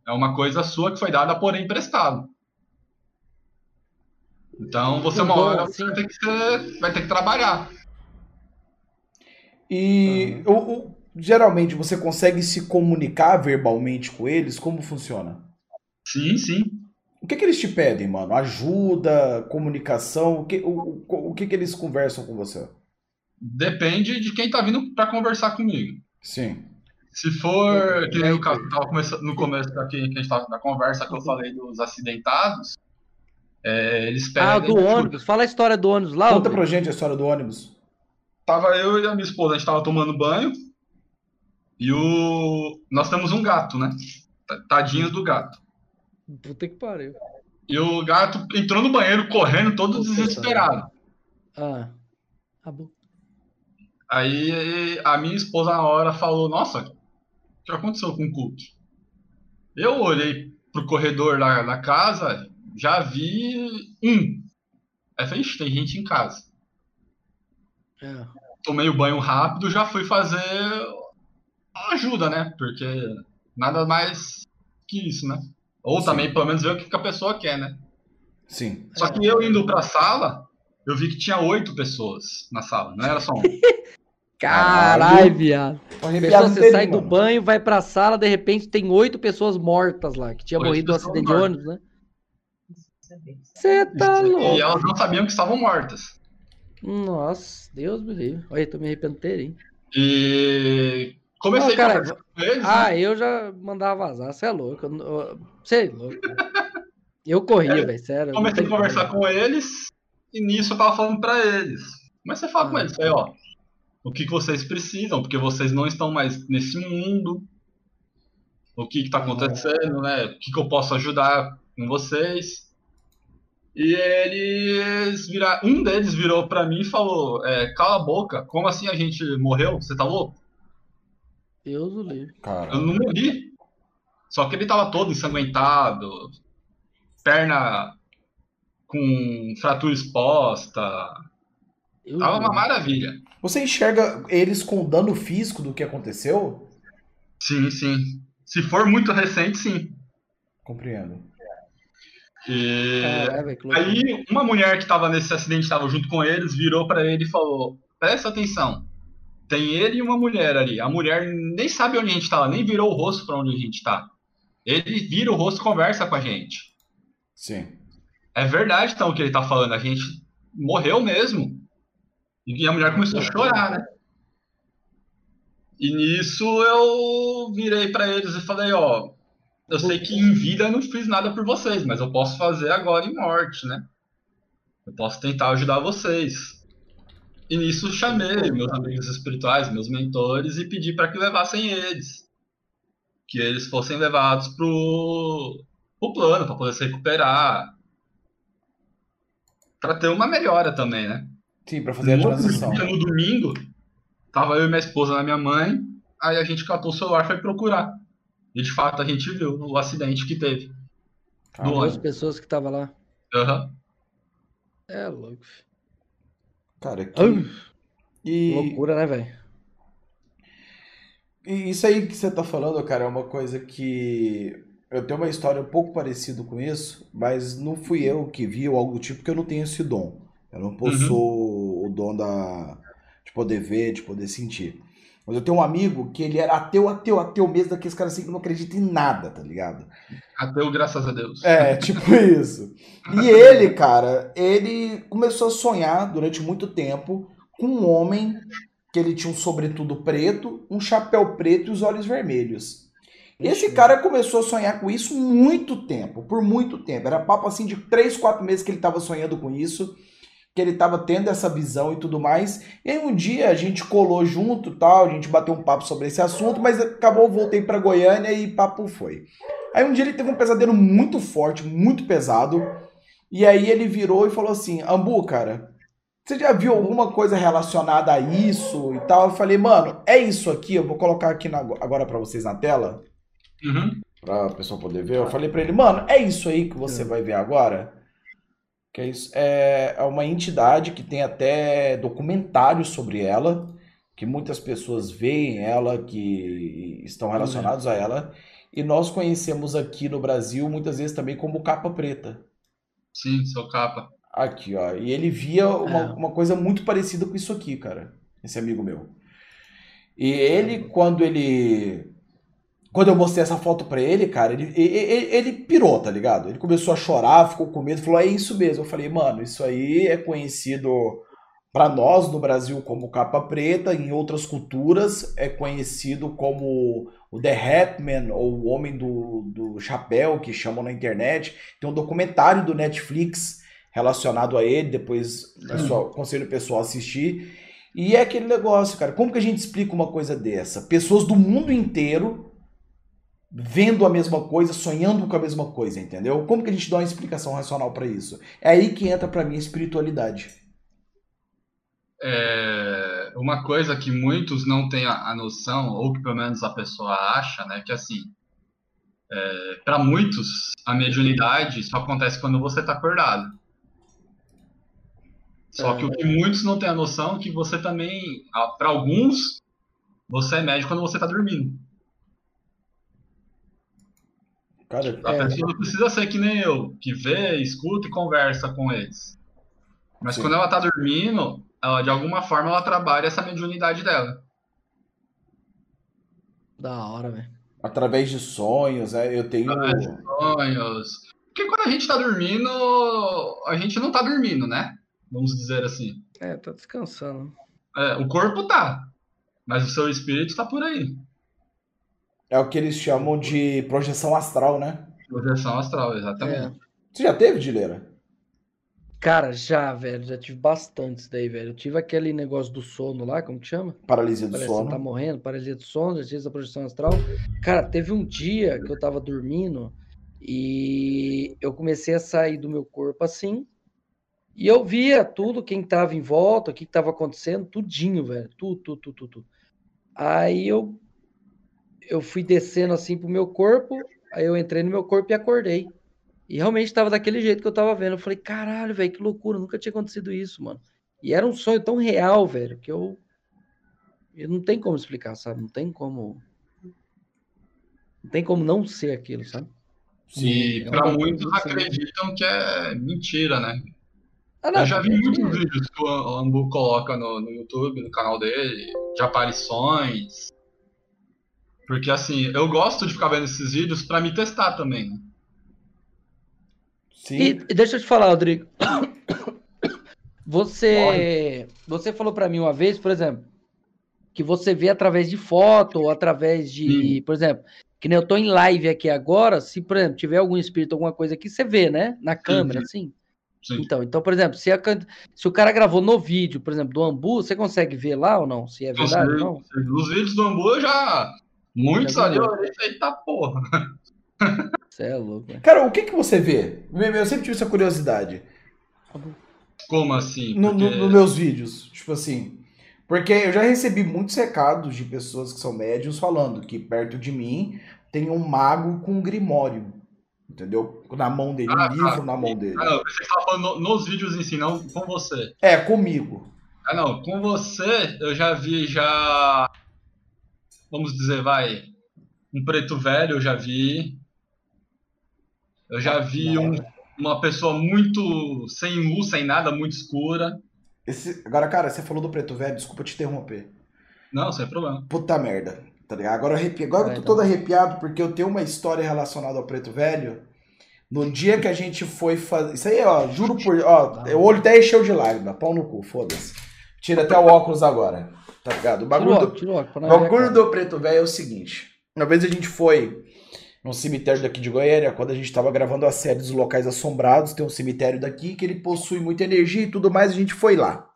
É uma coisa sua que foi dada, porém emprestado. Então você uma hora você vai ter que, ser, vai ter que trabalhar. E uhum. o, o, geralmente você consegue se comunicar verbalmente com eles? Como funciona? Sim, sim. O que, que eles te pedem, mano? Ajuda, comunicação? O que, o, o, o que, que eles conversam com você? Depende de quem tá vindo para conversar comigo. Sim. Se for, que nem o tava começando, no começo aqui, que a gente tava na conversa que eu falei dos acidentados, é, eles pedem. Ah, do ônibus. Fala a história do ônibus lá. Conta pra gente a história do ônibus. Tava eu e a minha esposa, a gente tava tomando banho. E o. Nós temos um gato, né? Tadinho do gato. Puta que pariu. E o gato entrou no banheiro correndo, todo Puta desesperado. Ah, acabou. Aí a minha esposa na hora falou: Nossa, o que aconteceu com o Cook? Eu olhei pro corredor da, da casa, já vi um. Aí falei: tem gente em casa. É. Tomei o banho rápido, já fui fazer ajuda, né? Porque nada mais que isso, né? Ou Sim. também, pelo menos, ver o que a pessoa quer, né? Sim. Só que eu indo pra sala, eu vi que tinha oito pessoas na sala, não era só um. Caralho, viado. Pessoa, você sai do banho, vai pra sala, de repente tem oito pessoas mortas lá, que tinha oito morrido no acidente mortas. de ônibus, né? Você tá louco. E elas não sabiam que estavam mortas. Nossa, Deus me livre. Olha, tô me arrependendo, hein? E comecei não, cara, a eles, Ah, né? eu já mandava vazar, você é louco. Você é louco. Eu corria, velho, sério. Comecei a conversar com eles e nisso eu tava falando pra eles. Comecei a falar ah. com eles, falei, ó, o que, que vocês precisam, porque vocês não estão mais nesse mundo. O que está acontecendo, né? O que, que eu posso ajudar com vocês? E eles viraram. Um deles virou para mim e falou: é, Cala a boca, como assim a gente morreu? Você tá louco? Deus o livre. Eu não morri. Só que ele tava todo ensanguentado, perna com fratura exposta. Eu tava uma maravilha. Você enxerga eles com dano físico do que aconteceu? Sim, sim. Se for muito recente, sim. Compreendo. E... aí, uma mulher que estava nesse acidente, estava junto com eles, virou para ele e falou: Presta atenção, tem ele e uma mulher ali. A mulher nem sabe onde a gente está, nem virou o rosto para onde a gente está. Ele vira o rosto e conversa com a gente. Sim. É verdade, então, o que ele está falando. A gente morreu mesmo. E a mulher começou a chorar, né? E nisso eu virei para eles e falei: Ó, eu sei que em vida eu não fiz nada por vocês, mas eu posso fazer agora em morte, né? Eu posso tentar ajudar vocês. E nisso chamei meus amigos espirituais, meus mentores, e pedi para que levassem eles. Que eles fossem levados pro, pro plano, para poder se recuperar. Para ter uma melhora também, né? Sim, para fazer a transição. No domingo, tava eu e minha esposa na minha mãe, aí a gente catou o celular e foi procurar. E de fato a gente viu o acidente que teve. Duas pessoas que estavam lá. Aham. Uhum. É louco. Cara, que... E... Loucura, né, velho? Isso aí que você tá falando, cara, é uma coisa que eu tenho uma história um pouco parecida com isso, mas não fui eu que vi ou algo do tipo, porque eu não tenho esse dom. Eu não possuo uhum. o dom da de poder ver, de poder sentir. Mas eu tenho um amigo que ele era ateu, ateu, ateu mesmo, daqueles caras assim que não acreditam em nada, tá ligado? Ateu, graças a Deus. É, tipo isso. E ele, cara, ele começou a sonhar durante muito tempo com um homem que ele tinha um sobretudo preto, um chapéu preto e os olhos vermelhos. Esse cara começou a sonhar com isso muito tempo, por muito tempo. Era papo assim de 3, 4 meses que ele estava sonhando com isso que ele estava tendo essa visão e tudo mais. E aí um dia a gente colou junto, tal, a gente bateu um papo sobre esse assunto, mas acabou voltei para Goiânia e papo foi. Aí um dia ele teve um pesadelo muito forte, muito pesado, e aí ele virou e falou assim: "Ambu, cara, você já viu alguma coisa relacionada a isso e tal?" Eu falei: "Mano, é isso aqui, eu vou colocar aqui na, agora para vocês na tela." Uhum. Pra pessoa poder ver. Eu falei para ele: "Mano, é isso aí que você vai ver agora?" que é, isso, é, é uma entidade que tem até documentários sobre ela, que muitas pessoas veem ela, que estão uhum. relacionados a ela, e nós conhecemos aqui no Brasil muitas vezes também como capa preta. Sim, sou capa. Aqui, ó. E ele via uma, é. uma coisa muito parecida com isso aqui, cara. Esse amigo meu. E ele, quando ele quando eu mostrei essa foto pra ele, cara, ele, ele, ele, pirou, tá ligado? Ele começou a chorar, ficou com medo, falou: é isso mesmo. Eu falei, mano, isso aí é conhecido para nós no Brasil como capa preta, em outras culturas é conhecido como o The Hatman, ou o Homem do, do Chapéu, que chamam na internet. Tem um documentário do Netflix relacionado a ele, depois pessoal, conselho pessoal assistir. E é aquele negócio, cara, como que a gente explica uma coisa dessa? Pessoas do mundo inteiro vendo a mesma coisa, sonhando com a mesma coisa, entendeu? Como que a gente dá uma explicação racional para isso? É aí que entra para mim a espiritualidade. É uma coisa que muitos não têm a, noção, ou que pelo menos a pessoa acha, né, que assim, é, para muitos a mediunidade só acontece quando você está acordado. Só que o que muitos não têm a noção é que você também, para alguns, você é médio quando você está dormindo. Cara, a é... pessoa não precisa ser que nem eu, que vê, escuta e conversa com eles. Mas Sim. quando ela tá dormindo, ela, de alguma forma ela trabalha essa mediunidade dela. Da hora, velho. Através de sonhos, é, eu tenho. Através de sonhos. Porque quando a gente tá dormindo, a gente não tá dormindo, né? Vamos dizer assim. É, tá descansando. É, o corpo tá. Mas o seu espírito tá por aí. É o que eles chamam de projeção astral, né? Projeção astral, exatamente. Você já teve, Dileira? Cara, já, velho, já tive bastantes daí, velho. Eu tive aquele negócio do sono lá, como que chama? Paralisia do Parece sono. Que tá morrendo, paralisia do sono, já tive essa projeção astral. Cara, teve um dia que eu tava dormindo e eu comecei a sair do meu corpo assim. E eu via tudo, quem tava em volta, o que, que tava acontecendo, tudinho, velho. Tudo, tudo, tudo, tudo. tudo. Aí eu, eu fui descendo assim pro meu corpo, aí eu entrei no meu corpo e acordei. E realmente estava daquele jeito que eu tava vendo. Eu falei, caralho, velho, que loucura, nunca tinha acontecido isso, mano. E era um sonho tão real, velho, que eu. Eu não tem como explicar, sabe? Não tem como. Não tem como não ser aquilo, sabe? Sim, e para muitos acreditam que é mentira, né? Ah, não, eu já vi muitos vídeos que o Ambu coloca no, no YouTube, no canal dele, de aparições. Porque assim, eu gosto de ficar vendo esses vídeos para me testar também, né? Sim. E, e deixa eu te falar, Rodrigo. Você, você falou para mim uma vez, por exemplo, que você vê através de foto ou através de, Sim. por exemplo, que nem eu tô em live aqui agora, se, por exemplo, tiver algum espírito, alguma coisa aqui, você vê, né? Na câmera, Sim. assim. Sim. Então, então, por exemplo, se, a, se o cara gravou no vídeo, por exemplo, do Ambu, você consegue ver lá ou não? Se é verdade ou não? Nos vídeos do Ambu eu já. Muitos ali, eu eita porra. Você é louco. Né? Cara, o que que você vê? Eu sempre tive essa curiosidade. Como assim? Nos no, no meus vídeos. Tipo assim. Porque eu já recebi muitos recados de pessoas que são médiums falando que perto de mim tem um mago com um grimório. Entendeu? Na mão dele, ah, um livro tá. na mão dele. Ah, não, você está falando nos vídeos em si, não com você. É, comigo. Ah, não, com você eu já vi já. Vamos dizer, vai. Um preto velho eu já vi. Eu já vi um, uma pessoa muito sem luz, sem nada, muito escura. Esse, agora, cara, você falou do preto velho, desculpa te interromper. Não, sem problema. Puta merda. Tá ligado? Agora, arrepi... agora eu tô todo arrepiado porque eu tenho uma história relacionada ao preto velho. No dia que a gente foi fazer. Isso aí, ó, juro por. Ó, o olho até encheu de lágrima. Pau no cu, foda-se. Tira até o óculos agora. Tá ligado? O bagulho, do... Tirou, tirou, bagulho do preto velho é o seguinte. Uma vez a gente foi num cemitério daqui de Goiânia, quando a gente estava gravando a série dos locais assombrados, tem um cemitério daqui que ele possui muita energia e tudo mais, a gente foi lá.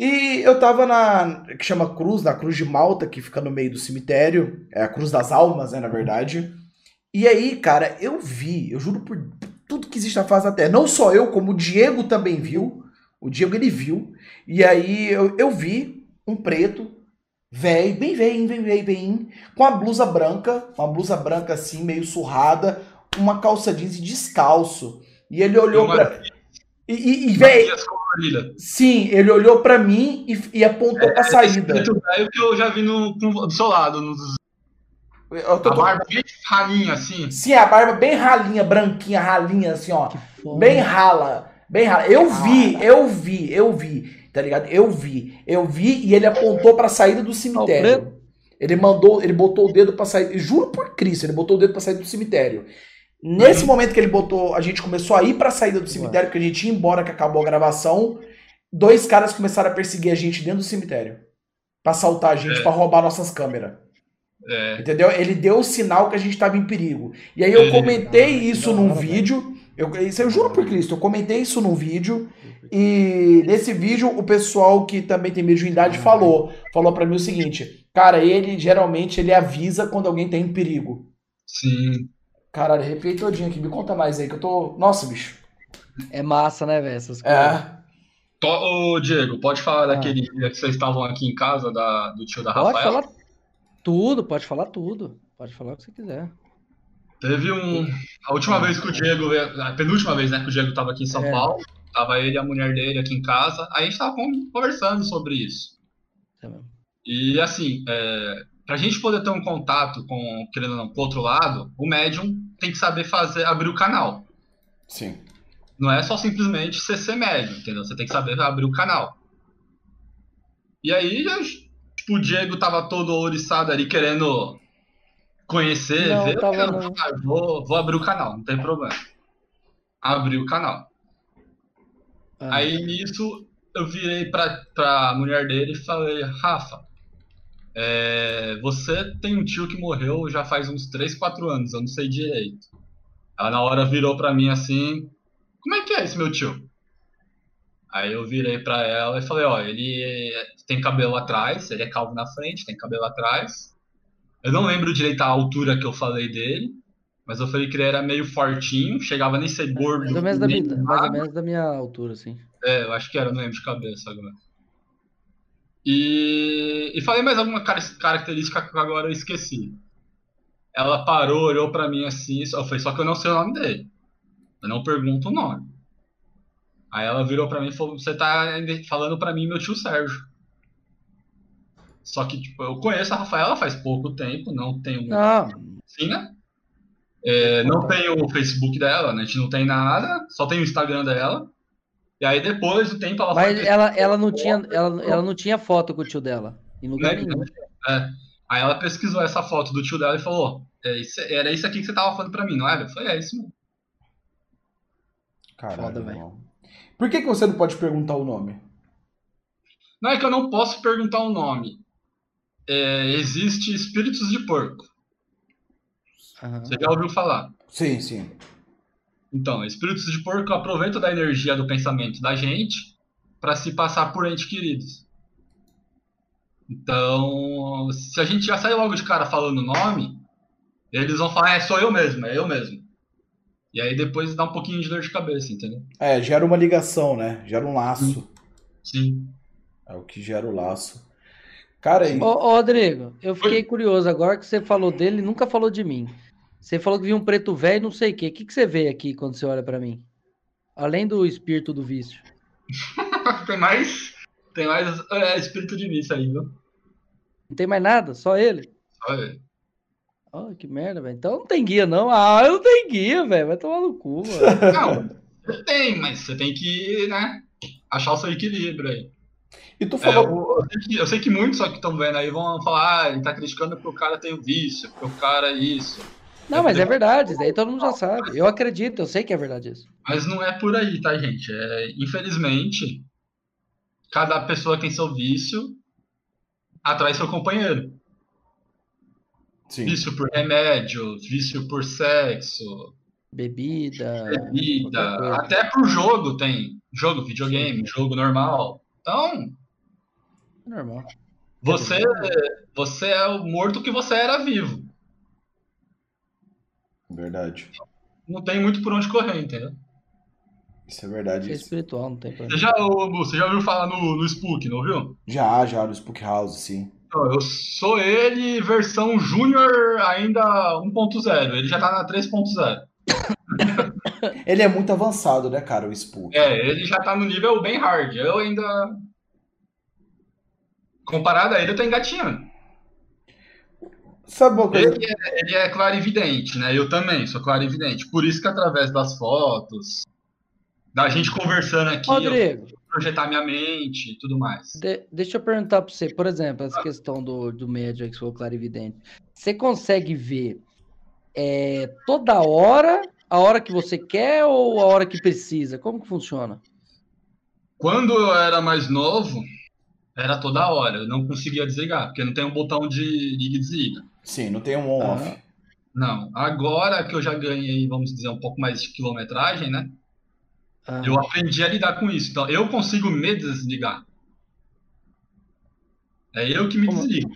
E eu tava na que chama Cruz, na Cruz de Malta, que fica no meio do cemitério, é a Cruz das Almas, né, na verdade. E aí, cara, eu vi, eu juro por tudo que existe na face da Terra, não só eu, como o Diego também viu. O Diego ele viu. E aí eu, eu vi um preto Vem, bem vem, vem, vem, vem, com a blusa branca, uma blusa branca assim, meio surrada, uma calça jeans e descalço. E ele olhou para e, e, e véi, sim, ele olhou para mim e, e apontou é, pra saída. É o que eu já vi no, do seu lado, nos, tô, a barba bem ralinha, assim. Sim, a barba bem ralinha, branquinha, ralinha, assim, ó. Bem rala. Bem rala. Eu vi, eu vi, eu vi tá ligado? Eu vi, eu vi e ele apontou para a saída do cemitério. Ele mandou, ele botou o dedo para sair, juro por Cristo, ele botou o dedo para sair do cemitério. Nesse uhum. momento que ele botou, a gente começou a ir para a saída do cemitério, porque a gente ia embora que acabou a gravação. Dois caras começaram a perseguir a gente dentro do cemitério. Pra assaltar a gente, é. para roubar nossas câmeras. É. Entendeu? Ele deu o sinal que a gente estava em perigo. E aí eu comentei isso num vídeo. Eu, isso eu juro por Cristo, eu comentei isso num vídeo. E nesse vídeo, o pessoal que também tem mediunidade falou. Falou para mim o seguinte: Cara, ele geralmente ele avisa quando alguém tem em perigo. Sim. Caralho, arrepiei todinho aqui. Me conta mais aí, que eu tô. Nossa, bicho. É massa, né, velho? Essas coisas. É. Ô, Diego, pode falar ah. daquele dia que vocês estavam aqui em casa da, do tio da pode Rafael? Pode falar tudo, pode falar tudo. Pode falar o que você quiser. Teve um. A última vez que o Diego. A penúltima vez, né, que o Diego tava aqui em São é. Paulo. Tava ele e a mulher dele aqui em casa. Aí a gente tava conversando sobre isso. É e assim, é, pra gente poder ter um contato com, querendo ou não, com o outro lado, o médium tem que saber fazer, abrir o canal. Sim. Não é só simplesmente você ser médium, entendeu? Você tem que saber abrir o canal. E aí, tipo, o Diego tava todo ouriçado ali querendo conhecer, não, ver. Tava eu, não. Ah, vou, vou abrir o canal, não tem problema. Abri o canal. Ah. Aí nisso eu virei pra, pra mulher dele e falei, Rafa, é, você tem um tio que morreu já faz uns 3, 4 anos, eu não sei direito. Ela na hora virou pra mim assim: Como é que é esse meu tio? Aí eu virei pra ela e falei: Ó, ele tem cabelo atrás, ele é calvo na frente, tem cabelo atrás. Eu não lembro direito a altura que eu falei dele, mas eu falei que ele era meio fortinho, chegava nem ser gordo. Mais ou menos, da minha, mais ou menos da minha altura, assim. É, eu acho que era, não lembro de cabeça agora. E, e falei mais alguma característica que agora eu esqueci. Ela parou, olhou para mim assim, eu falei, só que eu não sei o nome dele. Eu não pergunto o nome. Aí ela virou para mim e falou, você tá falando para mim meu tio Sérgio. Só que, tipo, eu conheço a Rafaela faz pouco tempo, não tenho... Não. Sim, né? É, não tenho o Facebook dela, né? A gente não tem nada, só tem o Instagram dela. E aí depois do tempo ela Mas foi... ela, ela, não tinha, ela, ela não tinha foto com o tio dela. Em lugar né? nenhum. É. Aí ela pesquisou essa foto do tio dela e falou: é isso, era isso aqui que você tava falando pra mim, não era? Eu falei, é isso mesmo. Caralho, Foda, velho. Por que, que você não pode perguntar o nome? Não é que eu não posso perguntar o nome. É, existe espíritos de porco. Uhum. Você já ouviu falar? Sim, sim. Então, espíritos de porco aproveitam da energia do pensamento da gente para se passar por entes queridos. Então, se a gente já sair logo de cara falando o nome, eles vão falar, é, sou eu mesmo, é eu mesmo. E aí depois dá um pouquinho de dor de cabeça, entendeu? É, gera uma ligação, né? Gera um laço. Sim. É o que gera o laço. Cara, aí. Ô, ô Rodrigo, eu fiquei Oi? curioso agora que você falou dele, nunca falou de mim. Você falou que viu um preto velho, não sei o quê. O que, que você vê aqui quando você olha para mim? Além do espírito do vício. tem mais. Tem mais é, espírito de vício aí, viu? Não tem mais nada? Só ele? Só ele. Oh, que merda, velho. Então não tem guia, não. Ah, eu não tenho guia, velho. Vai tomar no cu, mano. Não, tem, mas você tem que, né? Achar o seu equilíbrio aí. E tu falou. É, eu, eu, sei que, eu, sei que, muitos só que estão vendo aí vão falar, ah, ele tá criticando porque o cara tem o vício, porque o cara é isso. Não, mas é verdade, isso aí todo mundo já sabe. Eu acredito, eu sei que é verdade isso. Mas não é por aí, tá, gente? É, infelizmente, cada pessoa tem seu vício, atrai seu companheiro. Sim. Vício por remédio, vício por sexo. Bebida. Bebida. Até pro jogo tem. Jogo, videogame, Sim. jogo normal. Então. Normal. Você, você é o morto que você era vivo. Verdade. Não tem muito por onde correr, entendeu? Isso é verdade. É espiritual, não tem problema. Você já, você já ouviu falar no, no Spook, não viu? Já, já, no Spook House, sim. Eu sou ele, versão Júnior ainda 1.0. Ele já tá na 3.0. ele é muito avançado, né, cara, o Spook. É, ele já tá no nível bem hard. Eu ainda. Comparado a ele, eu tô engatinhando. Sabe uma coisa? Ele é, ele é clarividente, né? Eu também sou clarividente. Por isso que através das fotos, da gente conversando aqui, Rodrigo, projetar minha mente e tudo mais. De, deixa eu perguntar para você, por exemplo, essa ah. questão do, do médium que for clarividente. Você consegue ver é, toda hora, a hora que você quer ou a hora que precisa? Como que funciona? Quando eu era mais novo, era toda hora. Eu não conseguia desligar, porque não tem um botão de liga e desliga. Sim, não tem um on-off. Ah. Não. Agora que eu já ganhei, vamos dizer, um pouco mais de quilometragem, né? Ah. Eu aprendi a lidar com isso. Então, eu consigo me desligar. É eu que me Como? desligo.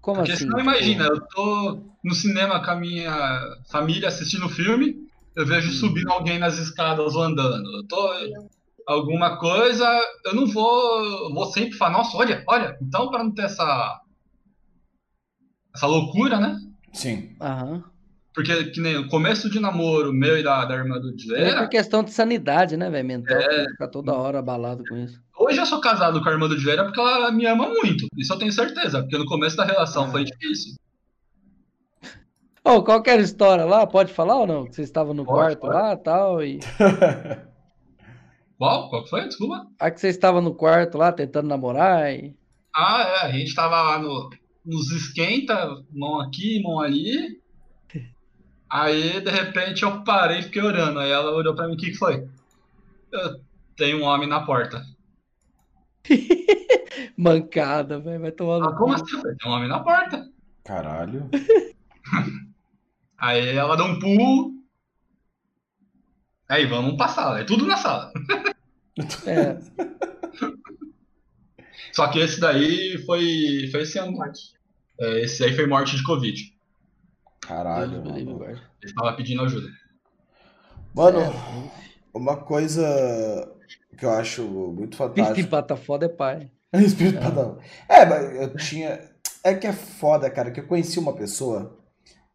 Como Porque assim? senão, imagina, eu tô no cinema com a minha família assistindo filme, eu vejo hum. subindo alguém nas escadas ou andando. Eu tô alguma coisa, eu não vou, vou sempre falar, nossa, olha, olha. Então, para não ter essa essa loucura, né? Sim. Aham. Porque que nem o começo de namoro meu e da, da irmã do Dileira. É por questão de sanidade, né, velho? Mental. É... Ficar toda hora abalado com isso. Hoje eu sou casado com a irmã do Dileira porque ela me ama muito. Isso eu tenho certeza. Porque no começo da relação é. foi difícil. Oh, qual era a história lá? Pode falar ou não? Que você estava no pode, quarto pode. lá tal, e Qual? Qual foi? Desculpa. A que você estava no quarto lá tentando namorar e. Ah, é. A gente estava lá no, nos esquenta, mão aqui, mão ali. Aí, de repente, eu parei e fiquei orando. Aí ela olhou pra mim, o que, que foi? Eu, tem um homem na porta. Mancada, velho. Vai tomar no. Ah, como assim? Tem um homem na porta. Caralho. Aí ela deu um pulo. Aí vamos pra sala, é tudo na sala. É. Só que esse daí foi, foi esse ano. É, esse aí foi morte de Covid. Caralho. Ele estava pedindo ajuda. Mano, uma coisa que eu acho muito fantástico. Espírito pata foda é pai. Espírito é. pata. É, mas eu tinha. É que é foda, cara, que eu conheci uma pessoa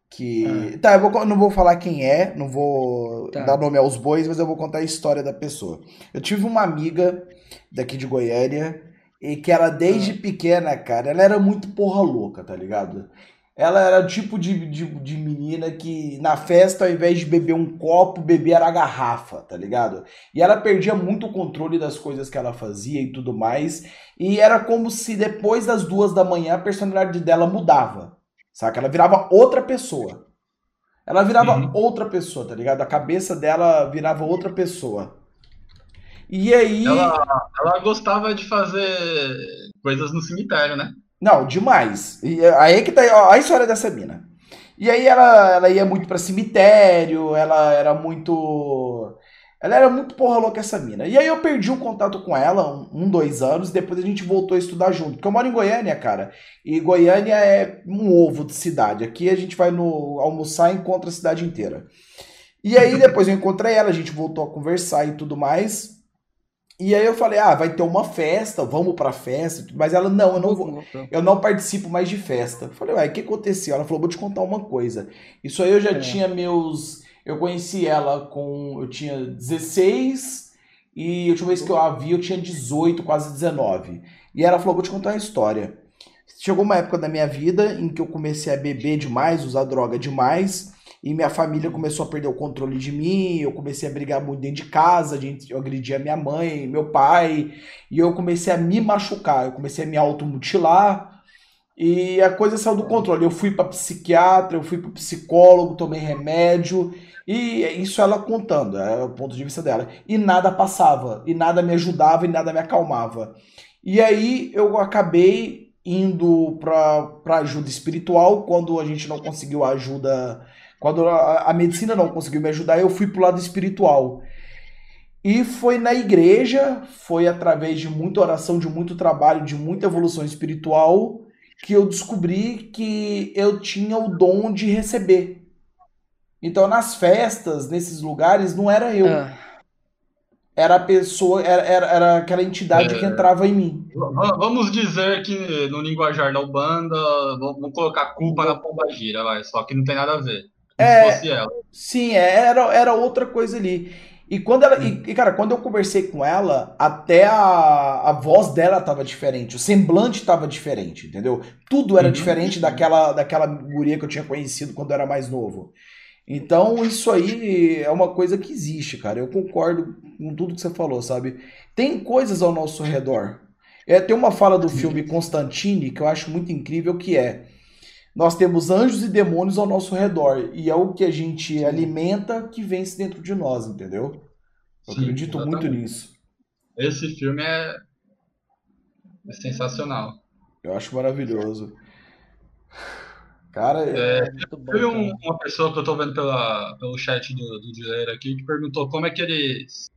que. Ah. Tá, eu vou, não vou falar quem é, não vou tá. dar nome aos bois, mas eu vou contar a história da pessoa. Eu tive uma amiga daqui de Goiânia e que ela desde ah. pequena, cara, ela era muito porra louca, tá ligado? Ela era o tipo de, de, de, menina que na festa, ao invés de beber um copo, bebia a garrafa, tá ligado? E ela perdia muito o controle das coisas que ela fazia e tudo mais. E era como se depois das duas da manhã a personalidade dela mudava. Saca? Ela virava outra pessoa. Ela virava uhum. outra pessoa, tá ligado? A cabeça dela virava outra pessoa. E aí. Ela, ela gostava de fazer coisas no cemitério, né? Não, demais. E aí é que tá ó, a história dessa mina. E aí ela, ela ia muito para cemitério, ela era muito ela era muito porra louca essa mina. E aí eu perdi o contato com ela um, um, dois anos, depois a gente voltou a estudar junto. Porque eu moro em Goiânia, cara. E Goiânia é um ovo de cidade. Aqui a gente vai no almoçar e encontra a cidade inteira. E aí depois eu encontrei ela, a gente voltou a conversar e tudo mais. E aí eu falei, ah, vai ter uma festa, vamos pra festa. Mas ela, não, eu não vou, eu não participo mais de festa. Eu falei, ué, o que aconteceu? Ela falou, vou te contar uma coisa. Isso aí eu já é. tinha meus eu conheci ela com. Eu tinha 16 e a última vez que eu a vi eu tinha 18, quase 19. E ela falou: Vou te contar uma história. Chegou uma época da minha vida em que eu comecei a beber demais, usar droga demais, e minha família começou a perder o controle de mim. Eu comecei a brigar muito dentro de casa, eu agredia minha mãe, meu pai, e eu comecei a me machucar, eu comecei a me automutilar. E a coisa saiu do controle. Eu fui para psiquiatra, eu fui para psicólogo, tomei remédio. E isso ela contando, é o ponto de vista dela. E nada passava, e nada me ajudava, e nada me acalmava. E aí eu acabei indo para ajuda espiritual quando a gente não conseguiu a ajuda. Quando a, a medicina não conseguiu me ajudar, eu fui pro lado espiritual. E foi na igreja, foi através de muita oração, de muito trabalho, de muita evolução espiritual, que eu descobri que eu tinha o dom de receber. Então, nas festas, nesses lugares, não era eu. Ah. Era a pessoa, era, era, era aquela entidade é, que entrava em mim. Vamos dizer que no linguajar da Ubanda, vamos colocar culpa na pomba gira, vai, só que não tem nada a ver. É, sim, era, era outra coisa ali. E quando ela. E, e, cara, quando eu conversei com ela, até a, a voz dela tava diferente, o semblante tava diferente, entendeu? Tudo era uhum. diferente daquela, daquela guria que eu tinha conhecido quando eu era mais novo. Então, isso aí é uma coisa que existe, cara. Eu concordo com tudo que você falou, sabe? Tem coisas ao nosso redor. É, tem uma fala do filme Constantine que eu acho muito incrível que é nós temos anjos e demônios ao nosso redor. E é o que a gente Sim. alimenta que vence dentro de nós, entendeu? Eu Sim, acredito exatamente. muito nisso. Esse filme é... é sensacional. Eu acho maravilhoso. Cara, é, é teve um, uma pessoa que eu tô vendo pela, pelo chat do, do Dileira aqui que perguntou como é que eles.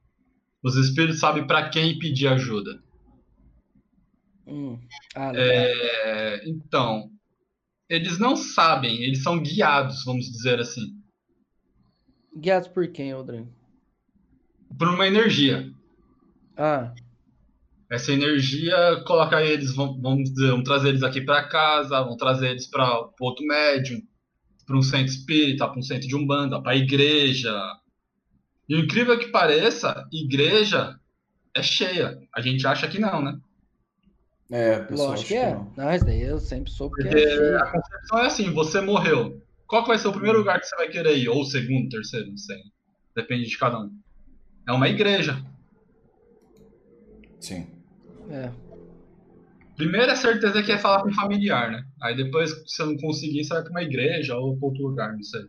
Os espíritos sabem para quem pedir ajuda. Hum. Ah, é, então, eles não sabem, eles são guiados, vamos dizer assim. Guiados por quem, Aldrin? Por uma energia. Ah. Essa energia coloca eles, vamos dizer, vamos trazer eles aqui para casa, vamos trazer eles para outro médium, para um centro espírita, para um centro de umbanda, para a igreja. E o incrível que pareça, igreja é cheia. A gente acha que não, né? É, pessoal. Lógico que é. Não. não, isso daí eu sempre soube Porque que é. A concepção é assim: você morreu. Qual que vai ser o primeiro lugar que você vai querer ir? Ou o segundo, terceiro, não sei. Depende de cada um. É uma igreja. Sim. É. Primeiro é certeza que é falar com familiar, né? Aí depois, se você não conseguir, você vai pra uma igreja ou pra outro lugar, não sei.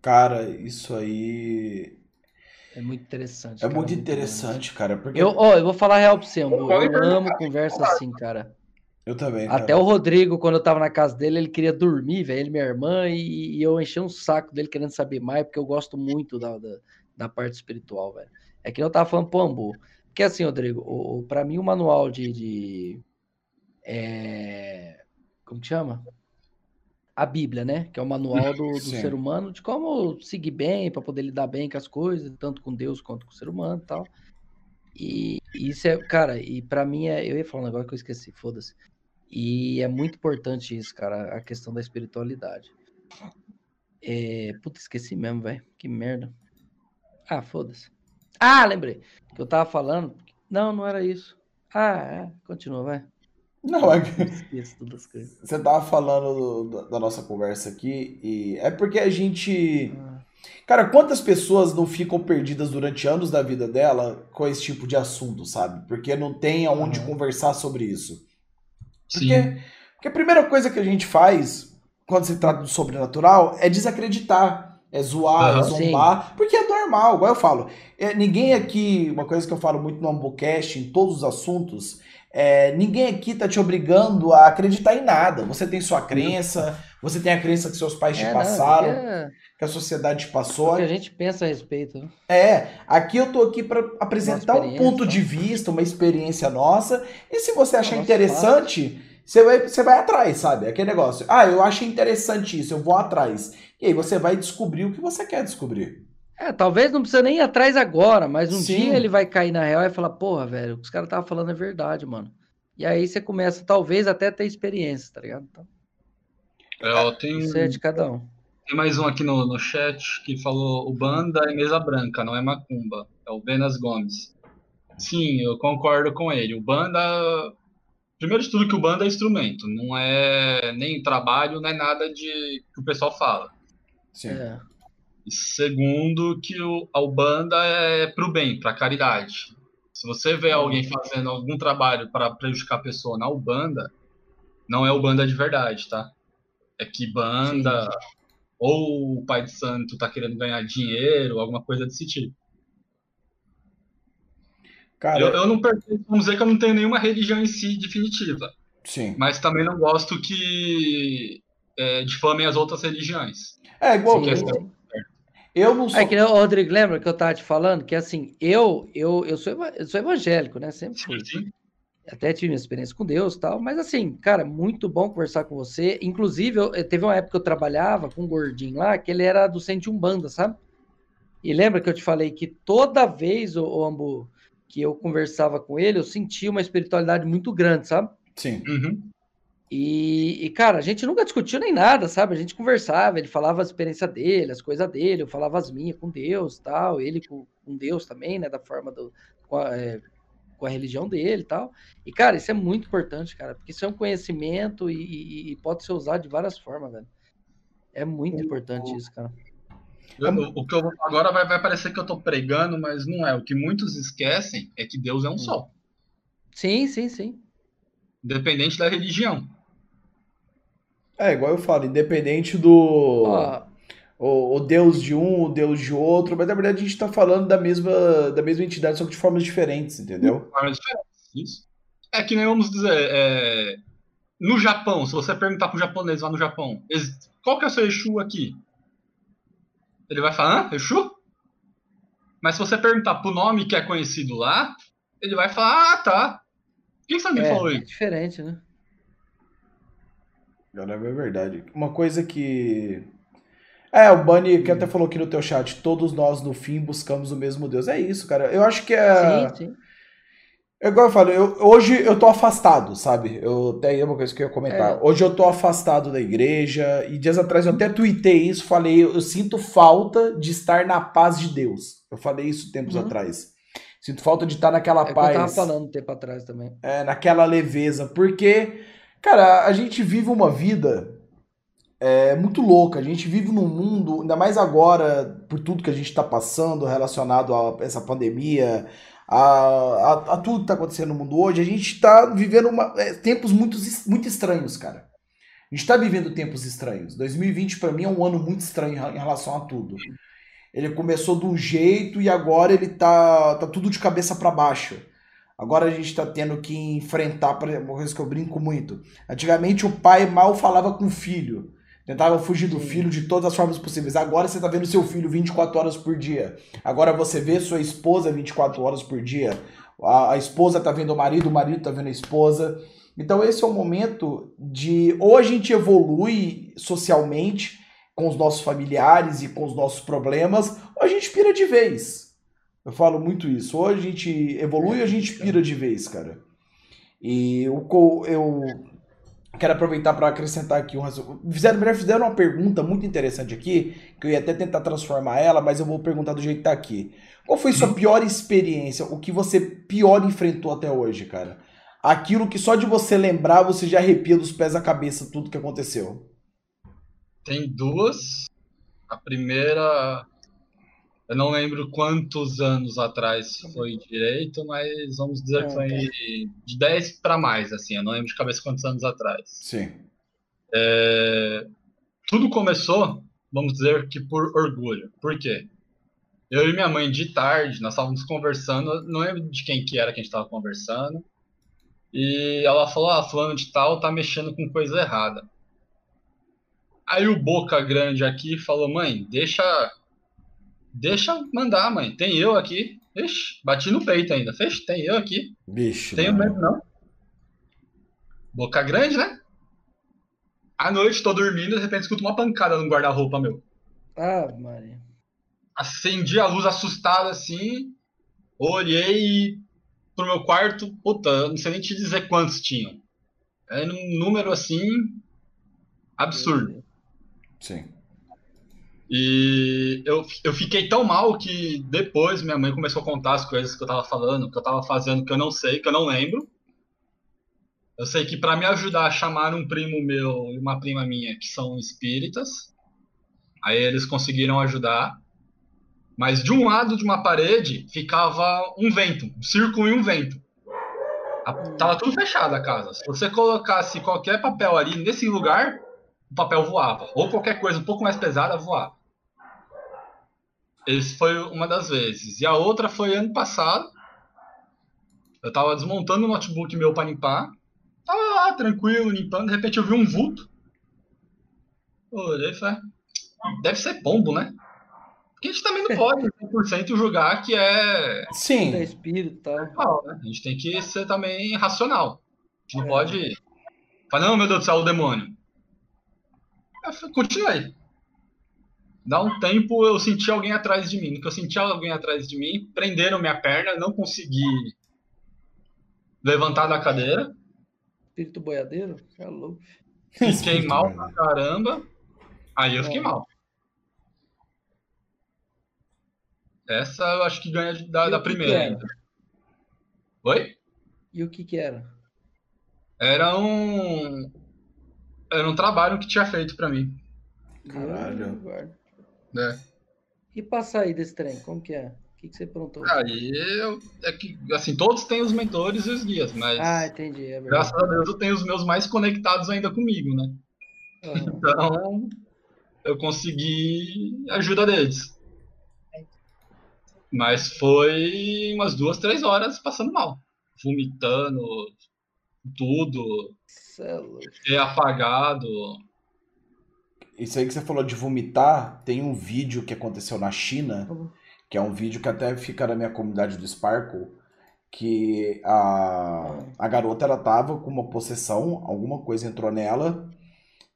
Cara, isso aí é muito interessante. É cara, muito interessante, cara. Porque... Eu, ó, eu vou falar real pra você, amor. Eu amo conversa assim, cara. Eu também. Até o Rodrigo, quando eu tava na casa dele, ele queria dormir, velho, ele minha irmã, e, e, eu enchi um saco dele querendo saber mais, porque eu gosto muito da, da, da parte espiritual, velho. É que eu tava falando pro Ambu. Porque assim, Rodrigo, o, o, pra mim o manual de. de é, como que chama? A Bíblia, né? Que é o manual do, do ser humano de como seguir bem, para poder lidar bem com as coisas, tanto com Deus quanto com o ser humano e tal. E isso é, cara, e para mim é. Eu ia falar um negócio que eu esqueci, foda-se. E é muito importante isso, cara, a questão da espiritualidade. É... Puta, esqueci mesmo, velho. Que merda. Ah, foda-se. Ah, lembrei. Que eu tava falando. Não, não era isso. Ah, é. Continua, vai. Não, é que. Você tava falando do, da nossa conversa aqui, e é porque a gente. Ah. Cara, quantas pessoas não ficam perdidas durante anos da vida dela com esse tipo de assunto, sabe? Porque não tem aonde conversar sobre isso. Porque, porque a primeira coisa que a gente faz quando se trata do sobrenatural é desacreditar, é zoar, é zombar, sim. porque é normal, igual eu falo. É, ninguém aqui, uma coisa que eu falo muito no Ambocast, em todos os assuntos, é, ninguém aqui tá te obrigando a acreditar em nada. Você tem sua crença, você tem a crença que seus pais te é, passaram, não, é... que a sociedade te passou. O que a gente pensa a respeito. Né? É, aqui eu tô aqui para apresentar um ponto de vista, uma experiência nossa. E se você achar interessante, você vai, você vai atrás, sabe? Aquele negócio. Ah, eu achei interessante isso, eu vou atrás. E aí você vai descobrir o que você quer descobrir. É, talvez não precisa nem ir atrás agora, mas um Sim. dia ele vai cair na real e falar, porra, velho, o que os caras estavam falando é verdade, mano. E aí você começa, talvez, até ter experiência, tá ligado? Então... É, ó, tem, Isso é de cada um. Tem mais um aqui no, no chat que falou: o Banda é mesa branca, não é macumba. É o Venas Gomes. Sim, eu concordo com ele. O Banda. Primeiro de tudo, que o Banda é instrumento, não é nem trabalho, não é nada de que o pessoal fala. Sim. É. E segundo, que o, a Ubanda é pro bem, pra caridade. Se você vê alguém fazendo algum trabalho para prejudicar a pessoa na Ubanda, não é Ubanda de verdade, tá? é que banda Sim. ou o pai de santo tá querendo ganhar dinheiro, alguma coisa desse tipo. Cara, eu, eu não pertenço, vamos dizer que eu não tenho nenhuma religião em si definitiva. Sim. Mas também não gosto que é, difamem as outras religiões. É, igual. Sim, eu não sou. É que, Rodrigo, lembra que eu tava te falando que assim, eu eu, eu, sou, eu sou evangélico, né? Sempre fui. Sim, sim até tive minha experiência com Deus e tal, mas assim, cara, muito bom conversar com você. Inclusive, eu, teve uma época que eu trabalhava com um gordinho lá, que ele era do centro de Umbanda, sabe? E lembra que eu te falei que toda vez, o, o Ambu, que eu conversava com ele, eu sentia uma espiritualidade muito grande, sabe? Sim. Uhum. E, e, cara, a gente nunca discutiu nem nada, sabe? A gente conversava, ele falava a experiência dele, as coisas dele, eu falava as minhas com Deus tal, ele com, com Deus também, né? Da forma do. É, com a religião dele e tal. E, cara, isso é muito importante, cara, porque isso é um conhecimento e, e, e pode ser usado de várias formas, velho. É muito importante isso, cara. Eu, o que eu agora vai, vai parecer que eu tô pregando, mas não é. O que muitos esquecem é que Deus é um hum. só. Sim, sim, sim. Independente da religião. É, igual eu falo, independente do. Ó, o, o, Deus de um, o Deus de outro, mas na verdade a gente está falando da mesma, da mesma entidade, só que de formas diferentes, entendeu? Formas diferentes, isso. É que nem vamos dizer, é... no Japão, se você perguntar pro japonês lá no Japão, qual que é o seu Exu aqui? Ele vai falar, hã? Exu? Mas se você perguntar pro nome que é conhecido lá, ele vai falar, ah, tá. Por que você me é, falou isso? É diferente, né? Agora é verdade. Uma coisa que é, o Bunny que até falou aqui no teu chat, todos nós no fim buscamos o mesmo Deus. É isso, cara. Eu acho que é. Sim, sim. É igual eu falo, eu, hoje eu tô afastado, sabe? Eu até uma coisa que eu ia comentar. É. Hoje eu tô afastado da igreja, e dias atrás eu até tuitei isso, falei, eu, eu sinto falta de estar na paz de Deus. Eu falei isso tempos uhum. atrás. Sinto falta de estar naquela é paz. eu tava falando tempo atrás também. É, naquela leveza. Porque, cara, a gente vive uma vida é muito louca. A gente vive num mundo, ainda mais agora, por tudo que a gente está passando relacionado a essa pandemia, a, a, a tudo que está acontecendo no mundo hoje, a gente está vivendo uma, é, tempos muito, muito estranhos, cara. A gente está vivendo tempos estranhos. 2020 para mim é um ano muito estranho em relação a tudo. Ele começou de um jeito e agora ele tá, tá tudo de cabeça para baixo. Agora a gente está tendo que enfrentar, por exemplo, uma coisa que eu brinco muito. Antigamente o pai mal falava com o filho. Tentava fugir do Sim. filho de todas as formas possíveis. Agora você está vendo seu filho 24 horas por dia. Agora você vê sua esposa 24 horas por dia. A, a esposa está vendo o marido, o marido está vendo a esposa. Então esse é o momento de ou a gente evolui socialmente com os nossos familiares e com os nossos problemas, ou a gente pira de vez. Eu falo muito isso. Ou a gente evolui ou a gente pira de vez, cara. E eu, quero aproveitar para acrescentar aqui um fizeram, fizeram uma pergunta muito interessante aqui, que eu ia até tentar transformar ela, mas eu vou perguntar do jeito que tá aqui. Qual foi sua pior experiência? O que você pior enfrentou até hoje, cara? Aquilo que só de você lembrar você já arrepia dos pés à cabeça tudo que aconteceu. Tem duas. A primeira eu não lembro quantos anos atrás foi direito, mas vamos dizer que foi de 10 para mais, assim. Eu não lembro de cabeça quantos anos atrás. Sim. É... Tudo começou, vamos dizer que por orgulho. Por quê? Eu e minha mãe, de tarde, nós estávamos conversando, não lembro de quem que era que a gente estava conversando, e ela falou, ah, fulano de tal tá mexendo com coisa errada. Aí o Boca Grande aqui falou, mãe, deixa Deixa mandar, mãe. Tem eu aqui. Ixi, bati no peito ainda. Fez? Tem eu aqui. Bicho. Tenho medo, não. Boca grande, né? À noite, tô dormindo, de repente escuto uma pancada no guarda-roupa meu. Ah, Maria. Acendi a luz assustado assim. Olhei pro meu quarto. Puta, não sei nem te dizer quantos tinham. É um número assim. absurdo. Sim. E eu, eu fiquei tão mal que depois minha mãe começou a contar as coisas que eu tava falando, que eu tava fazendo, que eu não sei, que eu não lembro. Eu sei que para me ajudar, chamaram um primo meu e uma prima minha que são espíritas. Aí eles conseguiram ajudar. Mas de um lado de uma parede ficava um vento, um círculo e um vento. A, tava tudo fechado a casa. Se você colocasse qualquer papel ali nesse lugar, o papel voava. Ou qualquer coisa um pouco mais pesada voava. Esse foi uma das vezes. E a outra foi ano passado. Eu tava desmontando o notebook meu para limpar. Tava lá, tranquilo, limpando. De repente eu vi um vulto. Olhei e falei, deve ser pombo, né? Porque a gente também não pode 100% julgar que é. Sim. É espírito tal. né? A gente tem que ser também racional. A gente não é. pode. Falar, não, meu Deus do céu, o demônio. Continuei. Dá um tempo eu senti alguém atrás de mim. No que eu senti alguém atrás de mim, prenderam minha perna, não consegui levantar da cadeira. Espírito boiadeiro? É louco. Fiquei mal pra caramba. Aí eu fiquei é. mal. Essa eu acho que ganha da, da primeira ainda. Oi? E o que que era? Era um era um trabalho que tinha feito para mim. Caralho. É. E pra sair desse trem, como que é? O que, que você aprontou? Aí eu, é que, assim, todos têm os mentores e os guias, mas. Ah, entendi. É graças a Deus eu tenho os meus mais conectados ainda comigo, né? Uhum. Então, eu consegui a ajuda deles. Mas foi umas duas, três horas passando mal. Vomitando, tudo. É apagado. Isso aí que você falou de vomitar, tem um vídeo que aconteceu na China, uhum. que é um vídeo que até fica na minha comunidade do Sparkle, que a, a garota ela tava com uma possessão, alguma coisa entrou nela,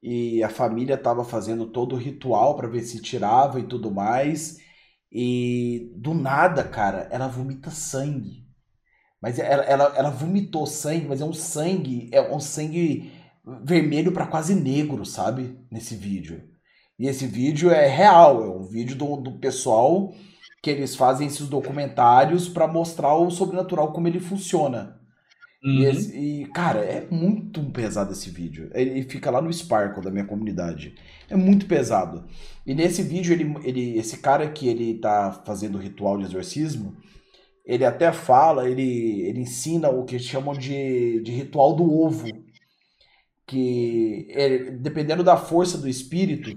e a família tava fazendo todo o ritual para ver se tirava e tudo mais. E do nada, cara, ela vomita sangue. Mas ela, ela, ela vomitou sangue, mas é um sangue, é um sangue vermelho para quase negro, sabe? Nesse vídeo. E esse vídeo é real, é um vídeo do, do pessoal que eles fazem esses documentários para mostrar o sobrenatural como ele funciona. Uhum. E, esse, e, cara, é muito pesado esse vídeo. Ele fica lá no Sparkle da minha comunidade. É muito pesado. E nesse vídeo, ele, ele, esse cara que ele tá fazendo o ritual de exorcismo, ele até fala, ele, ele ensina o que chamam de, de ritual do ovo. Que ele, dependendo da força do espírito,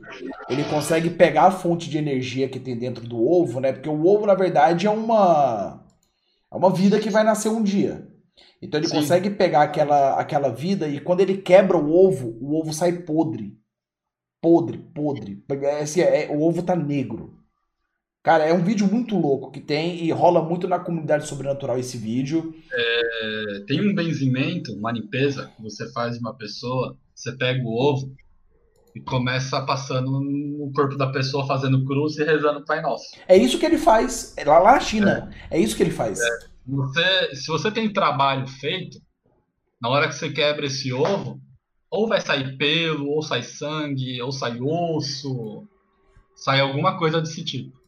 ele consegue pegar a fonte de energia que tem dentro do ovo, né? Porque o ovo, na verdade, é uma, é uma vida que vai nascer um dia. Então ele Sim. consegue pegar aquela, aquela vida e quando ele quebra o ovo, o ovo sai podre. Podre, podre. É, assim, é, o ovo tá negro. Cara, é um vídeo muito louco que tem e rola muito na comunidade sobrenatural esse vídeo. É, tem um benzimento, uma limpeza que você faz de uma pessoa, você pega o ovo e começa passando no corpo da pessoa fazendo cruz e rezando o Pai Nosso. É isso que ele faz lá, lá na China. É, é isso que ele faz. É. Você, se você tem trabalho feito, na hora que você quebra esse ovo, ou vai sair pelo, ou sai sangue, ou sai osso, sai alguma coisa desse tipo.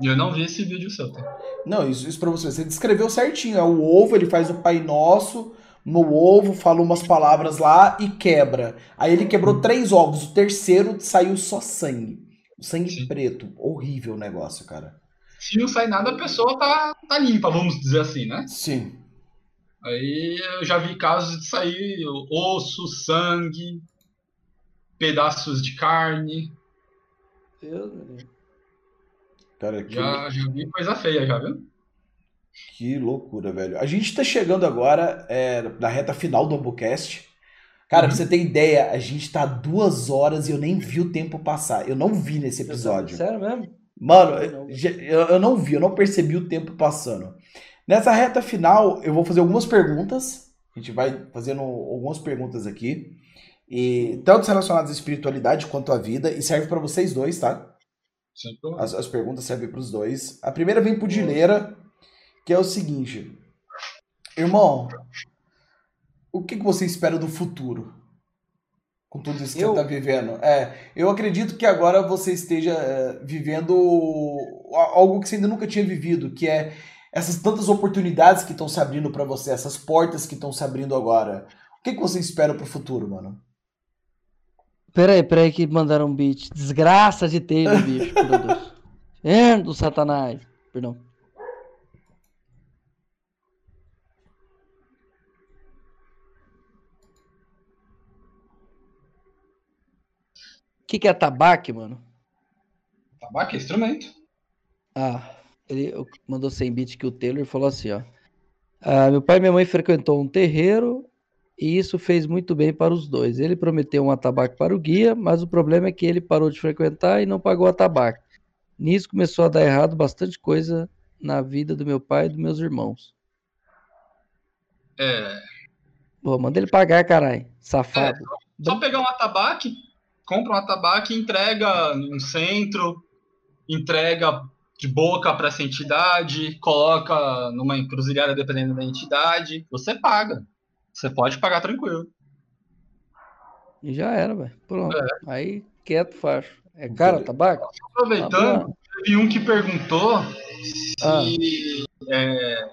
E eu não vi esse vídeo seu, tá? Não, isso, isso pra você. Você descreveu certinho. É o ovo, ele faz o Pai Nosso no ovo, fala umas palavras lá e quebra. Aí ele quebrou três ovos. O terceiro saiu só sangue. Sangue Sim. preto. Horrível o negócio, cara. Se não sai nada, a pessoa tá, tá limpa, vamos dizer assim, né? Sim. Aí eu já vi casos de sair osso, sangue, pedaços de carne. Deus, Cara, que... já, já vi coisa feia, já viu? Que loucura, velho. A gente tá chegando agora é, na reta final do Ambucast. Cara, uhum. pra você ter ideia, a gente tá duas horas e eu nem vi o tempo passar. Eu não vi nesse episódio. Sério mesmo? Mano, eu, eu não vi, eu não percebi o tempo passando. Nessa reta final, eu vou fazer algumas perguntas. A gente vai fazendo algumas perguntas aqui. E tanto relacionadas à espiritualidade quanto à vida. E serve para vocês dois, tá? As, as perguntas servem para os dois. A primeira vem pro Dileira, que é o seguinte: Irmão, o que, que você espera do futuro? Com tudo isso que eu... você está vivendo. É, eu acredito que agora você esteja é, vivendo algo que você ainda nunca tinha vivido, que é essas tantas oportunidades que estão se abrindo para você, essas portas que estão se abrindo agora. O que, que você espera para o futuro, mano? Peraí, peraí que mandaram um beat. Desgraça de telha, bicho, meu Deus. É, do satanás. Perdão. O que, que é tabaco, mano? Tabaco é instrumento. Ah, ele mandou 100 bits que o Taylor falou assim, ó. Ah, meu pai e minha mãe frequentou um terreiro e isso fez muito bem para os dois. Ele prometeu um atabaque para o guia, mas o problema é que ele parou de frequentar e não pagou o atabaque. Nisso começou a dar errado bastante coisa na vida do meu pai e dos meus irmãos. É. Pô, manda ele pagar, caralho. Safado. É, só pegar um atabaque, compra um atabaque, entrega no centro, entrega de boca para essa entidade, coloca numa encruzilhada dependendo da entidade, você paga. Você pode pagar tranquilo. E já era, velho. Pronto. É. Aí, quieto, faz. É caro o tabaco? Aproveitando, tá teve um que perguntou se, ah. é,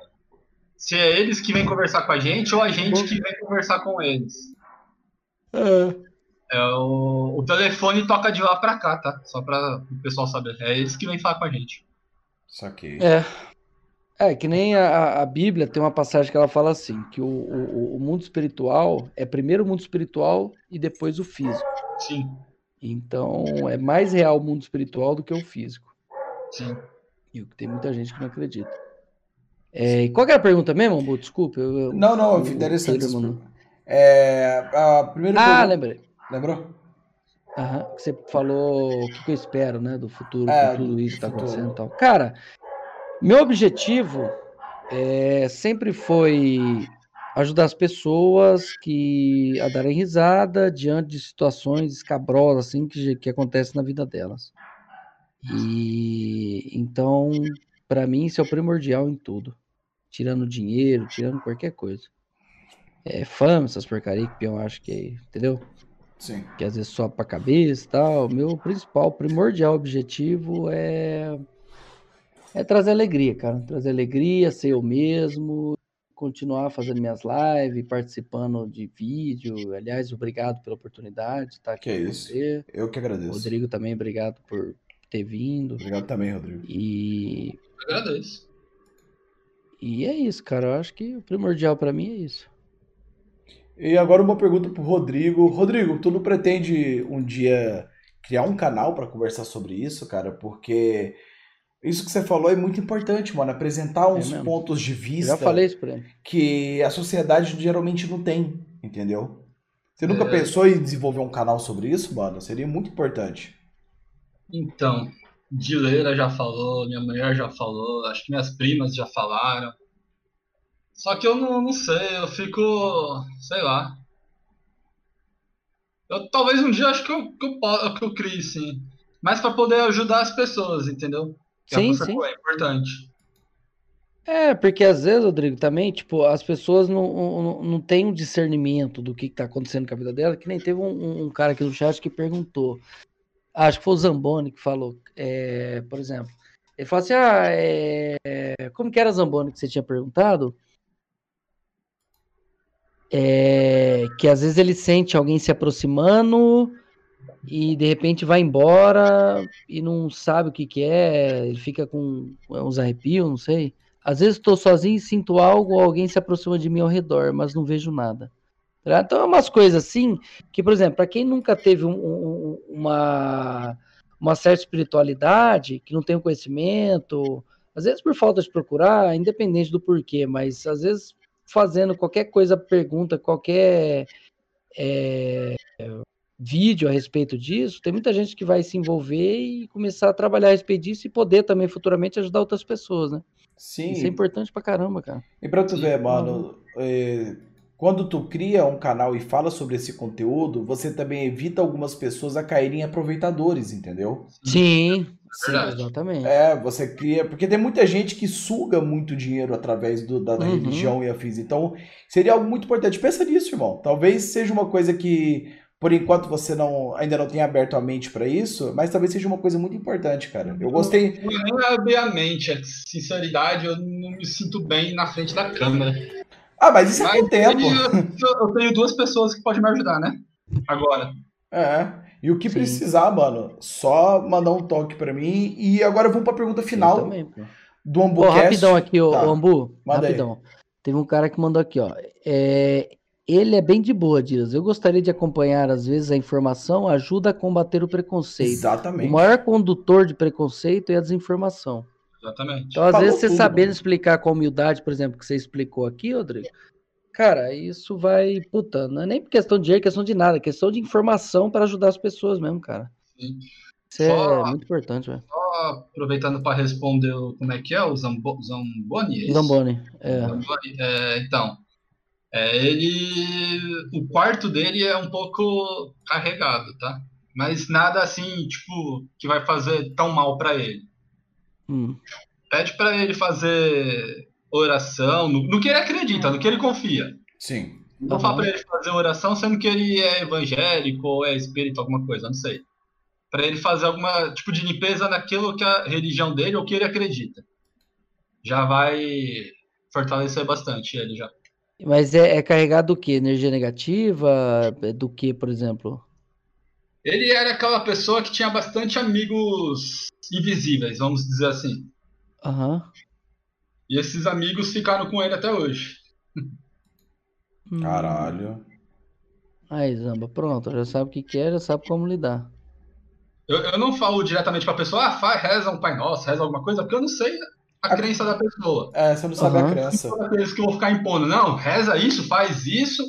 se é eles que vêm conversar com a gente ou a gente que vem conversar com eles. É. É, o, o telefone toca de lá pra cá, tá? Só pra o pessoal saber. É eles que vêm falar com a gente. Saquei. É. É, que nem a, a Bíblia tem uma passagem que ela fala assim, que o, o, o mundo espiritual é primeiro o mundo espiritual e depois o físico. Sim. Então, é mais real o mundo espiritual do que o físico. Sim. E tem muita gente que não acredita. É, qual que era a pergunta mesmo, Ambu? Desculpa. Eu, eu, não, não, eu, interessante. É, a primeira ah, pergunta... lembrei. Lembrou? Aham, você falou o que, que eu espero, né, do futuro, é, com tudo isso que tá acontecendo e tal. Cara, meu objetivo é, sempre foi ajudar as pessoas que a darem risada diante de situações escabrosas assim que, que acontecem na vida delas. E então, para mim, isso é o primordial em tudo. Tirando dinheiro, tirando qualquer coisa. É fama, essas porcarias que eu acho que é, entendeu? Sim. Que às vezes sobe pra cabeça e tal. Meu principal, primordial objetivo é é trazer alegria, cara. Trazer alegria, ser eu mesmo, continuar fazendo minhas lives, participando de vídeo. Aliás, obrigado pela oportunidade de estar aqui que com isso. você. Eu que agradeço. Rodrigo também, obrigado por ter vindo. Obrigado também, Rodrigo. E. Eu agradeço. E é isso, cara. Eu acho que o primordial para mim é isso. E agora uma pergunta pro Rodrigo. Rodrigo, tu não pretende um dia criar um canal para conversar sobre isso, cara? Porque Isso que você falou é muito importante, mano. Apresentar é uns é pontos de vista. Eu já falei isso pra ele. Que a sociedade geralmente não tem, entendeu? Você nunca é... pensou em desenvolver um canal sobre isso, mano? Seria muito importante. Então, Dileira já falou, minha mulher já falou, acho que minhas primas já falaram. Só que eu não, não sei, eu fico. sei lá. Eu, talvez um dia acho que eu, que eu, que eu crie, sim. Mas para poder ajudar as pessoas, entendeu? Sim, sim. É importante. É, porque às vezes, Rodrigo, também, tipo, as pessoas não, não, não têm um discernimento do que, está acontecendo com a vida dela, que nem teve um, um, cara aqui no chat que perguntou, acho que foi o Zamboni que falou, é, por exemplo, ele falou assim, ah, é, como que era Zamboni que você tinha perguntado? É, que às vezes ele sente alguém se aproximando e de repente vai embora e não sabe o que, que é, ele fica com uns arrepios, não sei. Às vezes estou sozinho e sinto algo, ou alguém se aproxima de mim ao redor, mas não vejo nada. Tá? Então é umas coisas assim que, por exemplo, para quem nunca teve um, um, uma, uma certa espiritualidade, que não tem o conhecimento, às vezes por falta de procurar, independente do porquê, mas às vezes fazendo qualquer coisa, pergunta, qualquer é, vídeo a respeito disso, tem muita gente que vai se envolver e começar a trabalhar a respeito disso e poder também futuramente ajudar outras pessoas, né? Sim. Isso é importante pra caramba, cara. E pra tu ver, mano, é, quando tu cria um canal e fala sobre esse conteúdo, você também evita algumas pessoas a caírem aproveitadores, entendeu? Sim, Sim, exatamente. É, você cria. Porque tem muita gente que suga muito dinheiro através do, da, da uhum. religião e afins. Então, seria algo muito importante. Pensa nisso, irmão. Talvez seja uma coisa que por enquanto você não ainda não tem aberto a mente para isso, mas talvez seja uma coisa muito importante, cara. Eu gostei. Eu nem abri a mente, é sinceridade, eu não me sinto bem na frente da câmera. Ah, mas isso é com o tempo. Eu, eu, tenho duas pessoas que podem me ajudar, né? Agora. É. E o que Sim. precisar, mano, só mandar um toque para mim. E agora vamos para a pergunta final também, do Ambucast. Oh, rapidão aqui, ô, tá. Ambu. Manda rapidão. Aí. Teve um cara que mandou aqui, ó. É, ele é bem de boa, Dias. Eu gostaria de acompanhar, às vezes, a informação ajuda a combater o preconceito. Exatamente. O maior condutor de preconceito é a desinformação. Exatamente. Então, às Falou vezes, você tudo, sabendo mano. explicar com humildade, por exemplo, que você explicou aqui, Rodrigo, cara, isso vai. Puta, não é nem questão de dinheiro, é questão de nada, é questão de informação para ajudar as pessoas mesmo, cara. Sim. Isso é só, é muito importante, velho. Só aproveitando para responder como é que é o Zambo, Zamboni? É Zamboni, é. Zamboni, é. Então, é, ele. O quarto dele é um pouco carregado, tá? Mas nada assim, tipo, que vai fazer tão mal para ele. Hum. Pede para ele fazer oração no, no, que ele acredita, no que ele confia. Sim. Não uhum. fala pra ele fazer oração sendo que ele é evangélico ou é espírito, alguma coisa, não sei. Para ele fazer alguma tipo de limpeza naquilo que a religião dele ou que ele acredita. Já vai fortalecer bastante ele já. Mas é, é carregado do que? Energia negativa? É do que, por exemplo? Ele era aquela pessoa que tinha bastante amigos invisíveis, vamos dizer assim. Aham. Uhum. E esses amigos ficaram com ele até hoje. Hum. Caralho. Aí, Zamba, pronto, já sabe o que quer, é, já sabe como lidar. Eu, eu não falo diretamente pra pessoa, ah, faz, reza um Pai Nosso, reza alguma coisa, porque eu não sei a, a crença da pessoa. É, você não sabe uhum. a crença. Aqueles que eu vou ficar impondo, não, reza isso, faz isso.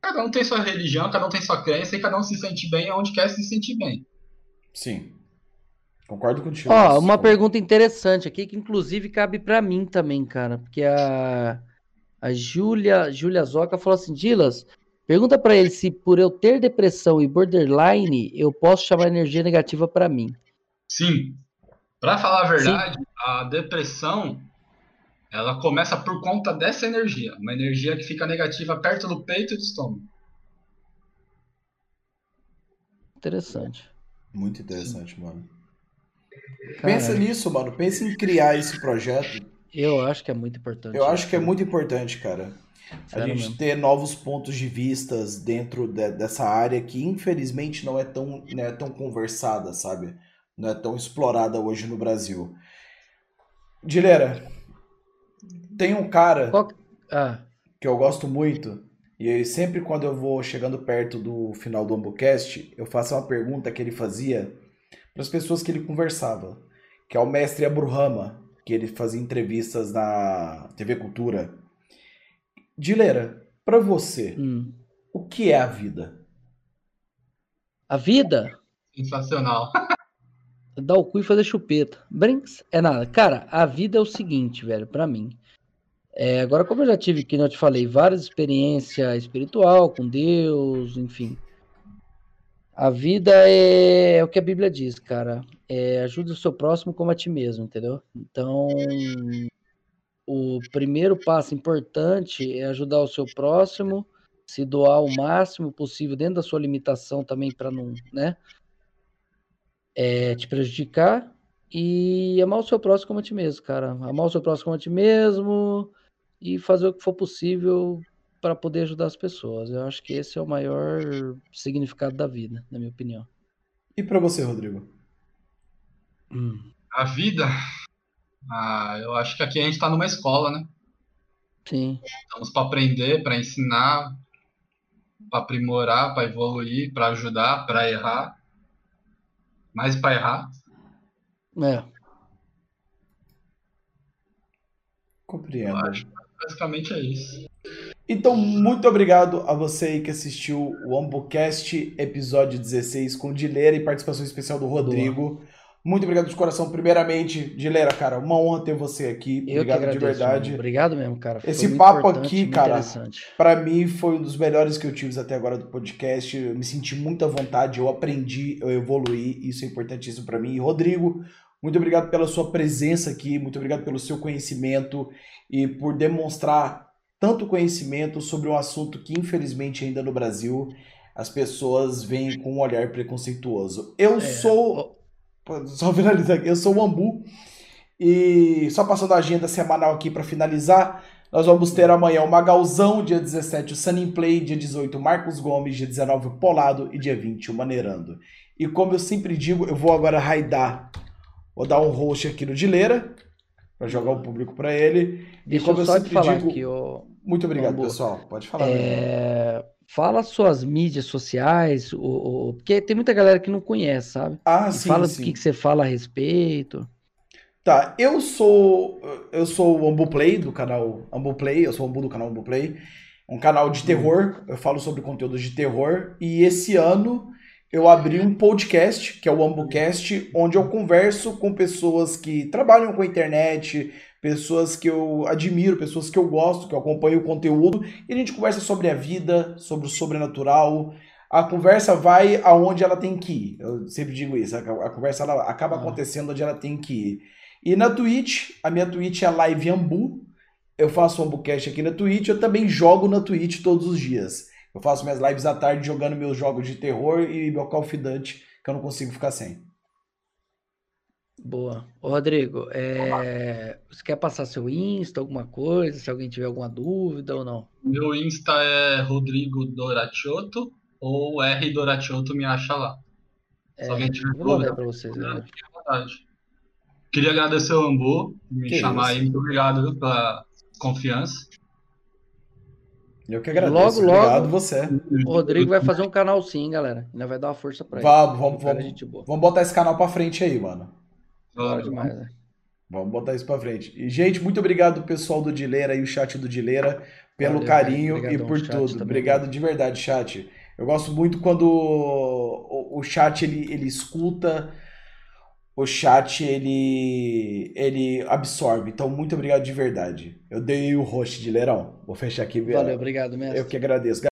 Cada um tem sua religião, cada um tem sua crença e cada um se sente bem onde quer se sentir bem. Sim. Concordo contigo. Ó, uma pergunta interessante aqui, que inclusive cabe para mim também, cara. Porque a, a Júlia, Júlia Zoca falou assim: Dilas, pergunta para ele se por eu ter depressão e borderline, eu posso chamar energia negativa para mim. Sim. Para falar a verdade, Sim. a depressão ela começa por conta dessa energia, uma energia que fica negativa perto do peito e do estômago. Interessante. Muito interessante, Sim. mano. Pensa nisso, mano. Pensa em criar esse projeto. Eu acho que é muito importante. Eu acho que é muito importante, cara. Sério a gente mesmo. ter novos pontos de vistas dentro de, dessa área que infelizmente não é tão, não é tão conversada, sabe? Não é tão explorada hoje no Brasil. Dilera, tem um cara ah. que eu gosto muito, e sempre quando eu vou chegando perto do final do Ambocast, eu faço uma pergunta que ele fazia para as pessoas que ele conversava, que é o mestre Abruhama, que ele fazia entrevistas na TV Cultura. Dileira, para você, hum. o que é a vida? A vida? Sensacional. Dar o cu e fazer chupeta. Brinks é nada. Cara, a vida é o seguinte, velho, para mim. É, agora, como eu já tive, que eu te falei, várias experiências espiritual com Deus, enfim. A vida é, é o que a Bíblia diz, cara. É, ajude o seu próximo como a ti mesmo, entendeu? Então, o primeiro passo importante é ajudar o seu próximo, se doar o máximo possível dentro da sua limitação também para não, né? É, te prejudicar e amar o seu próximo como a ti mesmo, cara. Amar o seu próximo como a ti mesmo e fazer o que for possível para poder ajudar as pessoas. Eu acho que esse é o maior significado da vida, na minha opinião. E para você, Rodrigo? Hum. A vida? Ah, eu acho que aqui a gente está numa escola, né? Sim. Estamos para aprender, para ensinar, para aprimorar, para evoluir, para ajudar, para errar. Mais para errar. É. Compreendo. basicamente é isso. Então, muito obrigado a você aí que assistiu o AmboCast, episódio 16, com Dileira e participação especial do Rodrigo. Boa. Muito obrigado de coração. Primeiramente, Dileira, cara, uma honra ter você aqui. Eu obrigado agradeço, de verdade. Mano. Obrigado mesmo, cara. Foi Esse papo aqui, cara, para mim foi um dos melhores que eu tive até agora do podcast. Eu me senti muito à vontade, eu aprendi, eu evoluí. Isso é importantíssimo para mim. E Rodrigo, muito obrigado pela sua presença aqui, muito obrigado pelo seu conhecimento e por demonstrar tanto conhecimento sobre um assunto que, infelizmente, ainda no Brasil, as pessoas veem com um olhar preconceituoso. Eu é, sou. Só finalizar aqui, eu sou o Ambu. E só passando a agenda semanal aqui para finalizar, nós vamos ter amanhã o Magalzão, dia 17 o Sunny Play, dia 18 o Marcos Gomes, dia 19 o Polado e dia 20 o Maneirando. E como eu sempre digo, eu vou agora raidar, vou dar um host aqui no Dileira, para jogar o público para ele. Deixa e como eu, eu sempre falar digo, aqui, muito obrigado, pessoal. Pode falar. É... Fala suas mídias sociais, o, o, porque tem muita galera que não conhece, sabe? Ah, e sim. Fala sim. do que, que você fala a respeito. Tá, eu sou eu sou o Ambuplay do canal Ambuplay, eu sou o Ambu do canal Ambuplay, um canal de terror, eu falo sobre conteúdos de terror e esse ano eu abri um podcast, que é o Ambucast, onde eu converso com pessoas que trabalham com a internet, pessoas que eu admiro, pessoas que eu gosto, que eu acompanho o conteúdo, e a gente conversa sobre a vida, sobre o sobrenatural. A conversa vai aonde ela tem que ir. Eu sempre digo isso, a, conversa ela acaba acontecendo onde ela tem que ir. E na Twitch, a minha Twitch é Live Ambu. Eu faço um Ambucast aqui na Twitch, eu também jogo na Twitch todos os dias. Eu faço minhas lives à tarde jogando meus jogos de terror e meu Call of Duty, que eu não consigo ficar sem. Boa. Ô, Rodrigo, é... você quer passar seu Insta, alguma coisa, se alguém tiver alguma dúvida ou não? Meu Insta é Rodrigo Doratiotto ou R Doratiotto me acha lá. É, se alguém tiver vou mandar para vocês. Né? Queria agradecer o Ambu, me que chamar isso? aí. Muito obrigado pela confiança. Eu que agradeço. Logo, logo, Obrigado você. O Rodrigo vai fazer um canal sim, galera. Ainda vai dar uma força pra ele. Vamos, vamos, vamos, vamos botar esse canal pra frente aí, mano. Claro demais, né? Vamos botar isso pra frente. E, gente, muito obrigado, pessoal do Dileira e o chat do Dileira, pelo Valeu, carinho e por tudo. Obrigado de verdade, chat. Eu gosto muito quando o, o chat ele, ele escuta, o chat ele, ele absorve. Então, muito obrigado de verdade. Eu dei o host de Leirão. Vou fechar aqui. Valeu, obrigado mesmo. Eu que agradeço.